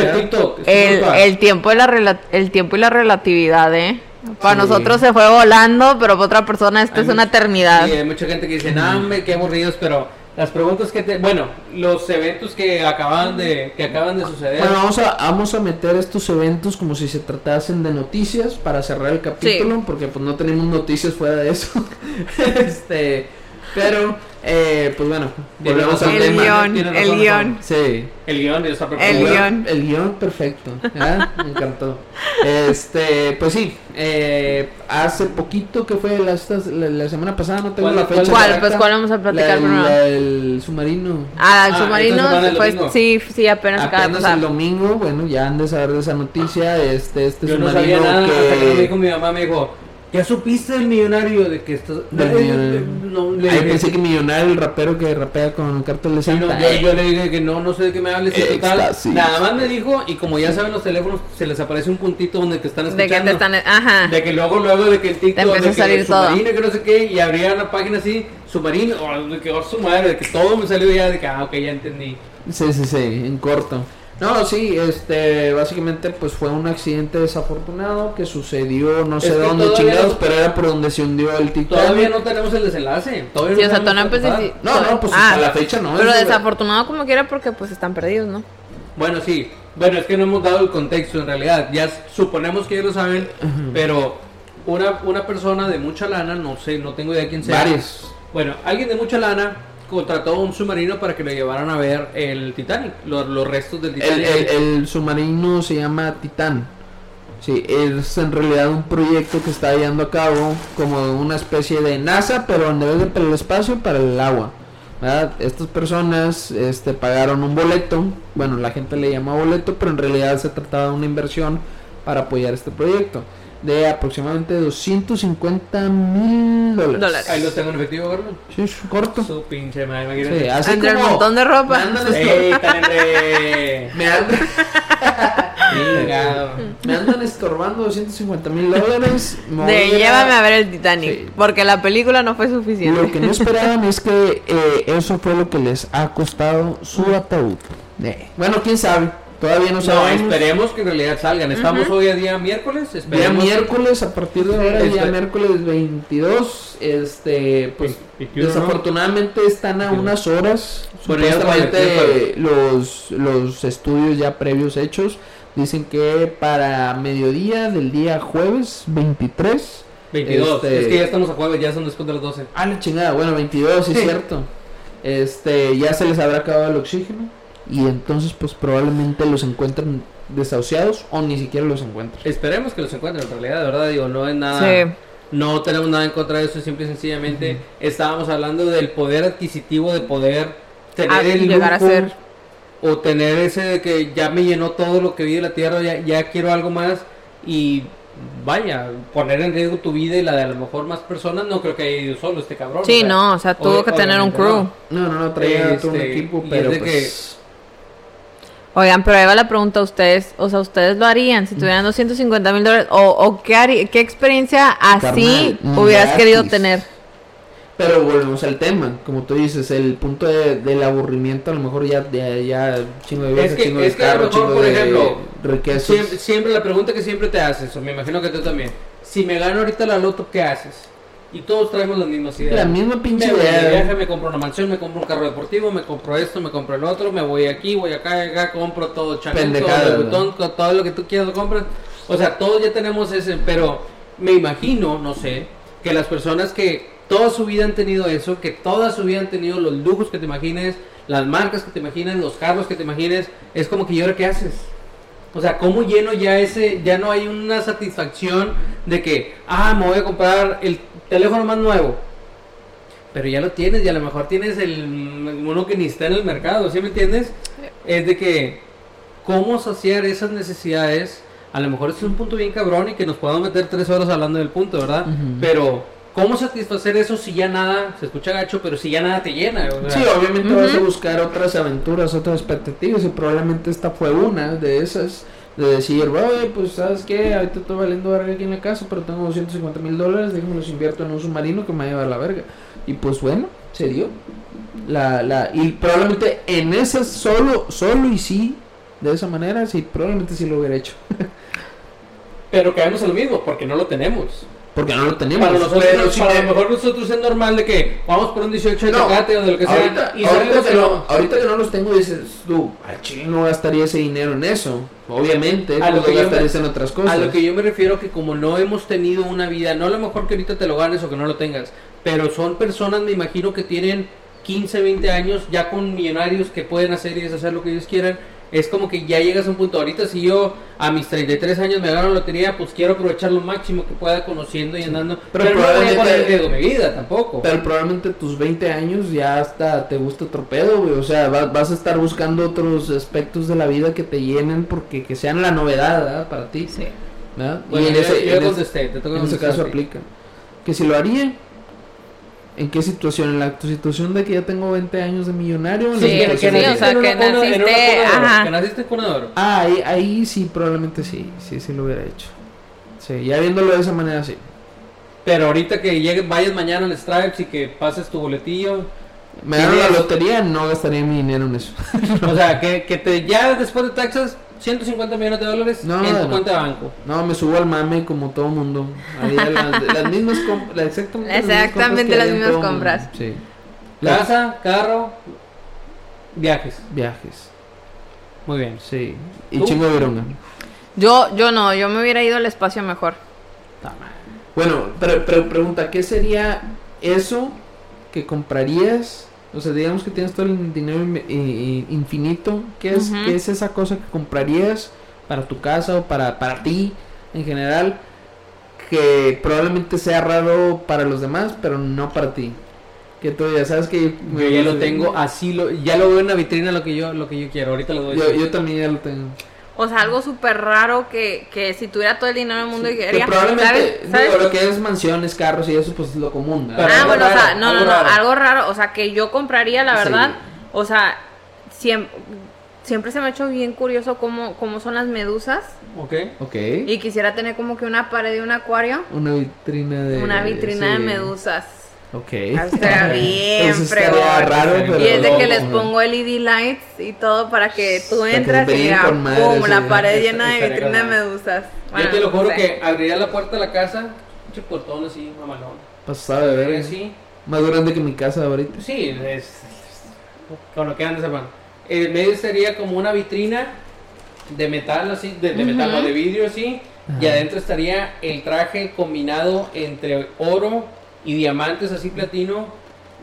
El, el tiempo y la el tiempo y la relatividad, ¿eh? Para Sí. nosotros se fue volando, pero para otra persona esto es una eternidad. Sí, hay mucha gente que dice, no, hombre, qué aburridos, pero las preguntas que te... Bueno, los eventos que acaban de, que acaban de suceder... Bueno, vamos a, vamos a meter estos eventos como si se tratasen de noticias para cerrar el capítulo, porque pues no tenemos noticias fuera de eso. este, pero, eh, pues bueno, volvemos al El tema. guion, el razón, guion. Sí. El guion El guion. El guion perfecto. ¿ah? Me encantó. Este, pues sí, eh, hace poquito que fue la, estas- la, la semana pasada, no tengo ¿Cuál- la fecha. ¿Cuál? Pues cuál vamos a platicar La- primero. la- el submarino. Ah, el Ah, submarino, pues sí, sí, apenas Apenas el domingo, bueno, ya han de saber de esa noticia. Este, este Yo no submarino sabía nada, hasta que me que. dijo mi mamá, me dijo, ¿ya supiste del millonario de que millonario. No, le Ay, dije, pensé que Millonario, el rapero que rapea con cartel de Sí, no, Santa. yo, yo le dije que no, no sé de qué me hables y total. Nada más me dijo, y como ya saben los teléfonos, se les aparece un puntito donde te están De que escuchando. te están. Ajá. De que luego, luego de que el TikTok, empieza de a que salir todo. submarino, que no sé qué, y abría una página así, submarino, oh, de que oh, su madre, de que todo me salió ya, de que, ah, ok, ya entendí. Sí, sí, sí, en corto. No, sí, este, básicamente pues fue un accidente desafortunado que sucedió no sé Es que dónde chingados, no- pero era por donde se hundió el Titanic. Todavía no tenemos el desenlace. Todavía Sí, no o sea, sabemos todavía no. No, no, pues Ah, hasta la fecha no. Pero desafortunado como quiera porque pues están perdidos, ¿no? Bueno, sí. Bueno, es que no hemos dado el contexto en realidad. Ya suponemos que ya lo saben, pero una, una persona de mucha lana, no sé, no tengo idea quién sea. Varios. Bueno, alguien de mucha lana contrató un submarino para que lo llevaran a ver el Titanic, los, los restos del El, Titanic. el, el submarino se llama Titán. Sí, es en realidad un proyecto que está llevando a cabo como una especie de NASA, pero en vez de para el espacio, para el agua. ¿verdad? Estas personas este, pagaron un boleto, bueno, la gente le llama boleto, pero en realidad se trataba de una inversión para apoyar este proyecto de aproximadamente 250 mil dólares. Dólares. Ahí lo tengo en efectivo, gordo. Sí, es corto. Su pinche madre, Sí, así Entre el como montón de ropa. hombre. me andan- me andan estorbando 250 mil dólares. De llévame a ver el Titanic. Sí. Porque la película no fue suficiente. Lo que no esperaban es que eh, eso fue lo que les ha costado su ataúd. Eh, Bueno, quién sabe. Todavía no No, sabemos. esperemos que en realidad salgan. Estamos hoy a día miércoles. Día Esperemos. miércoles, a partir de ahora, día Espe- miércoles 22, este, pues ¿no? desafortunadamente están a unas horas. Supuestamente los, los estudios ya previos hechos dicen que para mediodía del día jueves 23. 22. este- Es que ya estamos a jueves, ya son después de las 12. Ah, la chingada, bueno, 22, sí es Sí. cierto. Este, ya se les habrá acabado el oxígeno y entonces pues probablemente los encuentren desahuciados o ni siquiera los encuentren. Esperemos que los encuentren en realidad, de verdad, digo, no es nada. Sí. No tenemos nada en contra de eso, simple y sencillamente estábamos hablando del poder adquisitivo de poder tener el llegar a lujo ser. o tener ese de que ya me llenó todo lo que vi de la tierra, ya, ya quiero algo más y vaya, poner en riesgo tu vida y la de a lo mejor más personas, no creo que haya ido solo este cabrón. Sí, o sea, no, o sea, tuvo que tener un crew. no. No, no, traía todo un Este, equipo, y pero es de pues... Oigan, pero ahí va la pregunta a ustedes, o sea, ¿ustedes lo harían si tuvieran 250 mil dólares? ¿O, o qué, harí- qué experiencia así Carnal, hubieras gratis. querido tener? Pero volvemos al tema, como tú dices, el punto de- del aburrimiento a lo mejor ya, ya, ya chingo de viajes, Es que- chingo de es que a lo carro, mejor, chingo por de ejemplo, riquezas. Siempre, siempre la pregunta que siempre te haces, o me imagino que tú también, si me gano ahorita la loto, ¿qué haces? Y todos traemos las mismas ideas. La misma pinche me voy de idea. viaje, me compro una mansión, me compro un carro deportivo, me compro esto, me compro el otro, me voy aquí, voy acá, acá, compro todo, chanel, todo, co- todo lo que tú quieras lo compras. O sea, todos ya tenemos ese, pero me imagino, no sé, que las personas que toda su vida han tenido eso, que toda su vida han tenido los lujos que te imagines, las marcas que te imagines, los carros que te imagines, es como que ¿y ahora qué haces? O sea, ¿cómo lleno ya ese, ya no hay una satisfacción de que, ah, me voy a comprar el teléfono más nuevo? Pero ya lo tienes y a lo mejor tienes el uno que ni está en el mercado, ¿sí me entiendes? Es de que, ¿cómo saciar esas necesidades? A lo mejor este es un punto bien cabrón y que nos podamos meter tres horas hablando del punto, ¿verdad? Pero, ¿cómo satisfacer eso si ya nada, se escucha gacho, pero si ya nada te llena? O sea, Sí, obviamente vas a buscar otras aventuras, otras expectativas y probablemente esta fue una de esas. De decir, oye, pues sabes qué, ahorita estoy valiendo verga aquí en la casa, pero tengo 250 mil dólares, déjame los invierto en un submarino que me va a llevar la verga. Y pues bueno, se dio. La, la, y probablemente en ese solo, solo y sí, de esa manera, sí, probablemente sí lo hubiera hecho. Pero caemos en lo mismo, porque no lo tenemos. Porque no lo teníamos. Para nosotros, pero si para te- lo mejor nosotros es normal de que vamos por un 18 de No, Tecate o de lo que sea. ahorita, y ahorita que no, no. ahorita que no los tengo, dices tú, al chile no gastaría ese dinero en eso. Obviamente, A lo que gastarías me- en otras cosas. A lo que yo me refiero que como no hemos tenido una vida, no a lo mejor que ahorita te lo ganes o que no lo tengas, pero son personas, me imagino que tienen 15, 20 años ya con millonarios que pueden hacer y deshacer lo que ellos quieran. Es como que ya llegas a un punto. Ahorita, si yo a mis 33 años me gano la lotería, pues quiero aprovechar lo máximo que pueda conociendo y andando. Pero Pero, no voy a probablemente- poner riesgo mi vida tampoco. Pero probablemente tus 20 años ya hasta te gusta otro pedo, güey. O sea, va- vas a estar buscando otros aspectos de la vida que te llenen porque que sean la novedad ¿verdad? para ti. Sí. ¿verdad? Bueno, y en yo- ese, yo en ese- contesté, te toca en ese caso aplica. Que si lo haría, ¿en qué situación? ¿En la tu situación de que ya tengo 20 años de millonario? ¿En la Sí, situación sí, de o que- sea, en una que una naciste- cuna. Que naciste en cuna de oro. Ah, ahí, ahí sí, probablemente sí, sí, sí lo hubiera hecho. Sí, ya viéndolo de esa manera, sí. Pero ahorita que llegues, vayas mañana al Stripes y que pases tu boletillo. Me dan la ¿Tienes- lotería, no gastaría mi dinero en eso. O sea, que, que te ya después de taxas, 150 millones de dólares No, en tu no. cuenta de banco. No, me subo al mame como todo mundo. Haría las, las mismas compras, exactamente, Exactamente las mismas compras. Sí. Casa, carro, viajes. viajes. Muy bien. Sí. Y ¿Tú? chingo de virunga. Yo, yo no, yo me hubiera ido al espacio mejor. Bueno, pero, pero pregunta, ¿qué sería eso que comprarías? O sea, digamos que tienes todo el dinero in- i- i- infinito. ¿Qué es, Ujú. ¿Qué es esa cosa que comprarías para tu casa o para, para ti en general? Que probablemente sea raro para los demás, pero no para ti. Que tú ya sabes que Yo ya lo tengo así, lo, ya lo veo en la vitrina lo que yo, lo que yo quiero. Ahorita lo doy. Yo, yo también ya lo tengo. O sea, algo súper raro que, que si tuviera todo el dinero del mundo y Que quería... probablemente, ¿sabes? ¿sabes? digo, lo que es mansiones, carros y eso, pues lo común. ¿verdad? Pero Ah, algo bueno, o sea, no, no, algo no, raro. algo raro, o sea, que yo compraría, la Sí. verdad, o sea, siempre, siempre se me ha hecho bien curioso cómo, cómo son las medusas Ok. Ok. y quisiera tener como que una pared de un acuario, Una vitrina de. una vitrina de sí. medusas. Ok. Ah, estaría bien Eso estaría raro, pero. Y es de que les pongo LED lights y todo para que tú entras y mira, pum, sí. la pared llena de vitrina de medusas. yo te lo juro no sé. que abriría la puerta de la casa, un portón así, mamalón. Pasada de ver. Así. Más grande que mi casa ahorita. Sí, es, con lo que andas, hermano. En medio sería como una vitrina de metal, así, de, de metal, no, de vidrio, así. Y adentro estaría el traje combinado entre oro y diamantes, así platino,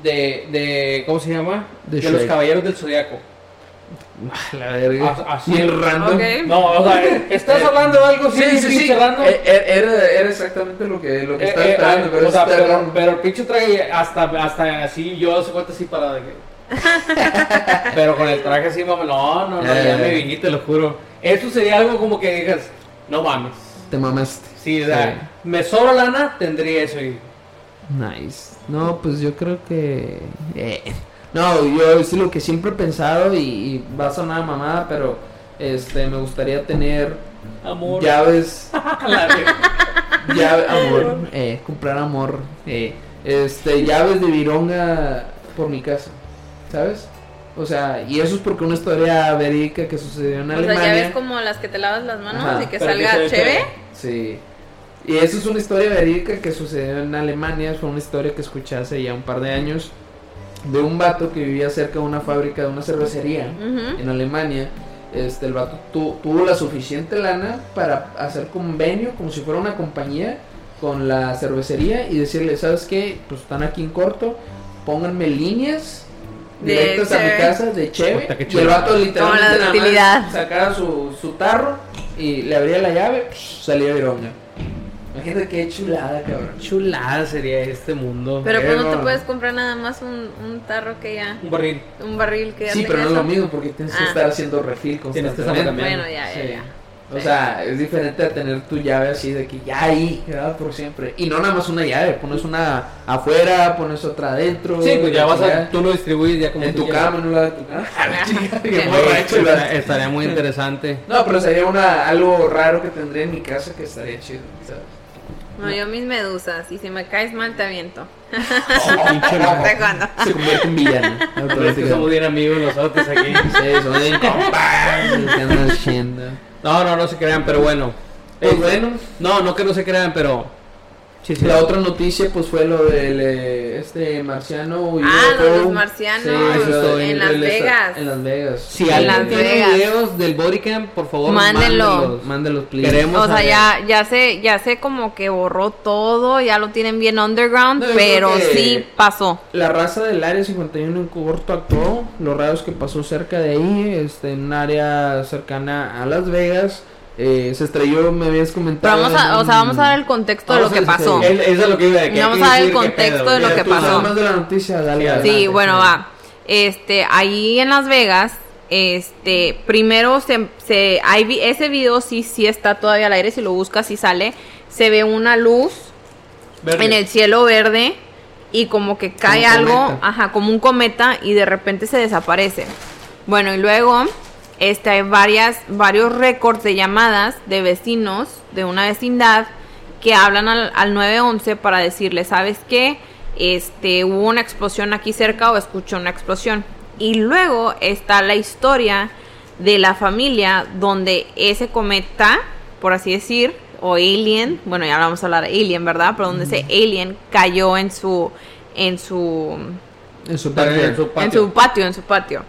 de, de ¿cómo se llama? De De, los caballeros del zodiaco. Ah, La verga. As- así. Bien random. Ok. No, o sea, eh, estás hablando de algo Sí, sí, sí. pinche random. Eh, eh, Era, era exactamente lo que, lo que Eh, estaba eh, esperando. ah, pero o sea, está pero, pero el pinche traje hasta, hasta así, yo se cuenta así para de que... pero con el traje así, mamá, no, no, no, Ya, ya me viniste, te lo juro. Eso sería algo como que digas, no mames. te mamaste. Sí, o sea, me sobra lana, tendría eso. Y... Nice. No, pues yo creo que. eh, No, yo es lo que siempre he pensado y, y va a sonar mamada, pero este me gustaría tener Amor. llaves. Llave, amor. Eh, comprar amor. Eh, este, llaves de vironga por mi casa. ¿Sabes? O sea, y eso es porque una historia verídica que sucedió en O sea, Alemania. ya ves como las que te lavas las manos Ajá, y que salga chévere. Sí. Y eso es una historia verídica que sucedió en Alemania. Fue una historia que escuché hace ya un par de años. De un vato que vivía cerca de una fábrica, de una cervecería en Alemania. Este, el vato tu- tuvo la suficiente lana para hacer convenio, como si fuera una compañía, con la cervecería y decirle, ¿sabes qué? Pues están aquí en corto, pónganme líneas De directas a mi casa de cheve. Y el vato literalmente la nada más sacaba su, su tarro y le abría la llave, salía vironga. Imagínate qué chulada, cabrón. Chulada sería este mundo. Pero pues no te puedes comprar nada más un, un tarro que ya, Un barril. un barril que ya Sí, pero no es lo mismo porque tienes que Ah. estar haciendo refil Tienes que estar constantemente. Bueno, ya, ya, Sí. ya. O sea, es diferente a tener tu llave así de que ya ahí, ¿verdad? por siempre. Y no nada más una llave, pones una afuera, pones otra adentro. Sí, pues ya la vas a. Tú lo distribuyes ya como en tu cama, en un lado de tu cama. Estaría muy interesante. No, pero sería una, algo raro que tendría en mi casa que estaría chido. ¿sabes? No, yo mis medusas, y si me caes mal te aviento. Mojo. ¿De cuándo? Se convierte en villano. Pero es que somos bien amigos nosotros aquí. Sí, somos bien. No, no, no se crean, pero bueno. Pues Este, bueno. No, no que no se crean, pero. Sí, sí. La otra noticia pues fue lo del eh, este marciano y Ah, lo de los marcianos eso estuvo en Las Vegas. En Las Vegas. Si Sí, En alguien tiene Vegas. videos del bodycam, por favor, Mándenlo. mándenlos. Mándelos, please. Queremos O sea, ya, ya se, ya se como que borró todo, ya lo tienen bien underground, No, pero sí pasó. La raza del área 51 en corto actuó. Lo raro es que pasó cerca de ahí, este, en un área cercana a Las Vegas. Eh, se estrelló, me habías Pero comentado. vamos a, en o sea, vamos a dar el contexto de lo Vamos que pasó. Es, eso es lo que iba a decir. Vamos a dar el contexto de lo que pasó. más de la noticia, dale. Sí, adelante, Sí, bueno, va. Este, ahí en Las Vegas, este, primero se, se hay ese video sí, sí está todavía al aire, si lo buscas sí sale, se ve una luz Verde. en el cielo verde y como que cae Como algo, cometa. ajá, como un cometa y de repente se desaparece. Bueno, y luego este hay varias varios récords de llamadas de vecinos de una vecindad que hablan al, al 911 para decirle, ¿sabes qué? Este, hubo una explosión aquí cerca o escuchó una explosión. Y luego está la historia de la familia donde ese cometa, por así decir, o alien, bueno, ya vamos a hablar de alien, ¿verdad? Pero donde ese alien cayó en su en su En su Está patio. en su patio. en su patio, en su patio.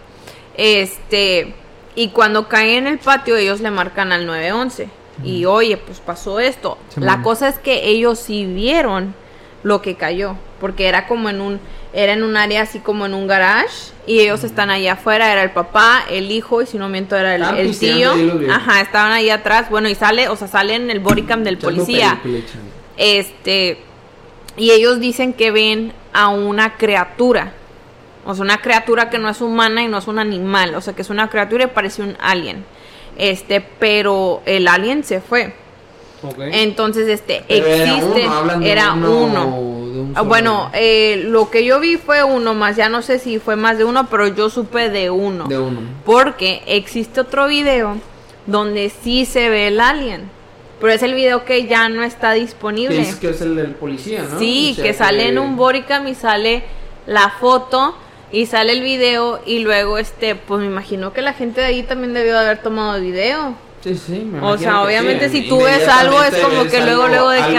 Este, y cuando cae en el patio ellos le marcan al 911 y oye, pues pasó esto. Sí, La man. cosa es que ellos sí vieron lo que cayó, porque era como en un era en un área así como en un garage y ellos están allá afuera, era el papá, el hijo y si no miento era el, el tío. Ajá, estaban ahí atrás, bueno, y sale, o sea, sale en el bodycam del policía. Este, y ellos dicen que ven a una criatura. O sea, una criatura que no es humana y no es un animal. O sea, que es una criatura y parece un alien. Este, pero el alien se fue. Entonces, este, Pero existe. Era uno, hablan de era uno, uno. de un Ah. Bueno, eh, lo que yo vi fue uno más. Ya no sé si fue más de uno, pero yo supe de uno. De uno. Porque existe otro video donde sí se ve el alien. Pero es el video que ya no está disponible. Que dices que es el del policía, ¿no? Sí, O sea, que sale en un bodycam y sale la foto y sale el video y luego este, pues me imagino que la gente de ahí también debió de haber tomado el video. Sí, sí, me O sea, obviamente sí. si tú ves algo, es como que luego, algo- luego de que.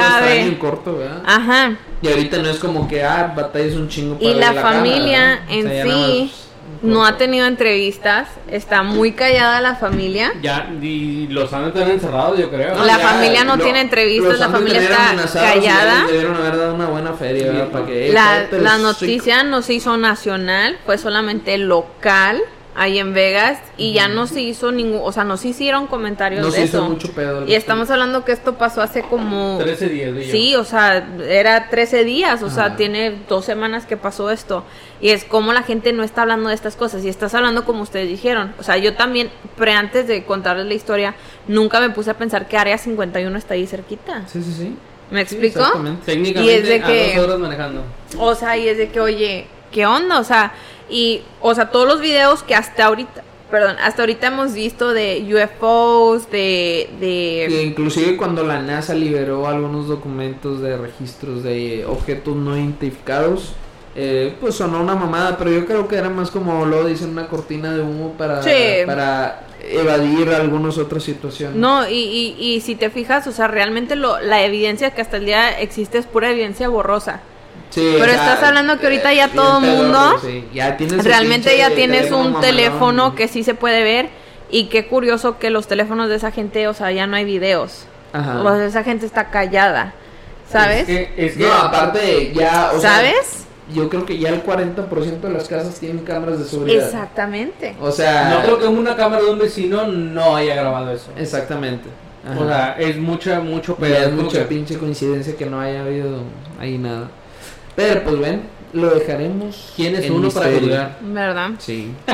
Ajá. Y ahorita no es como que, ah, batallas un chingo para Y la cámara, familia en sea, sí nada más un no ha tenido entrevistas, está muy callada la familia. Ya, y los han de tener encerrados, yo creo. La familia no tiene entrevistas, la familia está callada. Debieron haber dado una buena feria, ¿verdad? Sí, Para que, eh, La, la los noticia no se hizo nacional, fue solamente local. Ahí en Vegas y ya no se hizo ningún, o sea, no se hicieron comentarios No de se hizo eso. mucho pedo. Y estamos hablando que esto pasó hace como 13 días de Sí, o sea, era 13 días, o sea, tiene dos semanas que pasó esto. Y es como la gente no está hablando de estas cosas. Y estás hablando como ustedes dijeron. O sea, yo también, pre antes de contarles la historia, nunca me puse a pensar que Área 51 está ahí cerquita. Sí, sí, sí. ¿Me explico? Técnicamente Y es de a que- dos horas manejando. O sea, y es de que, oye, ¿qué onda? O sea, y, o sea, todos los videos que hasta ahorita, perdón, hasta ahorita hemos visto de UFOs, de, de, inclusive cuando la NASA liberó algunos documentos de registros de objetos no identificados, eh, pues sonó una mamada, pero yo creo que era más como lo dicen una cortina de humo para, Sí. para evadir algunas otras situaciones. no, y, y, y si te fijas, o sea, realmente lo, la evidencia que hasta el día existe es pura evidencia borrosa. Sí, Pero sea, estás hablando que ahorita ya bien todo mundo- sí. Ya tienes el Realmente pinche ya tienes teléfono un mamalón. teléfono que sí se puede ver y qué curioso que los teléfonos de esa gente, o sea, ya no hay videos. Ajá. O sea, esa gente está callada, ¿sabes? Es que, es que No, aparte ya, o sea, ¿Sabes? yo creo que ya el 40% de las casas tienen cámaras de seguridad. Exactamente. O sea, no creo que una cámara de un vecino no haya grabado eso. exactamente. Ajá. O sea, es mucha, mucho Pero pedo. es mucha pinche coincidencia que no haya habido ahí nada. Pero pues ven, lo dejaremos. ¿Quién es en uno para misterio. juzgar? ¿Verdad? Sí.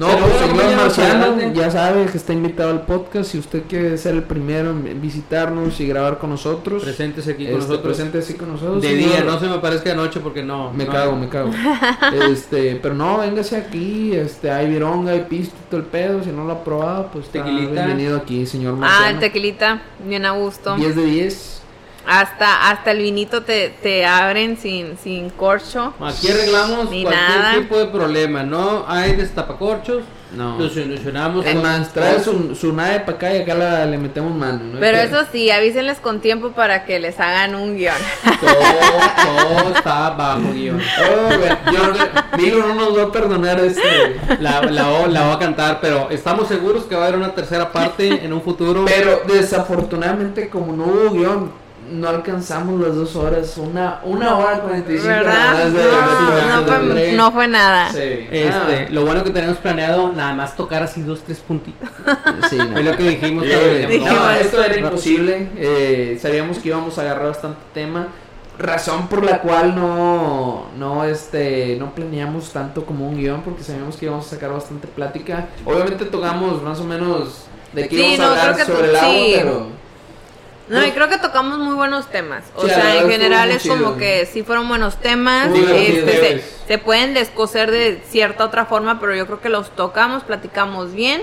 No, pues señor Marciano, ya sabe que está invitado al podcast. Si usted quiere ser el primero en visitarnos y grabar con nosotros, Presentes aquí con este, nosotros. presente así con nosotros. De señor. día, no se me parezca de noche porque no. Me no. cago, me cago. este, pero no, véngase aquí, este, hay vironga, hay pisto y todo el pedo. Si no lo ha probado, pues está Tequilita. bienvenido aquí, señor Ah, el Marciano. tequilita, bien a gusto. 10 de 10. Hasta, hasta el vinito te, te abren sin, sin corcho. Aquí arreglamos Ni cualquier nada. tipo de problema. No hay destapacorchos. No. Lo solucionamos. Es con- más, trae su, su nave para acá y acá la, le metemos mano. ¿no? Pero eso sí, avísenles con tiempo para que les hagan un guion. Todo, todo está bajo guion. Oh, yo, Milo no nos va a perdonar este. La, la, voy- la voy a cantar, pero estamos seguros que va a haber una tercera parte en un futuro. Pero desafortunadamente, como no hubo guion, no alcanzamos las dos horas. Una, una hora cuarenta y cinco. ¿Verdad? nada más de- No, no fue, de- no fue nada. Sí. Este, Ah, lo bueno que tenemos planeado, nada más tocar así dos, tres puntitos. sí, no. Es lo que dijimos. No, dijimos, Dijimos. esto era imposible. eh, sabíamos que íbamos a agarrar bastante tema. Razón por la cual no, no, este, no planeamos tanto como un guion, porque sabíamos que íbamos a sacar bastante plática. Obviamente tocamos más o menos de qué Sí, íbamos no, a hablar sobre el agua, sí. pero No, y creo que tocamos muy buenos temas. O sea, en general es como chido. que sí fueron buenos temas. Este, se, pueden descoser de cierta otra forma, pero yo creo que los tocamos, platicamos bien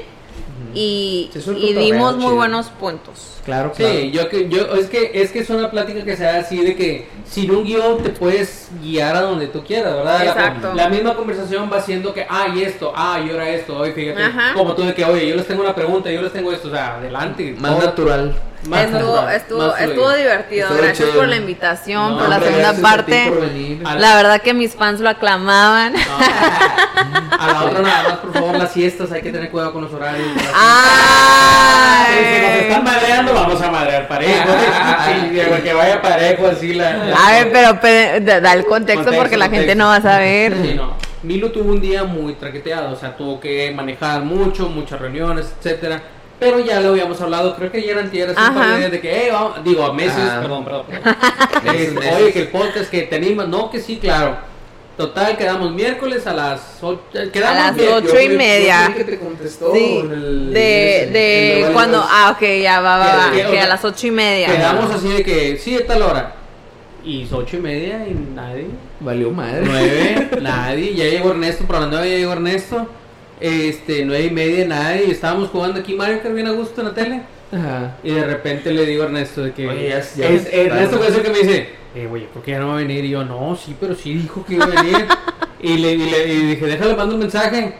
y, dimos muy chido. buenos puntos. Claro, claro. Sí, yo que yo es que es que es una plática que se da así de que sin un guion te puedes guiar a donde tú quieras, ¿verdad? La- Exacto. La, misma conversación va siendo que ah y esto, ah y ahora esto, oye fíjate, Ajá. como tú de que oye yo les tengo una pregunta, yo les tengo esto, o sea adelante, Más todo- natural. más estuvo natural, estuvo, más estuvo divertido. Estuvo Gracias por la invitación, No, por la segunda parte. por venir. A La verdad que mis fans lo aclamaban. No, a la otra nada más, por favor, las siestas, hay que tener cuidado con los horarios. ¡Ay! Si nos están madreando, vamos a madrear parejo. Sí, Diego, que vaya parejo así la. la- A ver, pero pe- da el contexto, Contexto, porque la gente no va a saber. Sí, no. Milo tuvo un día muy traqueteado, o sea, tuvo que manejar mucho, muchas reuniones, etcétera. Pero ya lo habíamos hablado, creo que ayer antier hace un par de que, eh, vamos, digo, a meses, Ah. perdón, perdón. perdón. Meses. Oye, que el podcast que te animas, no, que sí, claro. Total, quedamos miércoles a las ocho, quedamos A las ocho y media. que te contestó Sí, el- de, de el- cuando, ah, ok, ya va, va, va, Que- que- que a las ocho y media. Quedamos así de que, sí, de tal hora. Y es ocho y media y nadie. Valió madre. Nueve, nadie. Ya llegó Ernesto, por las nueve ya llegó Ernesto. Este, nueve y media, nadie. Y estábamos jugando aquí Mario Kart bien a gusto en la tele. Ajá. Y de repente le digo a Ernesto de que. Oye, ya- ya- es, Ernesto fue que me dice, eh, oye, ¿por qué ya no va a venir? Y yo, no, sí, pero sí dijo que iba a venir. y, le, y, le- y dije, déjale, mando un mensaje.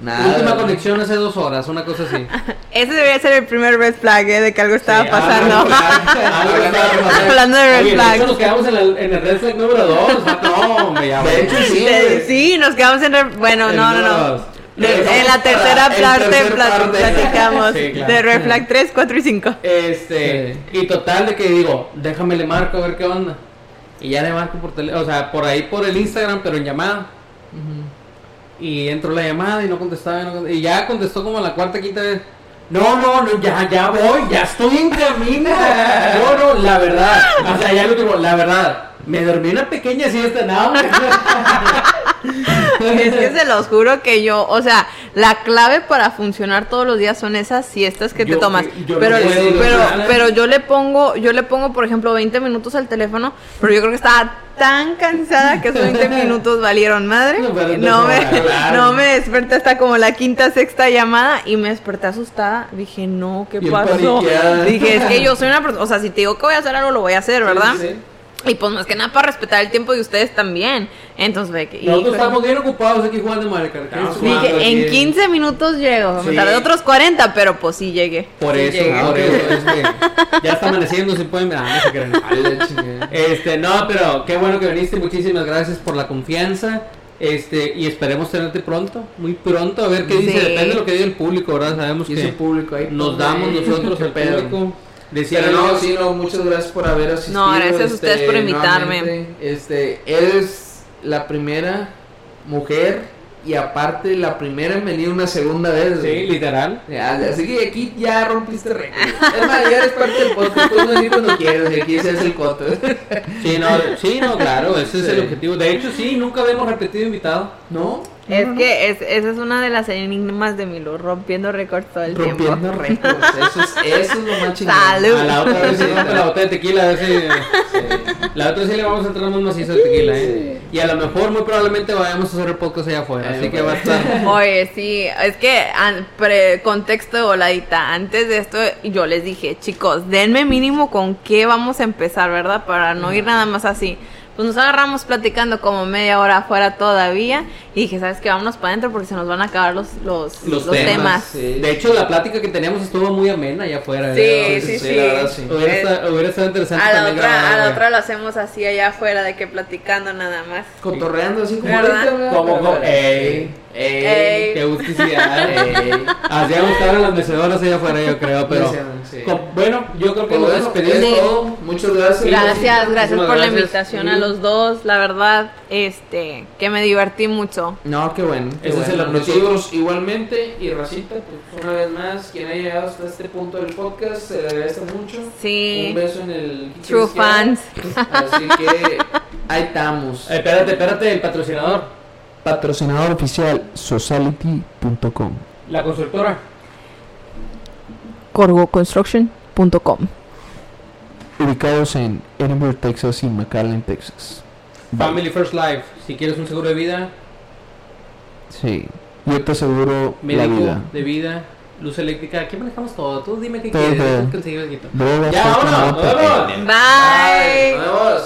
Nada. Última conexión hace dos horas, una cosa así. Ese debería ser el primer red flag, ¿eh? De que algo estaba Sí, pasando. algo- algo estaba pasando. Hablando de red Oye, hecho, nos quedamos en, el- en el red flag número dos. O sea, no, hombre, ya. De hecho, sí. De- sí, nos quedamos en... red- Bueno, El no, no, número no. En la tercera parte tercer platicamos Sí, claro. de red flag 3, 4 y 5. Este, y total de que digo, déjame le marco a ver qué onda. Y ya le marco por teléfono, o sea, por ahí por el Instagram, pero en llamada. Y entró la llamada y no contestaba. y no cont- y ya contestó como la cuarta, quinta vez. No, no, no, ya, ya voy, ya estoy en camino. No, no, la verdad. O sea, ya lo último, la verdad. Me dormí una pequeña siesta, no. Es que se los juro que yo, o sea, la clave para funcionar todos los días son esas siestas que Yo- te tomas. yo no pero, puedo, pero, pero yo le pongo, yo le pongo, por ejemplo, 20 minutos al teléfono, pero yo creo que estaba tan cansada que esos 20 minutos valieron madre. No, No me, no me desperté hasta como la quinta, sexta llamada y me desperté asustada. Dije, no, ¿qué pasó? paniqueada. Dije, es que yo soy una persona, o sea, si te digo que voy a hacer algo, lo voy a hacer, ¿verdad? Sí, sí. Y pues más que nada para respetar el tiempo de ustedes también. Entonces, ve que- Nosotros estamos bien ocupados aquí jugando Mario Kart. Estamos jugando Dije, en 15 minutos llego. Me Sí. tardé otros 40, pero pues sí llegué. Por Sí eso, llegué. por eso. es que ya está amaneciendo, si pueden ver. Ah, no se. Este, no, pero qué bueno que viniste, muchísimas gracias por la confianza. Este, y esperemos tenerte pronto, muy pronto, a ver qué dice, Sí. depende de lo que diga el público, ¿verdad? Sabemos Y que ese público ahí. nos damos nosotros el pedo. público. Decía Pero no, sí, no, muchas gracias por haber asistido. No, gracias a ustedes por invitarme. Este, eres la primera mujer y aparte la primera en venir una segunda vez. Sí, güey. literal. Ya, Así que aquí ya rompiste récord. Es más, ya eres parte del podcast. Puedes venir cuando quieras. Y aquí se hace el coto. Sí, no, sí, no, claro, ese es el objetivo. De hecho, sí, nunca habíamos repetido invitado. ¿No? Es que es, esa es una de las enigmas de Milo, rompiendo récords todo el tiempo. Rompiendo récords. Eso es, eso es lo más chingón. Salud. A la otra vez se rompe la botella de tequila, a ver si- La otra sí le vamos a entrar más macizo de tequila, ¿eh? Y a lo mejor, muy probablemente, vayamos a hacer el podcast allá afuera. Así que va a estar. Oye, sí, es que an- pre- contexto de voladita, antes de esto yo les dije, chicos, denme mínimo con qué vamos a empezar, ¿verdad? Para no ir nada más así. Pues nos agarramos platicando como media hora afuera todavía y dije, ¿sabes qué? Vámonos para adentro porque se nos van a acabar los, los, Los los temas, temas. sí. De hecho, la plática que teníamos estuvo muy amena allá afuera. Sí, ¿verdad? sí, sí. la verdad, sí. Hubiera, Es- estado, hubiera estado interesante A la, también otra, grabar, a la otra lo hacemos así allá afuera de que platicando nada más. Cotorreando así como ¿Verdad? ahorita, ¿verdad? Como, como, ey, ey, Ey. Qué gusticidad. ey. Hacíamos estar en las mecedoras allá afuera, yo creo, pero. Sí. con- bueno, yo creo que bueno, despedimos. es todo. Muchas gracias. Gracias, gracias por la gracias. invitación a Sí. Los dos, la verdad, este, que me divertí mucho. No, qué bueno. qué Ese es bueno. el objetivo. Nosotros igualmente y Racita, pues una vez más, quien haya llegado hasta este punto del podcast, se le agradece mucho. Un Sí, beso en el true fans. Así que ahí estamos. Eh, espérate, espérate, el patrocinador. Patrocinador oficial sociality.com. La constructora. corgoconstruction.com. Ubicados en Edinburgh, Texas y McAllen, Texas. Family First Life. Si quieres un seguro de vida, Sí. Yo te aseguro la médico vida. de vida, luz eléctrica. Aquí manejamos todo. Tú dime qué Todo, quieres. todo. tú Ya, vámonos, vámonos. pene. Bye. Nos vemos.